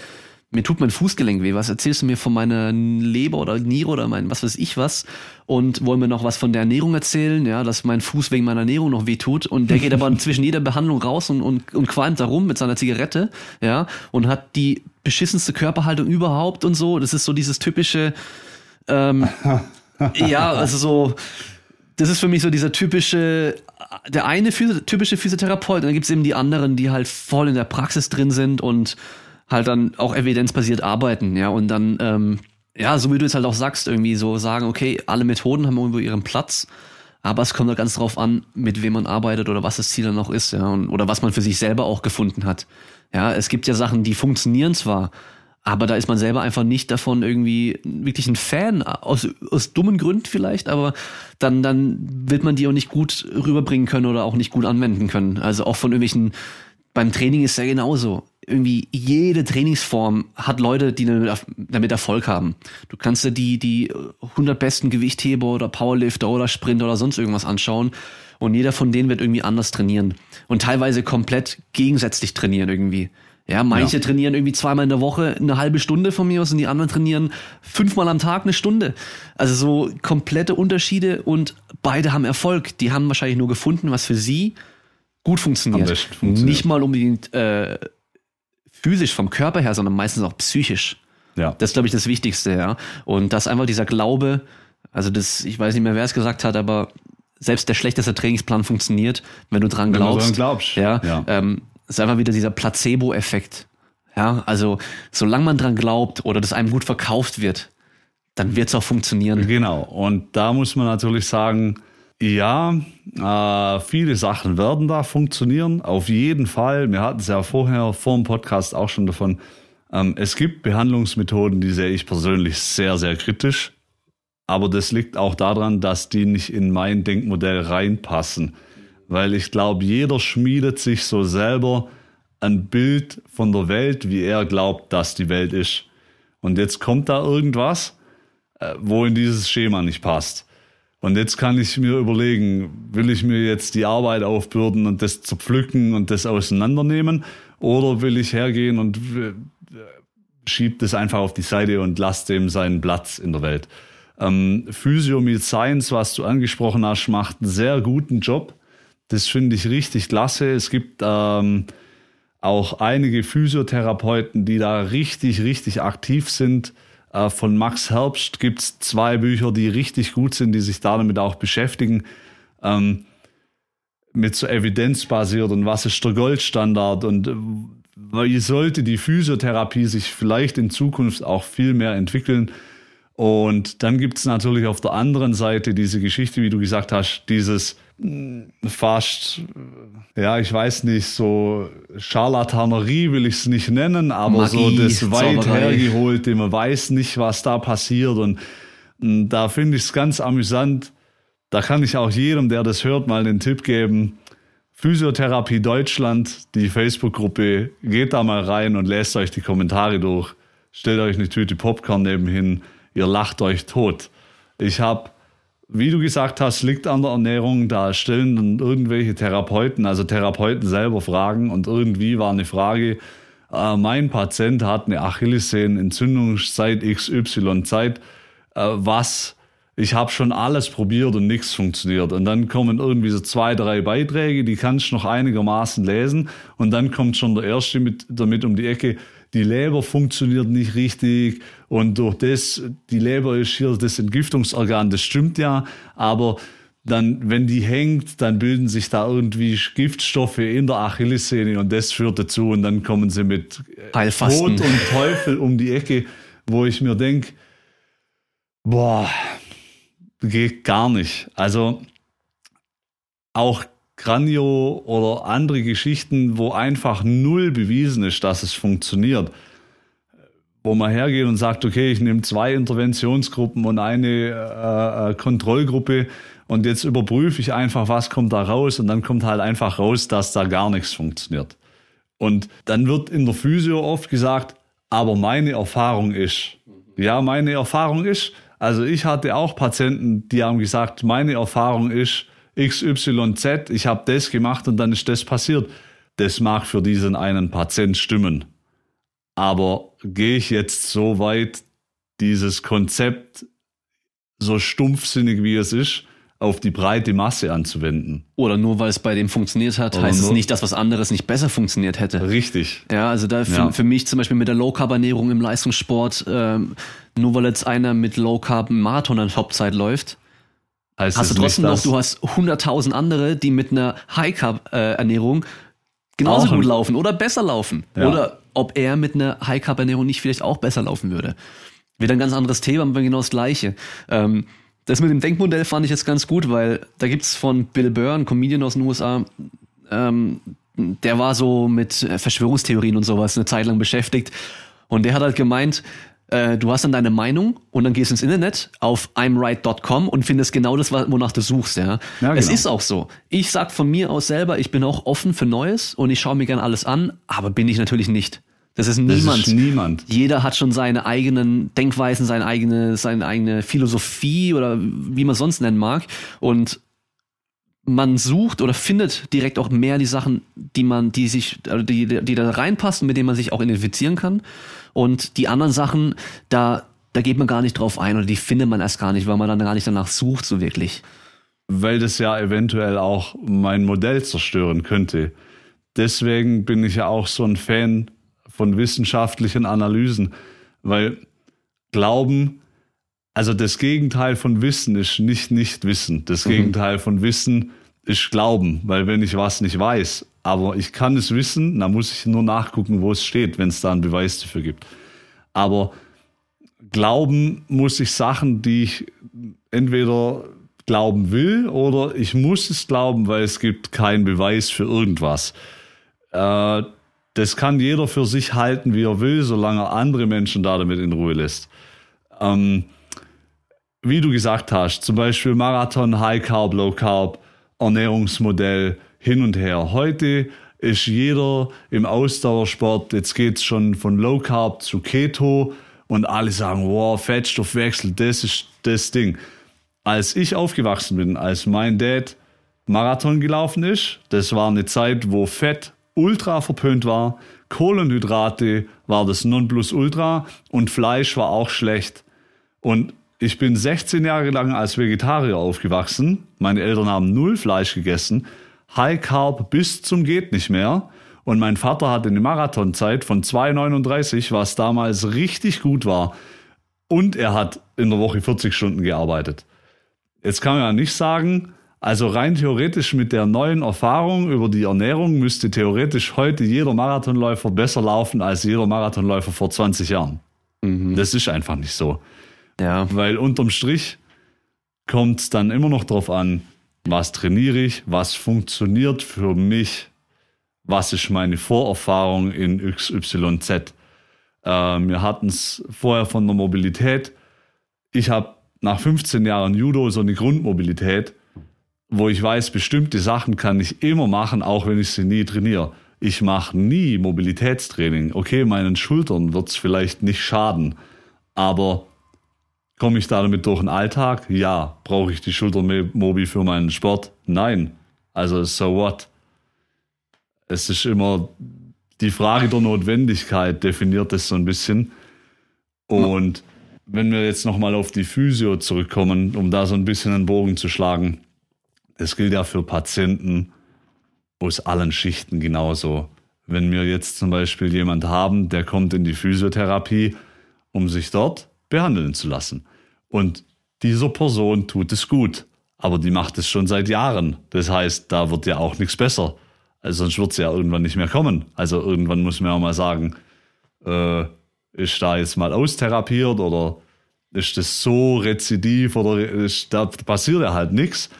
mir tut mein Fußgelenk weh. Was erzählst du mir von meiner Leber oder Niere oder mein was weiß ich was? Und wollen mir noch was von der Ernährung erzählen, ja, dass mein Fuß wegen meiner Ernährung noch weh tut. Und der geht aber *laughs* zwischen jeder Behandlung raus und, und, und qualmt da rum mit seiner Zigarette, ja, und hat die beschissenste Körperhaltung überhaupt und so. Das ist so dieses typische, ähm, *laughs* *laughs* ja, also so, das ist für mich so dieser typische, der eine typische Physiotherapeut, und dann gibt es eben die anderen, die halt voll in der Praxis drin sind und halt dann auch evidenzbasiert arbeiten, ja, und dann, ähm, ja, so wie du jetzt halt auch sagst, irgendwie so sagen, okay, alle Methoden haben irgendwo ihren Platz, aber es kommt halt ganz drauf an, mit wem man arbeitet oder was das Ziel dann noch ist, ja, und, oder was man für sich selber auch gefunden hat. Ja, es gibt ja Sachen, die funktionieren zwar, aber da ist man selber einfach nicht davon irgendwie wirklich ein Fan, aus, aus dummen Gründen vielleicht, aber dann, dann wird man die auch nicht gut rüberbringen können oder auch nicht gut anwenden können. Also auch von irgendwelchen, beim Training ist ja genauso. Irgendwie jede Trainingsform hat Leute, die damit Erfolg haben. Du kannst dir die, die 100 besten Gewichtheber oder Powerlifter oder Sprinter oder sonst irgendwas anschauen und jeder von denen wird irgendwie anders trainieren und teilweise komplett gegensätzlich trainieren irgendwie. Ja, manche ja. trainieren irgendwie zweimal in der Woche eine halbe Stunde von mir aus und die anderen trainieren fünfmal am Tag eine Stunde. Also so komplette Unterschiede und beide haben Erfolg. Die haben wahrscheinlich nur gefunden, was für sie gut funktioniert. funktioniert. Nicht mal unbedingt äh, physisch vom Körper her, sondern meistens auch psychisch. Ja. Das ist, glaube ich, das Wichtigste, ja. Und das einfach dieser Glaube, also das, ich weiß nicht mehr, wer es gesagt hat, aber selbst der schlechteste Trainingsplan funktioniert, wenn du dran glaubst. Wenn du dran glaubst. Ja. ja. Ähm, ist einfach wieder dieser Placebo-Effekt. Ja, also solange man dran glaubt oder das einem gut verkauft wird, dann wird es auch funktionieren. Genau. Und da muss man natürlich sagen, ja, äh, viele Sachen werden da funktionieren. Auf jeden Fall. Wir hatten es ja vorher vor dem Podcast auch schon davon. Ähm, es gibt Behandlungsmethoden, die sehe ich persönlich sehr, sehr kritisch. Aber das liegt auch daran, dass die nicht in mein Denkmodell reinpassen weil ich glaube, jeder schmiedet sich so selber ein Bild von der Welt, wie er glaubt, dass die Welt ist. Und jetzt kommt da irgendwas, äh, wo in dieses Schema nicht passt. Und jetzt kann ich mir überlegen, will ich mir jetzt die Arbeit aufbürden und das zerpflücken und das auseinandernehmen? Oder will ich hergehen und äh, schieb das einfach auf die Seite und lass dem seinen Platz in der Welt? Ähm, Physio mit Science, was du angesprochen hast, macht einen sehr guten Job. Das finde ich richtig klasse. Es gibt ähm, auch einige Physiotherapeuten, die da richtig, richtig aktiv sind. Äh, von Max Herbst gibt es zwei Bücher, die richtig gut sind, die sich damit auch beschäftigen. Ähm, mit so evidenzbasiert und was ist der Goldstandard und wie sollte die Physiotherapie sich vielleicht in Zukunft auch viel mehr entwickeln. Und dann gibt es natürlich auf der anderen Seite diese Geschichte, wie du gesagt hast, dieses fast, ja, ich weiß nicht, so Scharlatanerie will ich es nicht nennen, aber Magie, so das weit Zauberei. hergeholte, man weiß nicht, was da passiert. Und, und hm, da finde ich es ganz amüsant. Da kann ich auch jedem, der das hört, mal den Tipp geben. Physiotherapie Deutschland, die Facebook-Gruppe, geht da mal rein und lest euch die Kommentare durch. Stellt euch eine Tüte Popcorn nebenhin ihr lacht euch tot. Ich habe, wie du gesagt hast, liegt an der Ernährung, da stellen dann irgendwelche Therapeuten, also Therapeuten selber Fragen und irgendwie war eine Frage, äh, mein Patient hat eine Achillessehnenentzündung seit XY Zeit, äh, was ich habe schon alles probiert und nichts funktioniert. Und dann kommen irgendwie so zwei, drei Beiträge, die kannst du noch einigermaßen lesen. Und dann kommt schon der erste mit, damit um die Ecke, die Leber funktioniert nicht richtig und durch das, die Leber ist hier das Entgiftungsorgan, das stimmt ja, aber dann, wenn die hängt, dann bilden sich da irgendwie Giftstoffe in der Achillessehne und das führt dazu und dann kommen sie mit Heilfasten. Tod und Teufel um die Ecke, wo ich mir denke, boah, geht gar nicht. Also auch Granio oder andere Geschichten, wo einfach null bewiesen ist, dass es funktioniert. Wo man hergeht und sagt, okay, ich nehme zwei Interventionsgruppen und eine äh, äh, Kontrollgruppe und jetzt überprüfe ich einfach, was kommt da raus und dann kommt halt einfach raus, dass da gar nichts funktioniert. Und dann wird in der Physio oft gesagt, aber meine Erfahrung ist, ja, meine Erfahrung ist, also ich hatte auch Patienten, die haben gesagt, meine Erfahrung ist, XYZ, ich habe das gemacht und dann ist das passiert. Das mag für diesen einen Patient stimmen. Aber gehe ich jetzt so weit, dieses Konzept, so stumpfsinnig wie es ist, auf die breite Masse anzuwenden. Oder nur weil es bei dem funktioniert hat, Oder heißt es nicht, dass was anderes nicht besser funktioniert hätte. Richtig. Ja, also da für, ja. für mich zum Beispiel mit der Low Carb Ernährung im Leistungssport, ähm, nur weil jetzt einer mit Low Carb Marathon an Topzeit läuft, Heißt hast du trotzdem noch, du hast 100.000 andere, die mit einer High-Carb-Ernährung genauso gut laufen oder besser laufen. Ja. Oder ob er mit einer High-Carb-Ernährung nicht vielleicht auch besser laufen würde. Wieder ein ganz anderes Thema, aber genau das Gleiche. Ähm, das mit dem Denkmodell fand ich jetzt ganz gut, weil da gibt's von Bill Burr, ein Comedian aus den USA, ähm, der war so mit Verschwörungstheorien und sowas eine Zeit lang beschäftigt. Und der hat halt gemeint, äh, du hast dann deine Meinung und dann gehst ins Internet auf imright.com und findest genau das, wonach du suchst, ja. ja genau. Es ist auch so. Ich sag von mir aus selber, ich bin auch offen für Neues und ich schaue mir gerne alles an, aber bin ich natürlich nicht. Das ist niemand. Das ist niemand. Jeder hat schon seine eigenen Denkweisen, seine eigene, seine eigene Philosophie oder wie man sonst nennen mag. Und man sucht oder findet direkt auch mehr die Sachen, die man, die sich, also die, die da reinpassen, mit denen man sich auch identifizieren kann. Und die anderen Sachen, da, da geht man gar nicht drauf ein oder die findet man erst gar nicht, weil man dann gar nicht danach sucht, so wirklich. Weil das ja eventuell auch mein Modell zerstören könnte. Deswegen bin ich ja auch so ein Fan von wissenschaftlichen Analysen, weil Glauben, also das Gegenteil von Wissen ist nicht nicht Wissen. Das mhm. Gegenteil von Wissen ist Glauben, weil wenn ich was nicht weiß, aber ich kann es wissen, dann muss ich nur nachgucken, wo es steht, wenn es da einen Beweis dafür gibt. Aber glauben muss ich Sachen, die ich entweder glauben will oder ich muss es glauben, weil es gibt keinen Beweis für irgendwas. Äh, das kann jeder für sich halten, wie er will, solange er andere Menschen da damit in Ruhe lässt. Ähm, wie du gesagt hast, zum Beispiel Marathon, High Carb, Low Carb, Ernährungsmodell, hin und her. Heute ist jeder im Ausdauersport, jetzt geht es schon von Low Carb zu Keto und alle sagen, wow, Fettstoffwechsel, das ist das Ding. Als ich aufgewachsen bin, als mein Dad Marathon gelaufen ist, das war eine Zeit, wo Fett ultra verpönt war, Kohlenhydrate war das Nonplusultra und Fleisch war auch schlecht. Und ich bin 16 Jahre lang als Vegetarier aufgewachsen. Meine Eltern haben null Fleisch gegessen. High Carb bis zum geht nicht mehr. Und mein Vater hatte eine Marathonzeit von 2,39, was damals richtig gut war. Und er hat in der Woche 40 Stunden gearbeitet. Jetzt kann man ja nicht sagen, also rein theoretisch mit der neuen Erfahrung über die Ernährung müsste theoretisch heute jeder Marathonläufer besser laufen als jeder Marathonläufer vor 20 Jahren. Mhm. Das ist einfach nicht so. Ja. Weil unterm Strich kommt es dann immer noch darauf an, was trainiere ich, was funktioniert für mich, was ist meine Vorerfahrung in XYZ. Ähm, wir hatten es vorher von der Mobilität. Ich habe nach 15 Jahren Judo so eine Grundmobilität, wo ich weiß, bestimmte Sachen kann ich immer machen, auch wenn ich sie nie trainiere. Ich mache nie Mobilitätstraining. Okay, meinen Schultern wird es vielleicht nicht schaden, aber komme ich damit durch den Alltag? Ja. Brauche ich die Schultermobi für meinen Sport? Nein. Also so what? Es ist immer die Frage der Notwendigkeit definiert es so ein bisschen. Und wenn wir jetzt nochmal auf die Physio zurückkommen, um da so ein bisschen einen Bogen zu schlagen, das gilt ja für Patienten aus allen Schichten genauso. Wenn wir jetzt zum Beispiel jemand haben, der kommt in die Physiotherapie, um sich dort behandeln zu lassen. Und dieser Person tut es gut, aber die macht es schon seit Jahren. Das heißt, da wird ja auch nichts besser. Also sonst wird es ja irgendwann nicht mehr kommen. Also irgendwann muss man ja mal sagen, äh, ist da jetzt mal austherapiert oder ist das so rezidiv oder ist, da passiert ja halt nichts.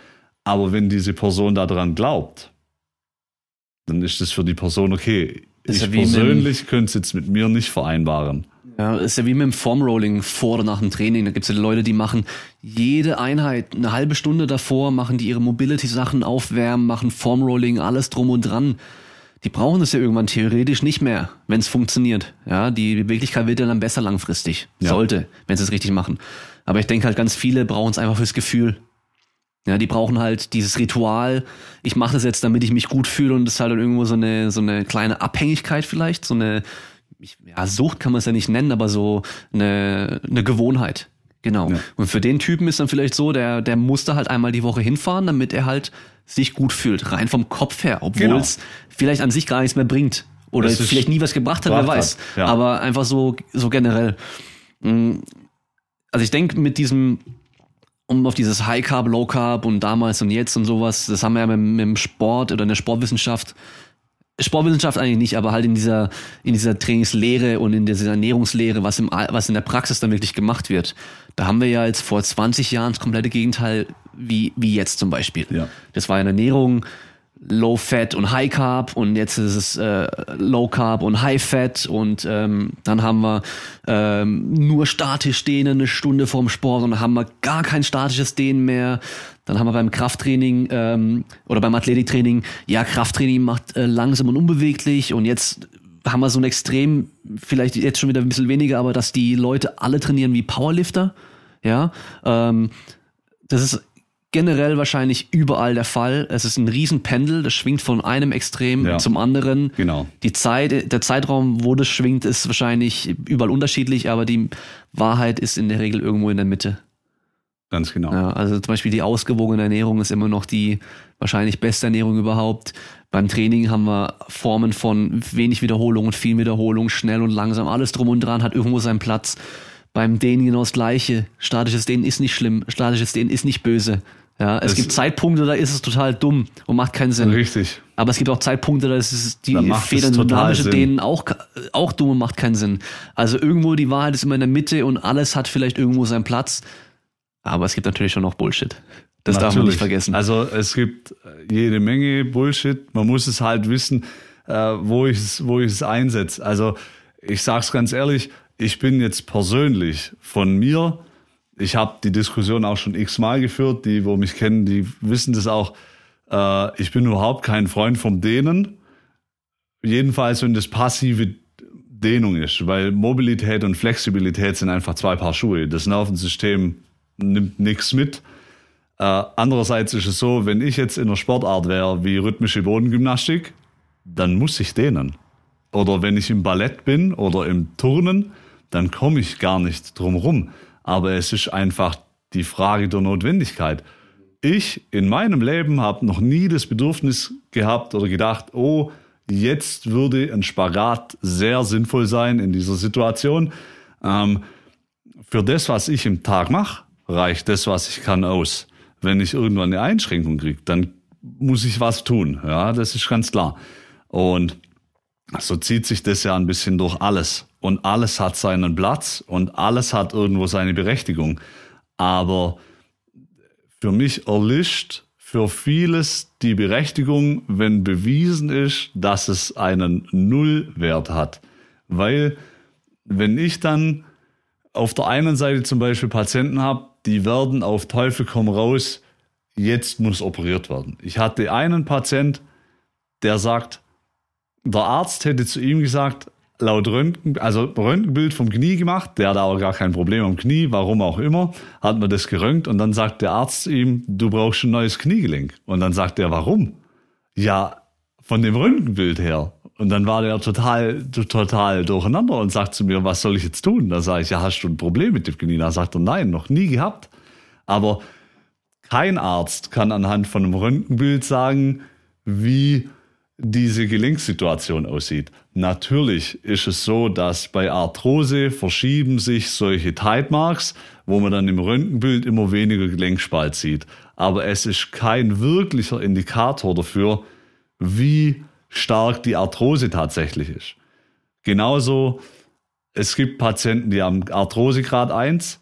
Aber wenn diese Person daran glaubt, dann ist das für die Person okay. ich ja persönlich könnte es jetzt mit mir nicht vereinbaren. Ja, ist ja wie mit dem Formrolling vor oder nach dem Training. Da gibt es ja Leute, die machen jede Einheit eine halbe Stunde davor, machen die ihre Mobility-Sachen aufwärmen, machen Formrolling, alles drum und dran. Die brauchen es ja irgendwann theoretisch nicht mehr, wenn es funktioniert. Ja, die Beweglichkeit wird ja dann besser langfristig. Ja. Sollte, wenn sie es richtig machen. Aber ich denke halt, ganz viele brauchen es einfach fürs Gefühl. Ja, die brauchen halt dieses Ritual. Ich mache das jetzt, damit ich mich gut fühle und das ist halt dann irgendwo so eine so eine kleine Abhängigkeit vielleicht, so eine ich, ja, Sucht kann man es ja nicht nennen, aber so eine, eine Gewohnheit. Genau. Ja. Und für den Typen ist dann vielleicht so, der, der muss da halt einmal die Woche hinfahren, damit er halt sich gut fühlt, rein vom Kopf her, obwohl genau. es vielleicht an sich gar nichts mehr bringt. Oder vielleicht nie was gebracht hat, wer weiß. Ja. Aber einfach so, so generell. Mm, also ich denke, mit diesem, um auf dieses High Carb, Low Carb und damals und jetzt und sowas, das haben wir ja mit, mit dem Sport oder in der Sportwissenschaft Sportwissenschaft eigentlich nicht, aber halt in dieser, in dieser Trainingslehre und in dieser Ernährungslehre, was, im, was in der Praxis dann wirklich gemacht wird. Da haben wir ja jetzt vor 20 Jahren das komplette Gegenteil wie, wie jetzt zum Beispiel. Ja. Das war eine Ernährung, Low Fat und High Carb und jetzt ist es äh, Low Carb und High Fat und ähm, dann haben wir ähm, nur statisch dehnen eine Stunde vorm Sport und dann haben wir gar kein statisches Dehnen mehr. Dann haben wir beim Krafttraining ähm, oder beim Athletiktraining, ja, Krafttraining macht äh, langsam und unbeweglich und jetzt haben wir so ein Extrem, vielleicht jetzt schon wieder ein bisschen weniger, aber dass die Leute alle trainieren wie Powerlifter. Ja, ähm, das ist generell wahrscheinlich überall der Fall. Es ist ein Riesenpendel, das schwingt von einem Extrem ja, zum anderen. Genau. Die Zeit, der Zeitraum, wo das schwingt, ist wahrscheinlich überall unterschiedlich, aber die Wahrheit ist in der Regel irgendwo in der Mitte. Ganz genau. Ja, also zum Beispiel die ausgewogene Ernährung ist immer noch die wahrscheinlich beste Ernährung überhaupt. Beim Training haben wir Formen von wenig Wiederholung und viel Wiederholung, schnell und langsam, alles drum und dran hat irgendwo seinen Platz. Beim Dehnen genau das Gleiche. Statisches Dehnen ist nicht schlimm, statisches Dehnen ist nicht böse. Ja, es das gibt Zeitpunkte, da ist es total dumm und macht keinen Sinn. Richtig. Aber es gibt auch Zeitpunkte, da ist es die federdynamische Dehnen auch, auch dumm und macht keinen Sinn. Also irgendwo die Wahrheit ist immer in der Mitte und alles hat vielleicht irgendwo seinen Platz. Aber es gibt natürlich schon noch Bullshit. Das natürlich. darf man nicht vergessen. Also es gibt jede Menge Bullshit. Man muss es halt wissen, äh, wo ich es, wo ich es einsetze. Also ich sag's ganz ehrlich, ich bin jetzt persönlich von mir, ich habe die Diskussion auch schon x-mal geführt, die, wo mich kennen, die wissen das auch. Äh, ich bin überhaupt kein Freund vom Dehnen. Jedenfalls, wenn das passive Dehnung ist, weil Mobilität und Flexibilität sind einfach zwei Paar Schuhe. Das Nervensystem nimmt nichts mit. Äh, andererseits ist es so, wenn ich jetzt in einer Sportart wäre wie rhythmische Bodengymnastik, dann muss ich dehnen. Oder wenn ich im Ballett bin oder im Turnen, dann komme ich gar nicht drum rum. Aber es ist einfach die Frage der Notwendigkeit. Ich in meinem Leben habe noch nie das Bedürfnis gehabt oder gedacht, oh, jetzt würde ein Spagat sehr sinnvoll sein in dieser Situation. Ähm, für das, was ich im Tag mache, reicht das, was ich kann, aus. Wenn ich irgendwann eine Einschränkung kriege, dann muss ich was tun. Ja, das ist ganz klar. Und so zieht sich das ja ein bisschen durch alles. Und alles hat seinen Platz und alles hat irgendwo seine Berechtigung. Aber für mich erlischt für vieles die Berechtigung, wenn bewiesen ist, dass es einen Nullwert hat. Weil wenn ich dann auf der einen Seite zum Beispiel Patienten habe, die werden auf Teufel komm raus, jetzt muss operiert werden. Ich hatte einen Patient, der sagt, der Arzt hätte zu ihm gesagt, laut Röntgen, also Röntgenbild vom Knie gemacht, der hat aber gar kein Problem am Knie, warum auch immer, hat man das geröntgt und dann sagt der Arzt ihm, du brauchst ein neues Kniegelenk. Und dann sagt er, warum? Ja, von dem Röntgenbild her. Und dann war der total, total durcheinander und sagt zu mir, was soll ich jetzt tun? Da sage ich, ja, hast du ein Problem mit dem Knie? Da sagt er, nein, noch nie gehabt. Aber kein Arzt kann anhand von einem Röntgenbild sagen, wie diese Gelenksituation aussieht. Natürlich ist es so, dass bei Arthrose verschieben sich solche Tight Marks, wo man dann im Röntgenbild immer weniger Gelenkspalt sieht. Aber es ist kein wirklicher Indikator dafür, wie stark die Arthrose tatsächlich ist. Genauso, es gibt Patienten, die haben Arthrosegrad 1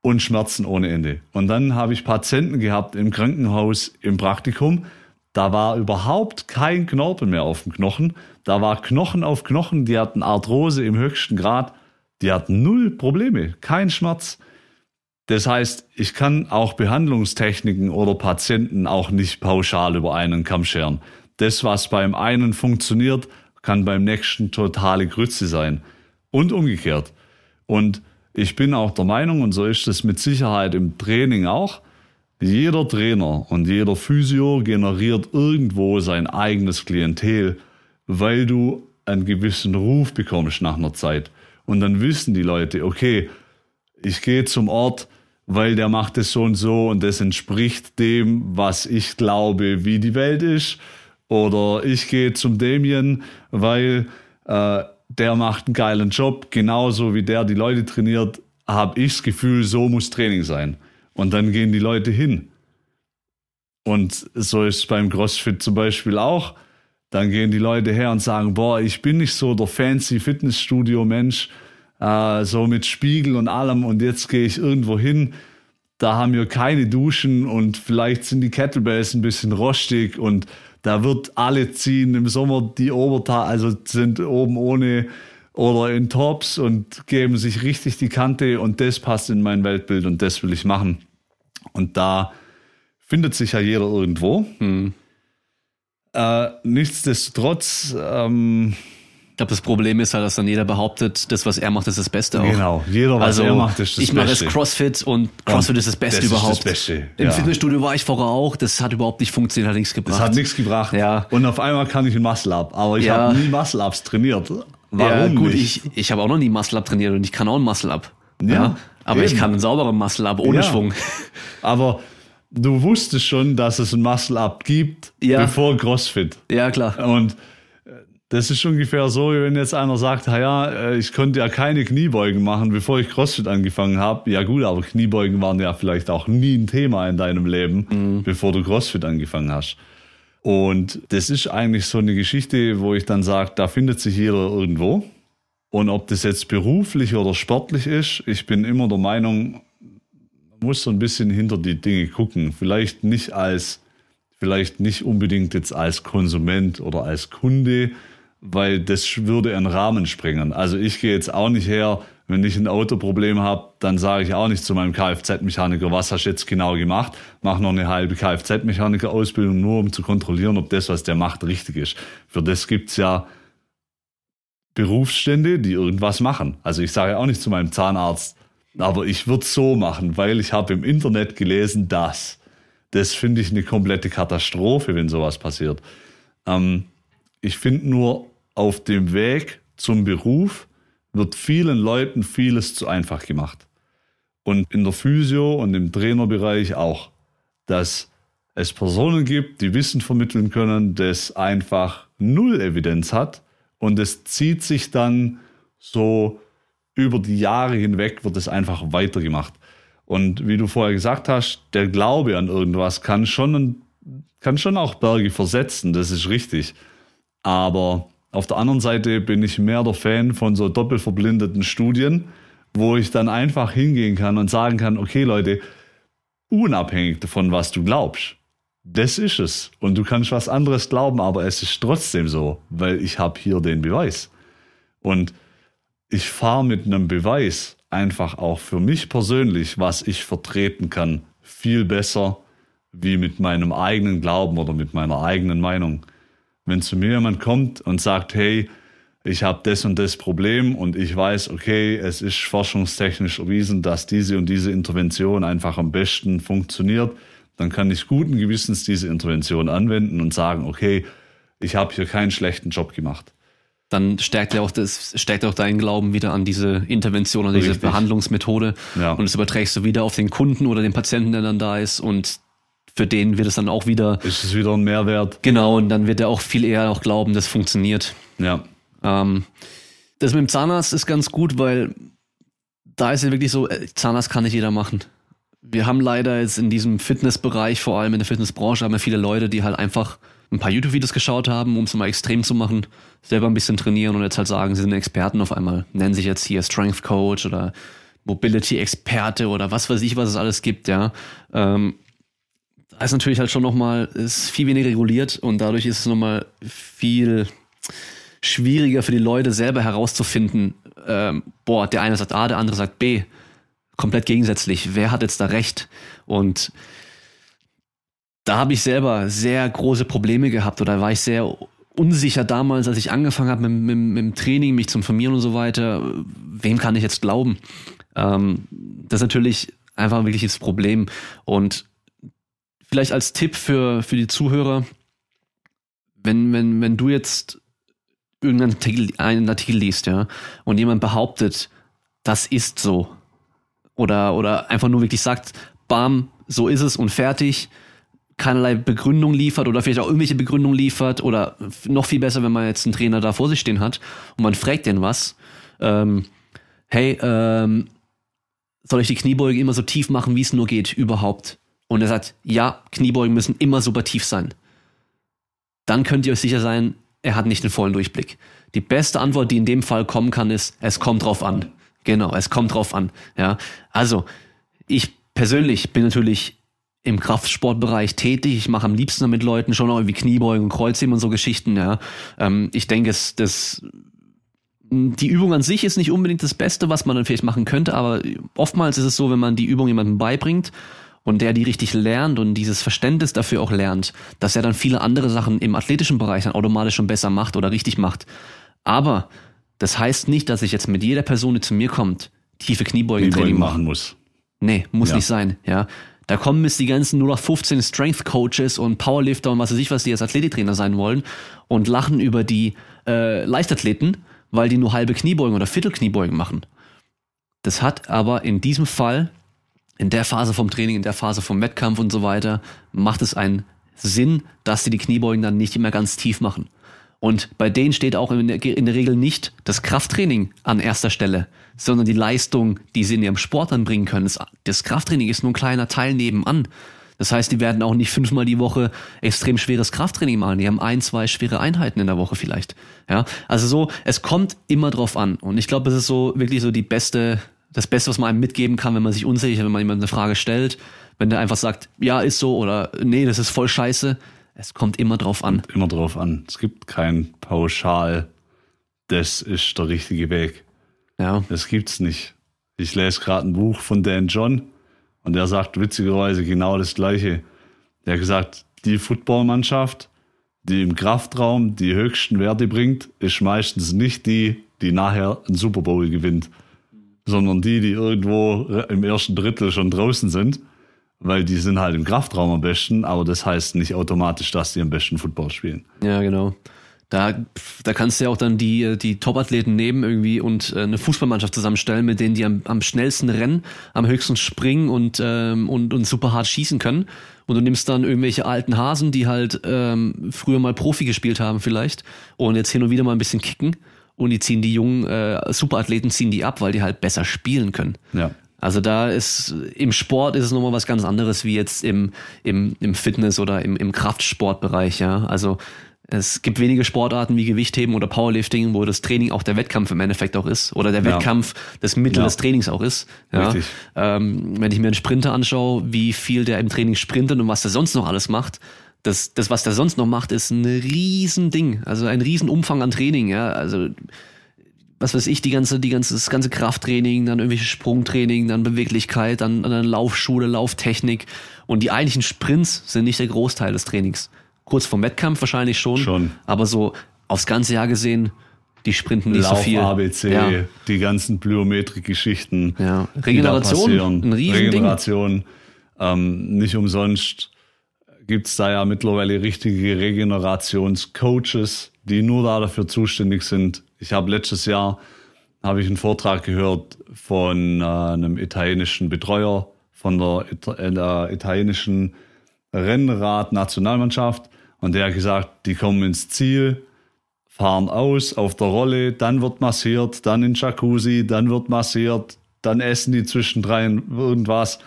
und Schmerzen ohne Ende. Und dann habe ich Patienten gehabt im Krankenhaus im Praktikum, da war überhaupt kein Knorpel mehr auf dem Knochen. Da war Knochen auf Knochen, die hatten Arthrose im höchsten Grad. Die hatten null Probleme, kein Schmerz. Das heißt, ich kann auch Behandlungstechniken oder Patienten auch nicht pauschal über einen Kamm scheren. Das, was beim einen funktioniert, kann beim nächsten totale Grütze sein. Und umgekehrt. Und ich bin auch der Meinung, und so ist es mit Sicherheit im Training auch, jeder Trainer und jeder Physio generiert irgendwo sein eigenes Klientel, weil du einen gewissen Ruf bekommst nach einer Zeit. Und dann wissen die Leute, okay, ich gehe zum Ort, weil der macht es so und so und das entspricht dem, was ich glaube, wie die Welt ist. Oder ich gehe zum Damien, weil äh, der macht einen geilen Job, genauso wie der die Leute trainiert, habe ich das Gefühl, so muss Training sein. Und dann gehen die Leute hin. Und so ist es beim CrossFit zum Beispiel auch. Dann gehen die Leute her und sagen, boah, ich bin nicht so der fancy Fitnessstudio-Mensch, äh, so mit Spiegel und allem. Und jetzt gehe ich irgendwo hin, da haben wir keine Duschen und vielleicht sind die Kettlebells ein bisschen rostig und da wird alle ziehen im Sommer die Oberteile, also sind oben ohne oder in Tops und geben sich richtig die Kante und das passt in mein Weltbild und das will ich machen. Und da findet sich ja jeder irgendwo. Hm. Äh, nichtsdestotrotz. Ähm, ich glaube, das Problem ist halt, dass dann jeder behauptet, das, was er macht, ist das Beste auch. Genau, jeder, was also, er macht, ist das ich Beste. Ich mache jetzt CrossFit und CrossFit und ist das Beste das überhaupt. Ist das Beste. Im ja. Fitnessstudio war ich vorher auch, das hat überhaupt nicht funktioniert, hat nichts gebracht. Das hat nichts gebracht. Ja. Und auf einmal kann ich ein Muscle-Up, aber ich ja. habe nie Muscle-Ups trainiert. Warum ja, gut, nicht? ich, ich habe auch noch nie Muscle-Up trainiert und ich kann auch ein Muscle-Up. Ja, ja, aber eben. ich kann einen sauberen Muscle-Up ohne Schwung. *laughs* Aber du wusstest schon, dass es ein Muscle-Up gibt, ja. bevor CrossFit. Ja, klar. Und äh, das ist ungefähr so, wie wenn jetzt einer sagt, ja, äh, ich konnte ja keine Kniebeugen machen, bevor ich CrossFit angefangen habe. Ja gut, aber Kniebeugen waren ja vielleicht auch nie ein Thema in deinem Leben, mhm. bevor du CrossFit angefangen hast. Und das ist eigentlich so eine Geschichte, wo ich dann sage, da findet sich jeder irgendwo. Und ob das jetzt beruflich oder sportlich ist, ich bin immer der Meinung, muss so ein bisschen hinter die Dinge gucken. Vielleicht nicht als, vielleicht nicht unbedingt jetzt als Konsument oder als Kunde, weil das würde einen Rahmen sprengen. Also ich gehe jetzt auch nicht her, wenn ich ein Autoproblem habe, dann sage ich auch nicht zu meinem Kfz-Mechaniker, was hast du jetzt genau gemacht? Mach noch eine halbe Kfz-Mechaniker-Ausbildung, nur um zu kontrollieren, ob das, was der macht, richtig ist. Für das gibt's ja Berufsstände, die irgendwas machen. Also ich sage auch nicht zu meinem Zahnarzt, aber ich würde so machen, weil ich habe im Internet gelesen, dass. Das finde ich eine komplette Katastrophe, wenn sowas passiert. Ähm, ich finde nur, auf dem Weg zum Beruf wird vielen Leuten vieles zu einfach gemacht. und in der Physio und im Trainerbereich auch, dass es Personen gibt, die Wissen vermitteln können, das einfach null Evidenz hat und es zieht sich dann so über die Jahre hinweg, wird es einfach weitergemacht. Und wie du vorher gesagt hast, der Glaube an irgendwas kann schon, kann schon auch Berge versetzen, das ist richtig. Aber auf der anderen Seite bin ich mehr der Fan von so doppelverblindeten Studien, wo ich dann einfach hingehen kann und sagen kann, okay Leute, unabhängig davon, was du glaubst, das ist es. Und du kannst was anderes glauben, aber es ist trotzdem so, weil ich habe hier den Beweis. Und ich fahre mit einem Beweis einfach auch für mich persönlich, was ich vertreten kann, viel besser wie mit meinem eigenen Glauben oder mit meiner eigenen Meinung. Wenn zu mir jemand kommt und sagt, hey, ich habe das und das Problem und ich weiß, okay, es ist forschungstechnisch erwiesen, dass diese und diese Intervention einfach am besten funktioniert, dann kann ich guten Gewissens diese Intervention anwenden und sagen, okay, ich habe hier keinen schlechten Job gemacht. Dann stärkt ja auch das, stärkt auch deinen Glauben wieder an diese Intervention, an diese Richtig. Behandlungsmethode. Ja. Und das überträgst du wieder auf den Kunden oder den Patienten, der dann da ist und für den wird es dann auch wieder. Ist es wieder ein Mehrwert. Genau, und dann wird er auch viel eher auch glauben, das funktioniert. Ja. Ähm, das mit dem Zahnarzt ist ganz gut, weil da ist ja wirklich so, äh, Zahnarzt kann nicht jeder machen. Wir haben leider jetzt in diesem Fitnessbereich, vor allem in der Fitnessbranche, haben wir viele Leute, die halt einfach ein paar YouTube-Videos geschaut haben, um es mal extrem zu machen, selber ein bisschen trainieren und jetzt halt sagen, sie sind Experten auf einmal, nennen sich jetzt hier Strength Coach oder Mobility-Experte oder was weiß ich, was es alles gibt, ja. Ähm, da ist natürlich halt schon nochmal, ist viel weniger reguliert und dadurch ist es nochmal viel schwieriger für die Leute selber herauszufinden, ähm, boah, der eine sagt A, der andere sagt B. Komplett gegensätzlich. Wer hat jetzt da recht? Und da habe ich selber sehr große Probleme gehabt oder war ich sehr unsicher damals, als ich angefangen habe mit, mit, mit dem Training, mich zu informieren und so weiter. Wem kann ich jetzt glauben? Ähm, das ist natürlich einfach wirklich das Problem. Und vielleicht als Tipp für, für die Zuhörer, wenn, wenn, wenn du jetzt irgendeinen Artikel, einen Artikel liest, ja, und jemand behauptet, das ist so, oder, oder einfach nur wirklich sagt, bam, so ist es und fertig, keinerlei Begründung liefert oder vielleicht auch irgendwelche Begründung liefert oder noch viel besser, wenn man jetzt einen Trainer da vor sich stehen hat und man fragt den was, ähm, hey, ähm, soll ich die Kniebeuge immer so tief machen, wie es nur geht, überhaupt? und er sagt, ja, Kniebeugen müssen immer super tief sein, dann könnt ihr euch sicher sein, er hat nicht den vollen Durchblick. Die beste Antwort, die in dem Fall kommen kann, ist, es kommt drauf an. Genau, es kommt drauf an. Ja, also ich persönlich bin natürlich im Kraftsportbereich tätig. Ich mache am liebsten mit Leuten schon irgendwie Kniebeugen und Kreuzheben und so Geschichten. Ja, ähm, ich denke, es das die Übung an sich ist nicht unbedingt das Beste, was man dann vielleicht machen könnte, aber oftmals ist es so, wenn man die Übung jemandem beibringt und der die richtig lernt und dieses Verständnis dafür auch lernt, dass er dann viele andere Sachen im athletischen Bereich dann automatisch schon besser macht oder richtig macht. Aber das heißt nicht, dass ich jetzt mit jeder Person, die zu mir kommt, tiefe Kniebeugentraining machen muss. Nee, muss ja. nicht sein, ja. Da kommen jetzt die ganzen nur noch 15 Strength Coaches und Powerlifter und was weiß ich was, die als Athletiktrainer sein wollen und lachen über die äh, Leichtathleten, weil die nur halbe Kniebeugen oder Viertelkniebeugen machen. Das hat aber in diesem Fall in der Phase vom Training, in der Phase vom Wettkampf und so weiter, macht es einen Sinn, dass sie die Kniebeugen dann nicht immer ganz tief machen. Und bei denen steht auch in der, in der Regel nicht das Krafttraining an erster Stelle, sondern die Leistung, die sie in ihrem Sport anbringen können. Das, das Krafttraining ist nur ein kleiner Teil nebenan. Das heißt, die werden auch nicht fünfmal die Woche extrem schweres Krafttraining machen. Die haben ein, zwei schwere Einheiten in der Woche vielleicht. Ja, also so, es kommt immer drauf an. Und ich glaube, es ist so wirklich so die beste das Beste, was man einem mitgeben kann, wenn man sich unsicher, wenn man jemand eine Frage stellt, wenn der einfach sagt, ja, ist so oder nee, das ist voll scheiße. Es kommt immer drauf an. Kommt immer drauf an. Es gibt kein Pauschal, das ist der richtige Weg. Ja. Das gibt's nicht. Ich lese gerade ein Buch von Dan John und der sagt witzigerweise genau das Gleiche. Der hat gesagt, die Footballmannschaft, die im Kraftraum die höchsten Werte bringt, ist meistens nicht die, die nachher einen Super Bowl gewinnt sondern die, die irgendwo im ersten Drittel schon draußen sind, weil die sind halt im Kraftraum am besten, aber das heißt nicht automatisch, dass die am besten Football spielen. Ja, genau. Da, da kannst du ja auch dann die, die Top-Athleten nehmen irgendwie und äh, eine Fußballmannschaft zusammenstellen, mit denen die am, am schnellsten rennen, am höchsten springen und, ähm, und, und super hart schießen können. Und du nimmst dann irgendwelche alten Hasen, die halt ähm, früher mal Profi gespielt haben vielleicht und jetzt hin und wieder mal ein bisschen kicken und die ziehen die jungen äh, Superathleten ziehen die ab, weil die halt besser spielen können. Ja. Also da ist im Sport ist es nochmal was ganz anderes wie jetzt im, im, im Fitness oder im, im Kraftsportbereich, ja. Also es gibt wenige Sportarten wie Gewichtheben oder Powerlifting, wo das Training auch der Wettkampf im Endeffekt auch ist oder der Ja. Wettkampf das Mittel Ja. des Trainings auch ist. Ja. Richtig. Ähm, wenn ich mir einen Sprinter anschaue, wie viel der im Training sprintet und was der sonst noch alles macht, das, das was der sonst noch macht, ist ein Riesending. Also ein Riesenumfang an Training. Ja. Also was weiß ich, die ganze, die ganze, das ganze Krafttraining, dann irgendwelche Sprungtraining, dann Beweglichkeit, dann, dann Laufschule, Lauftechnik. Und die eigentlichen Sprints sind nicht der Großteil des Trainings. Kurz vorm Wettkampf wahrscheinlich schon. Schon. Aber so aufs ganze Jahr gesehen, die sprinten nicht Lauf so viel. ABC, Ja. die ganzen Plyometrik-Geschichten. Ja. Regeneration, ein Riesending. Regeneration. Ähm, nicht umsonst gibt's da ja mittlerweile richtige Regenerationscoaches, die nur da dafür zuständig sind. Ich habe letztes Jahr habe ich einen Vortrag gehört von äh, einem italienischen Betreuer von der, Ita äh, der italienischen Rennrad-Nationalmannschaft und der hat gesagt, die kommen ins Ziel, fahren aus auf der Rolle, dann wird massiert, dann in Jacuzzi, dann wird massiert, dann essen die zwischendrin irgendwas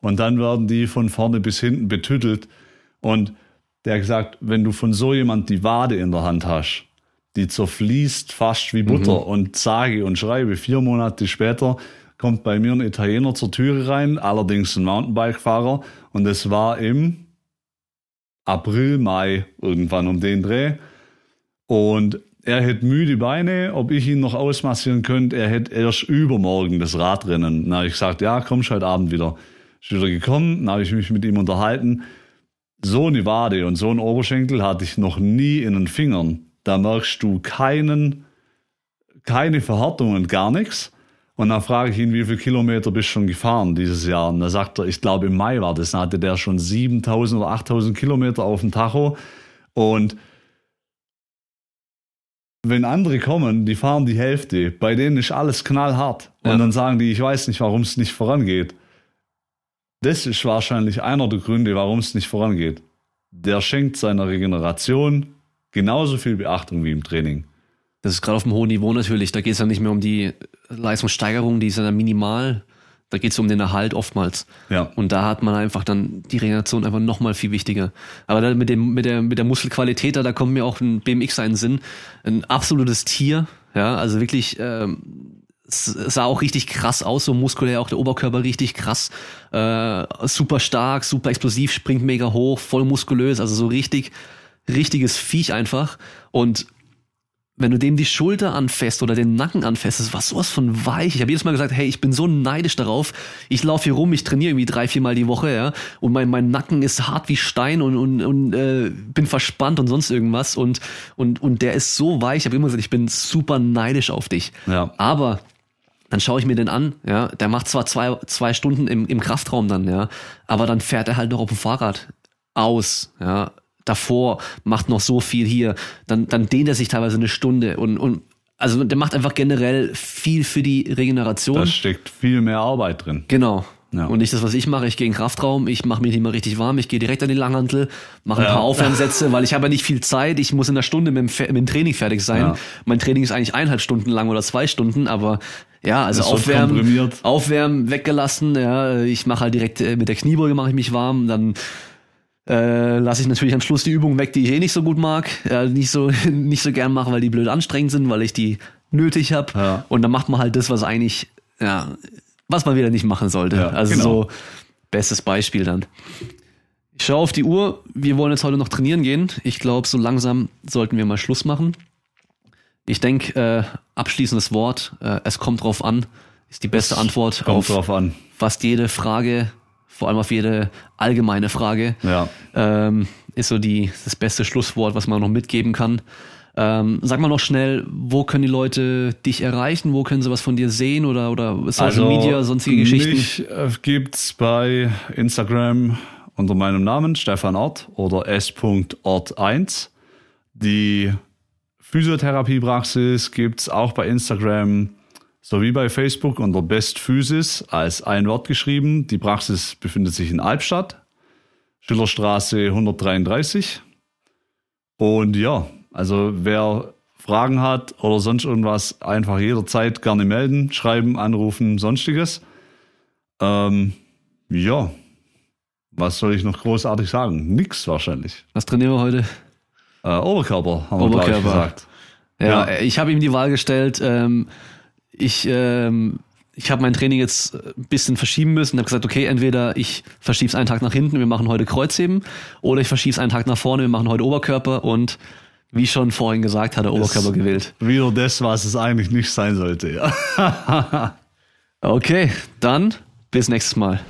und dann werden die von vorne bis hinten betüttelt. Und der hat gesagt, wenn du von so jemand die Wade in der Hand hast, die zerfließt fast wie Butter und sage und schreibe, vier Monate später kommt bei mir ein Italiener zur Türe rein, allerdings ein Mountainbike-Fahrer und es war im April, Mai irgendwann um den Dreh. Und er hätte müde Beine, ob ich ihn noch ausmassieren könnte. Er hätte erst übermorgen das Radrennen. Dann habe ich gesagt, ja, kommst heute Abend wieder. Ist wieder gekommen, dann habe ich mich mit ihm unterhalten. So eine Wade und so ein Oberschenkel hatte ich noch nie in den Fingern. Da merkst du keinen, keine Verhärtung und gar nichts. Und dann frage ich ihn, wie viele Kilometer bist du schon gefahren dieses Jahr? Und da sagt er, ich glaube im Mai war das, dann hatte der schon 7000 oder 8000 Kilometer auf dem Tacho. Und wenn andere kommen, die fahren die Hälfte, bei denen ist alles knallhart. Und Ja. dann sagen die, ich weiß nicht, warum es nicht vorangeht. Das ist wahrscheinlich einer der Gründe, warum es nicht vorangeht. Der schenkt seiner Regeneration genauso viel Beachtung wie im Training. Das ist gerade auf einem hohen Niveau natürlich. Da geht es ja nicht mehr um die Leistungssteigerung, die ist ja dann minimal. Da geht es um den Erhalt oftmals. Ja. Und da hat man einfach dann die Regeneration einfach nochmal viel wichtiger. Aber mit, dem, mit, der, mit der Muskelqualität, da, da kommt mir auch ein BMX einen Sinn. Ein absolutes Tier. Ja, also wirklich, ähm, sah auch richtig krass aus, so muskulär, auch der Oberkörper richtig krass. Äh, super stark, super explosiv, springt mega hoch, voll muskulös, also so richtig, richtiges Viech einfach. Und wenn du dem die Schulter anfasst oder den Nacken anfasst, das war sowas von weich. Ich habe jedes Mal gesagt, hey, ich bin so neidisch darauf. Ich laufe hier rum, ich trainiere irgendwie drei, viermal die Woche, ja, und mein, mein Nacken ist hart wie Stein und, und, und äh, bin verspannt und sonst irgendwas und und und der ist so weich. Ich habe immer gesagt, ich bin super neidisch auf dich. Ja. Aber dann schaue ich mir den an, ja, der macht zwar zwei, zwei Stunden im, im Kraftraum dann, ja, aber dann fährt er halt noch auf dem Fahrrad aus, ja, davor macht noch so viel hier, dann, dann dehnt er sich teilweise eine Stunde und, und also der macht einfach generell viel für die Regeneration. Da steckt viel mehr Arbeit drin. Genau. Ja. Und nicht das, was ich mache. Ich gehe in den Kraftraum, ich mache mich nicht mal richtig warm, ich gehe direkt an die Langhantel, mache ein Ja. paar *laughs* Aufwärmsätze, weil ich habe ja nicht viel Zeit. Ich muss in einer Stunde mit dem, mit dem Training fertig sein. Ja. Mein Training ist eigentlich eineinhalb Stunden lang oder zwei Stunden, aber ja, also aufwärmen, aufwärmen weggelassen. Ja, ich mache halt direkt äh, mit der Kniebeuge mache ich mich warm, dann äh, lasse ich natürlich am Schluss die Übungen weg, die ich eh nicht so gut mag, äh, nicht so *laughs* nicht so gern mache, weil die blöd anstrengend sind, weil ich die nötig habe. Ja. Und dann macht man halt das, was eigentlich ja, was man wieder nicht machen sollte. Ja, also genau. so bestes Beispiel dann. Ich schaue auf die Uhr. Wir wollen jetzt heute noch trainieren gehen. Ich glaube, so langsam sollten wir mal Schluss machen. Ich denke, äh, abschließendes Wort. Äh, es kommt drauf an. Ist die beste Antwort Kommt auf drauf an. fast jede Frage, vor allem auf jede allgemeine Frage. Ja. Ähm, ist so die, das beste Schlusswort, was man noch mitgeben kann. Ähm, sag mal noch schnell, wo können die Leute dich erreichen? Wo können sie was von dir sehen oder, oder Social Media, sonstige Geschichten? Mich äh, gibt's bei Instagram unter meinem Namen Stefan Ort oder s.ort1. Die Physiotherapiepraxis gibt es auch bei Instagram sowie bei Facebook unter Best Physis als ein Wort geschrieben. Die Praxis befindet sich in Albstadt, Schillerstraße 133. Und ja, also wer Fragen hat oder sonst irgendwas, einfach jederzeit gerne melden, schreiben, anrufen, sonstiges. Ähm, ja, was soll ich noch großartig sagen? Nix wahrscheinlich. Was trainieren wir heute? Äh, Oberkörper, haben wir Oberkörper. gesagt. Ja, ich habe ihm die Wahl gestellt. Ähm, ich ähm, ich habe mein Training jetzt ein bisschen verschieben müssen. habe gesagt, okay, entweder ich verschiebe es einen Tag nach hinten, wir machen heute Kreuzheben, oder ich verschiebe es einen Tag nach vorne, wir machen heute Oberkörper. Und wie schon vorhin gesagt, hat er Oberkörper gewählt. Wieder das, was es eigentlich nicht sein sollte, ja. *laughs* Okay, dann bis nächstes Mal.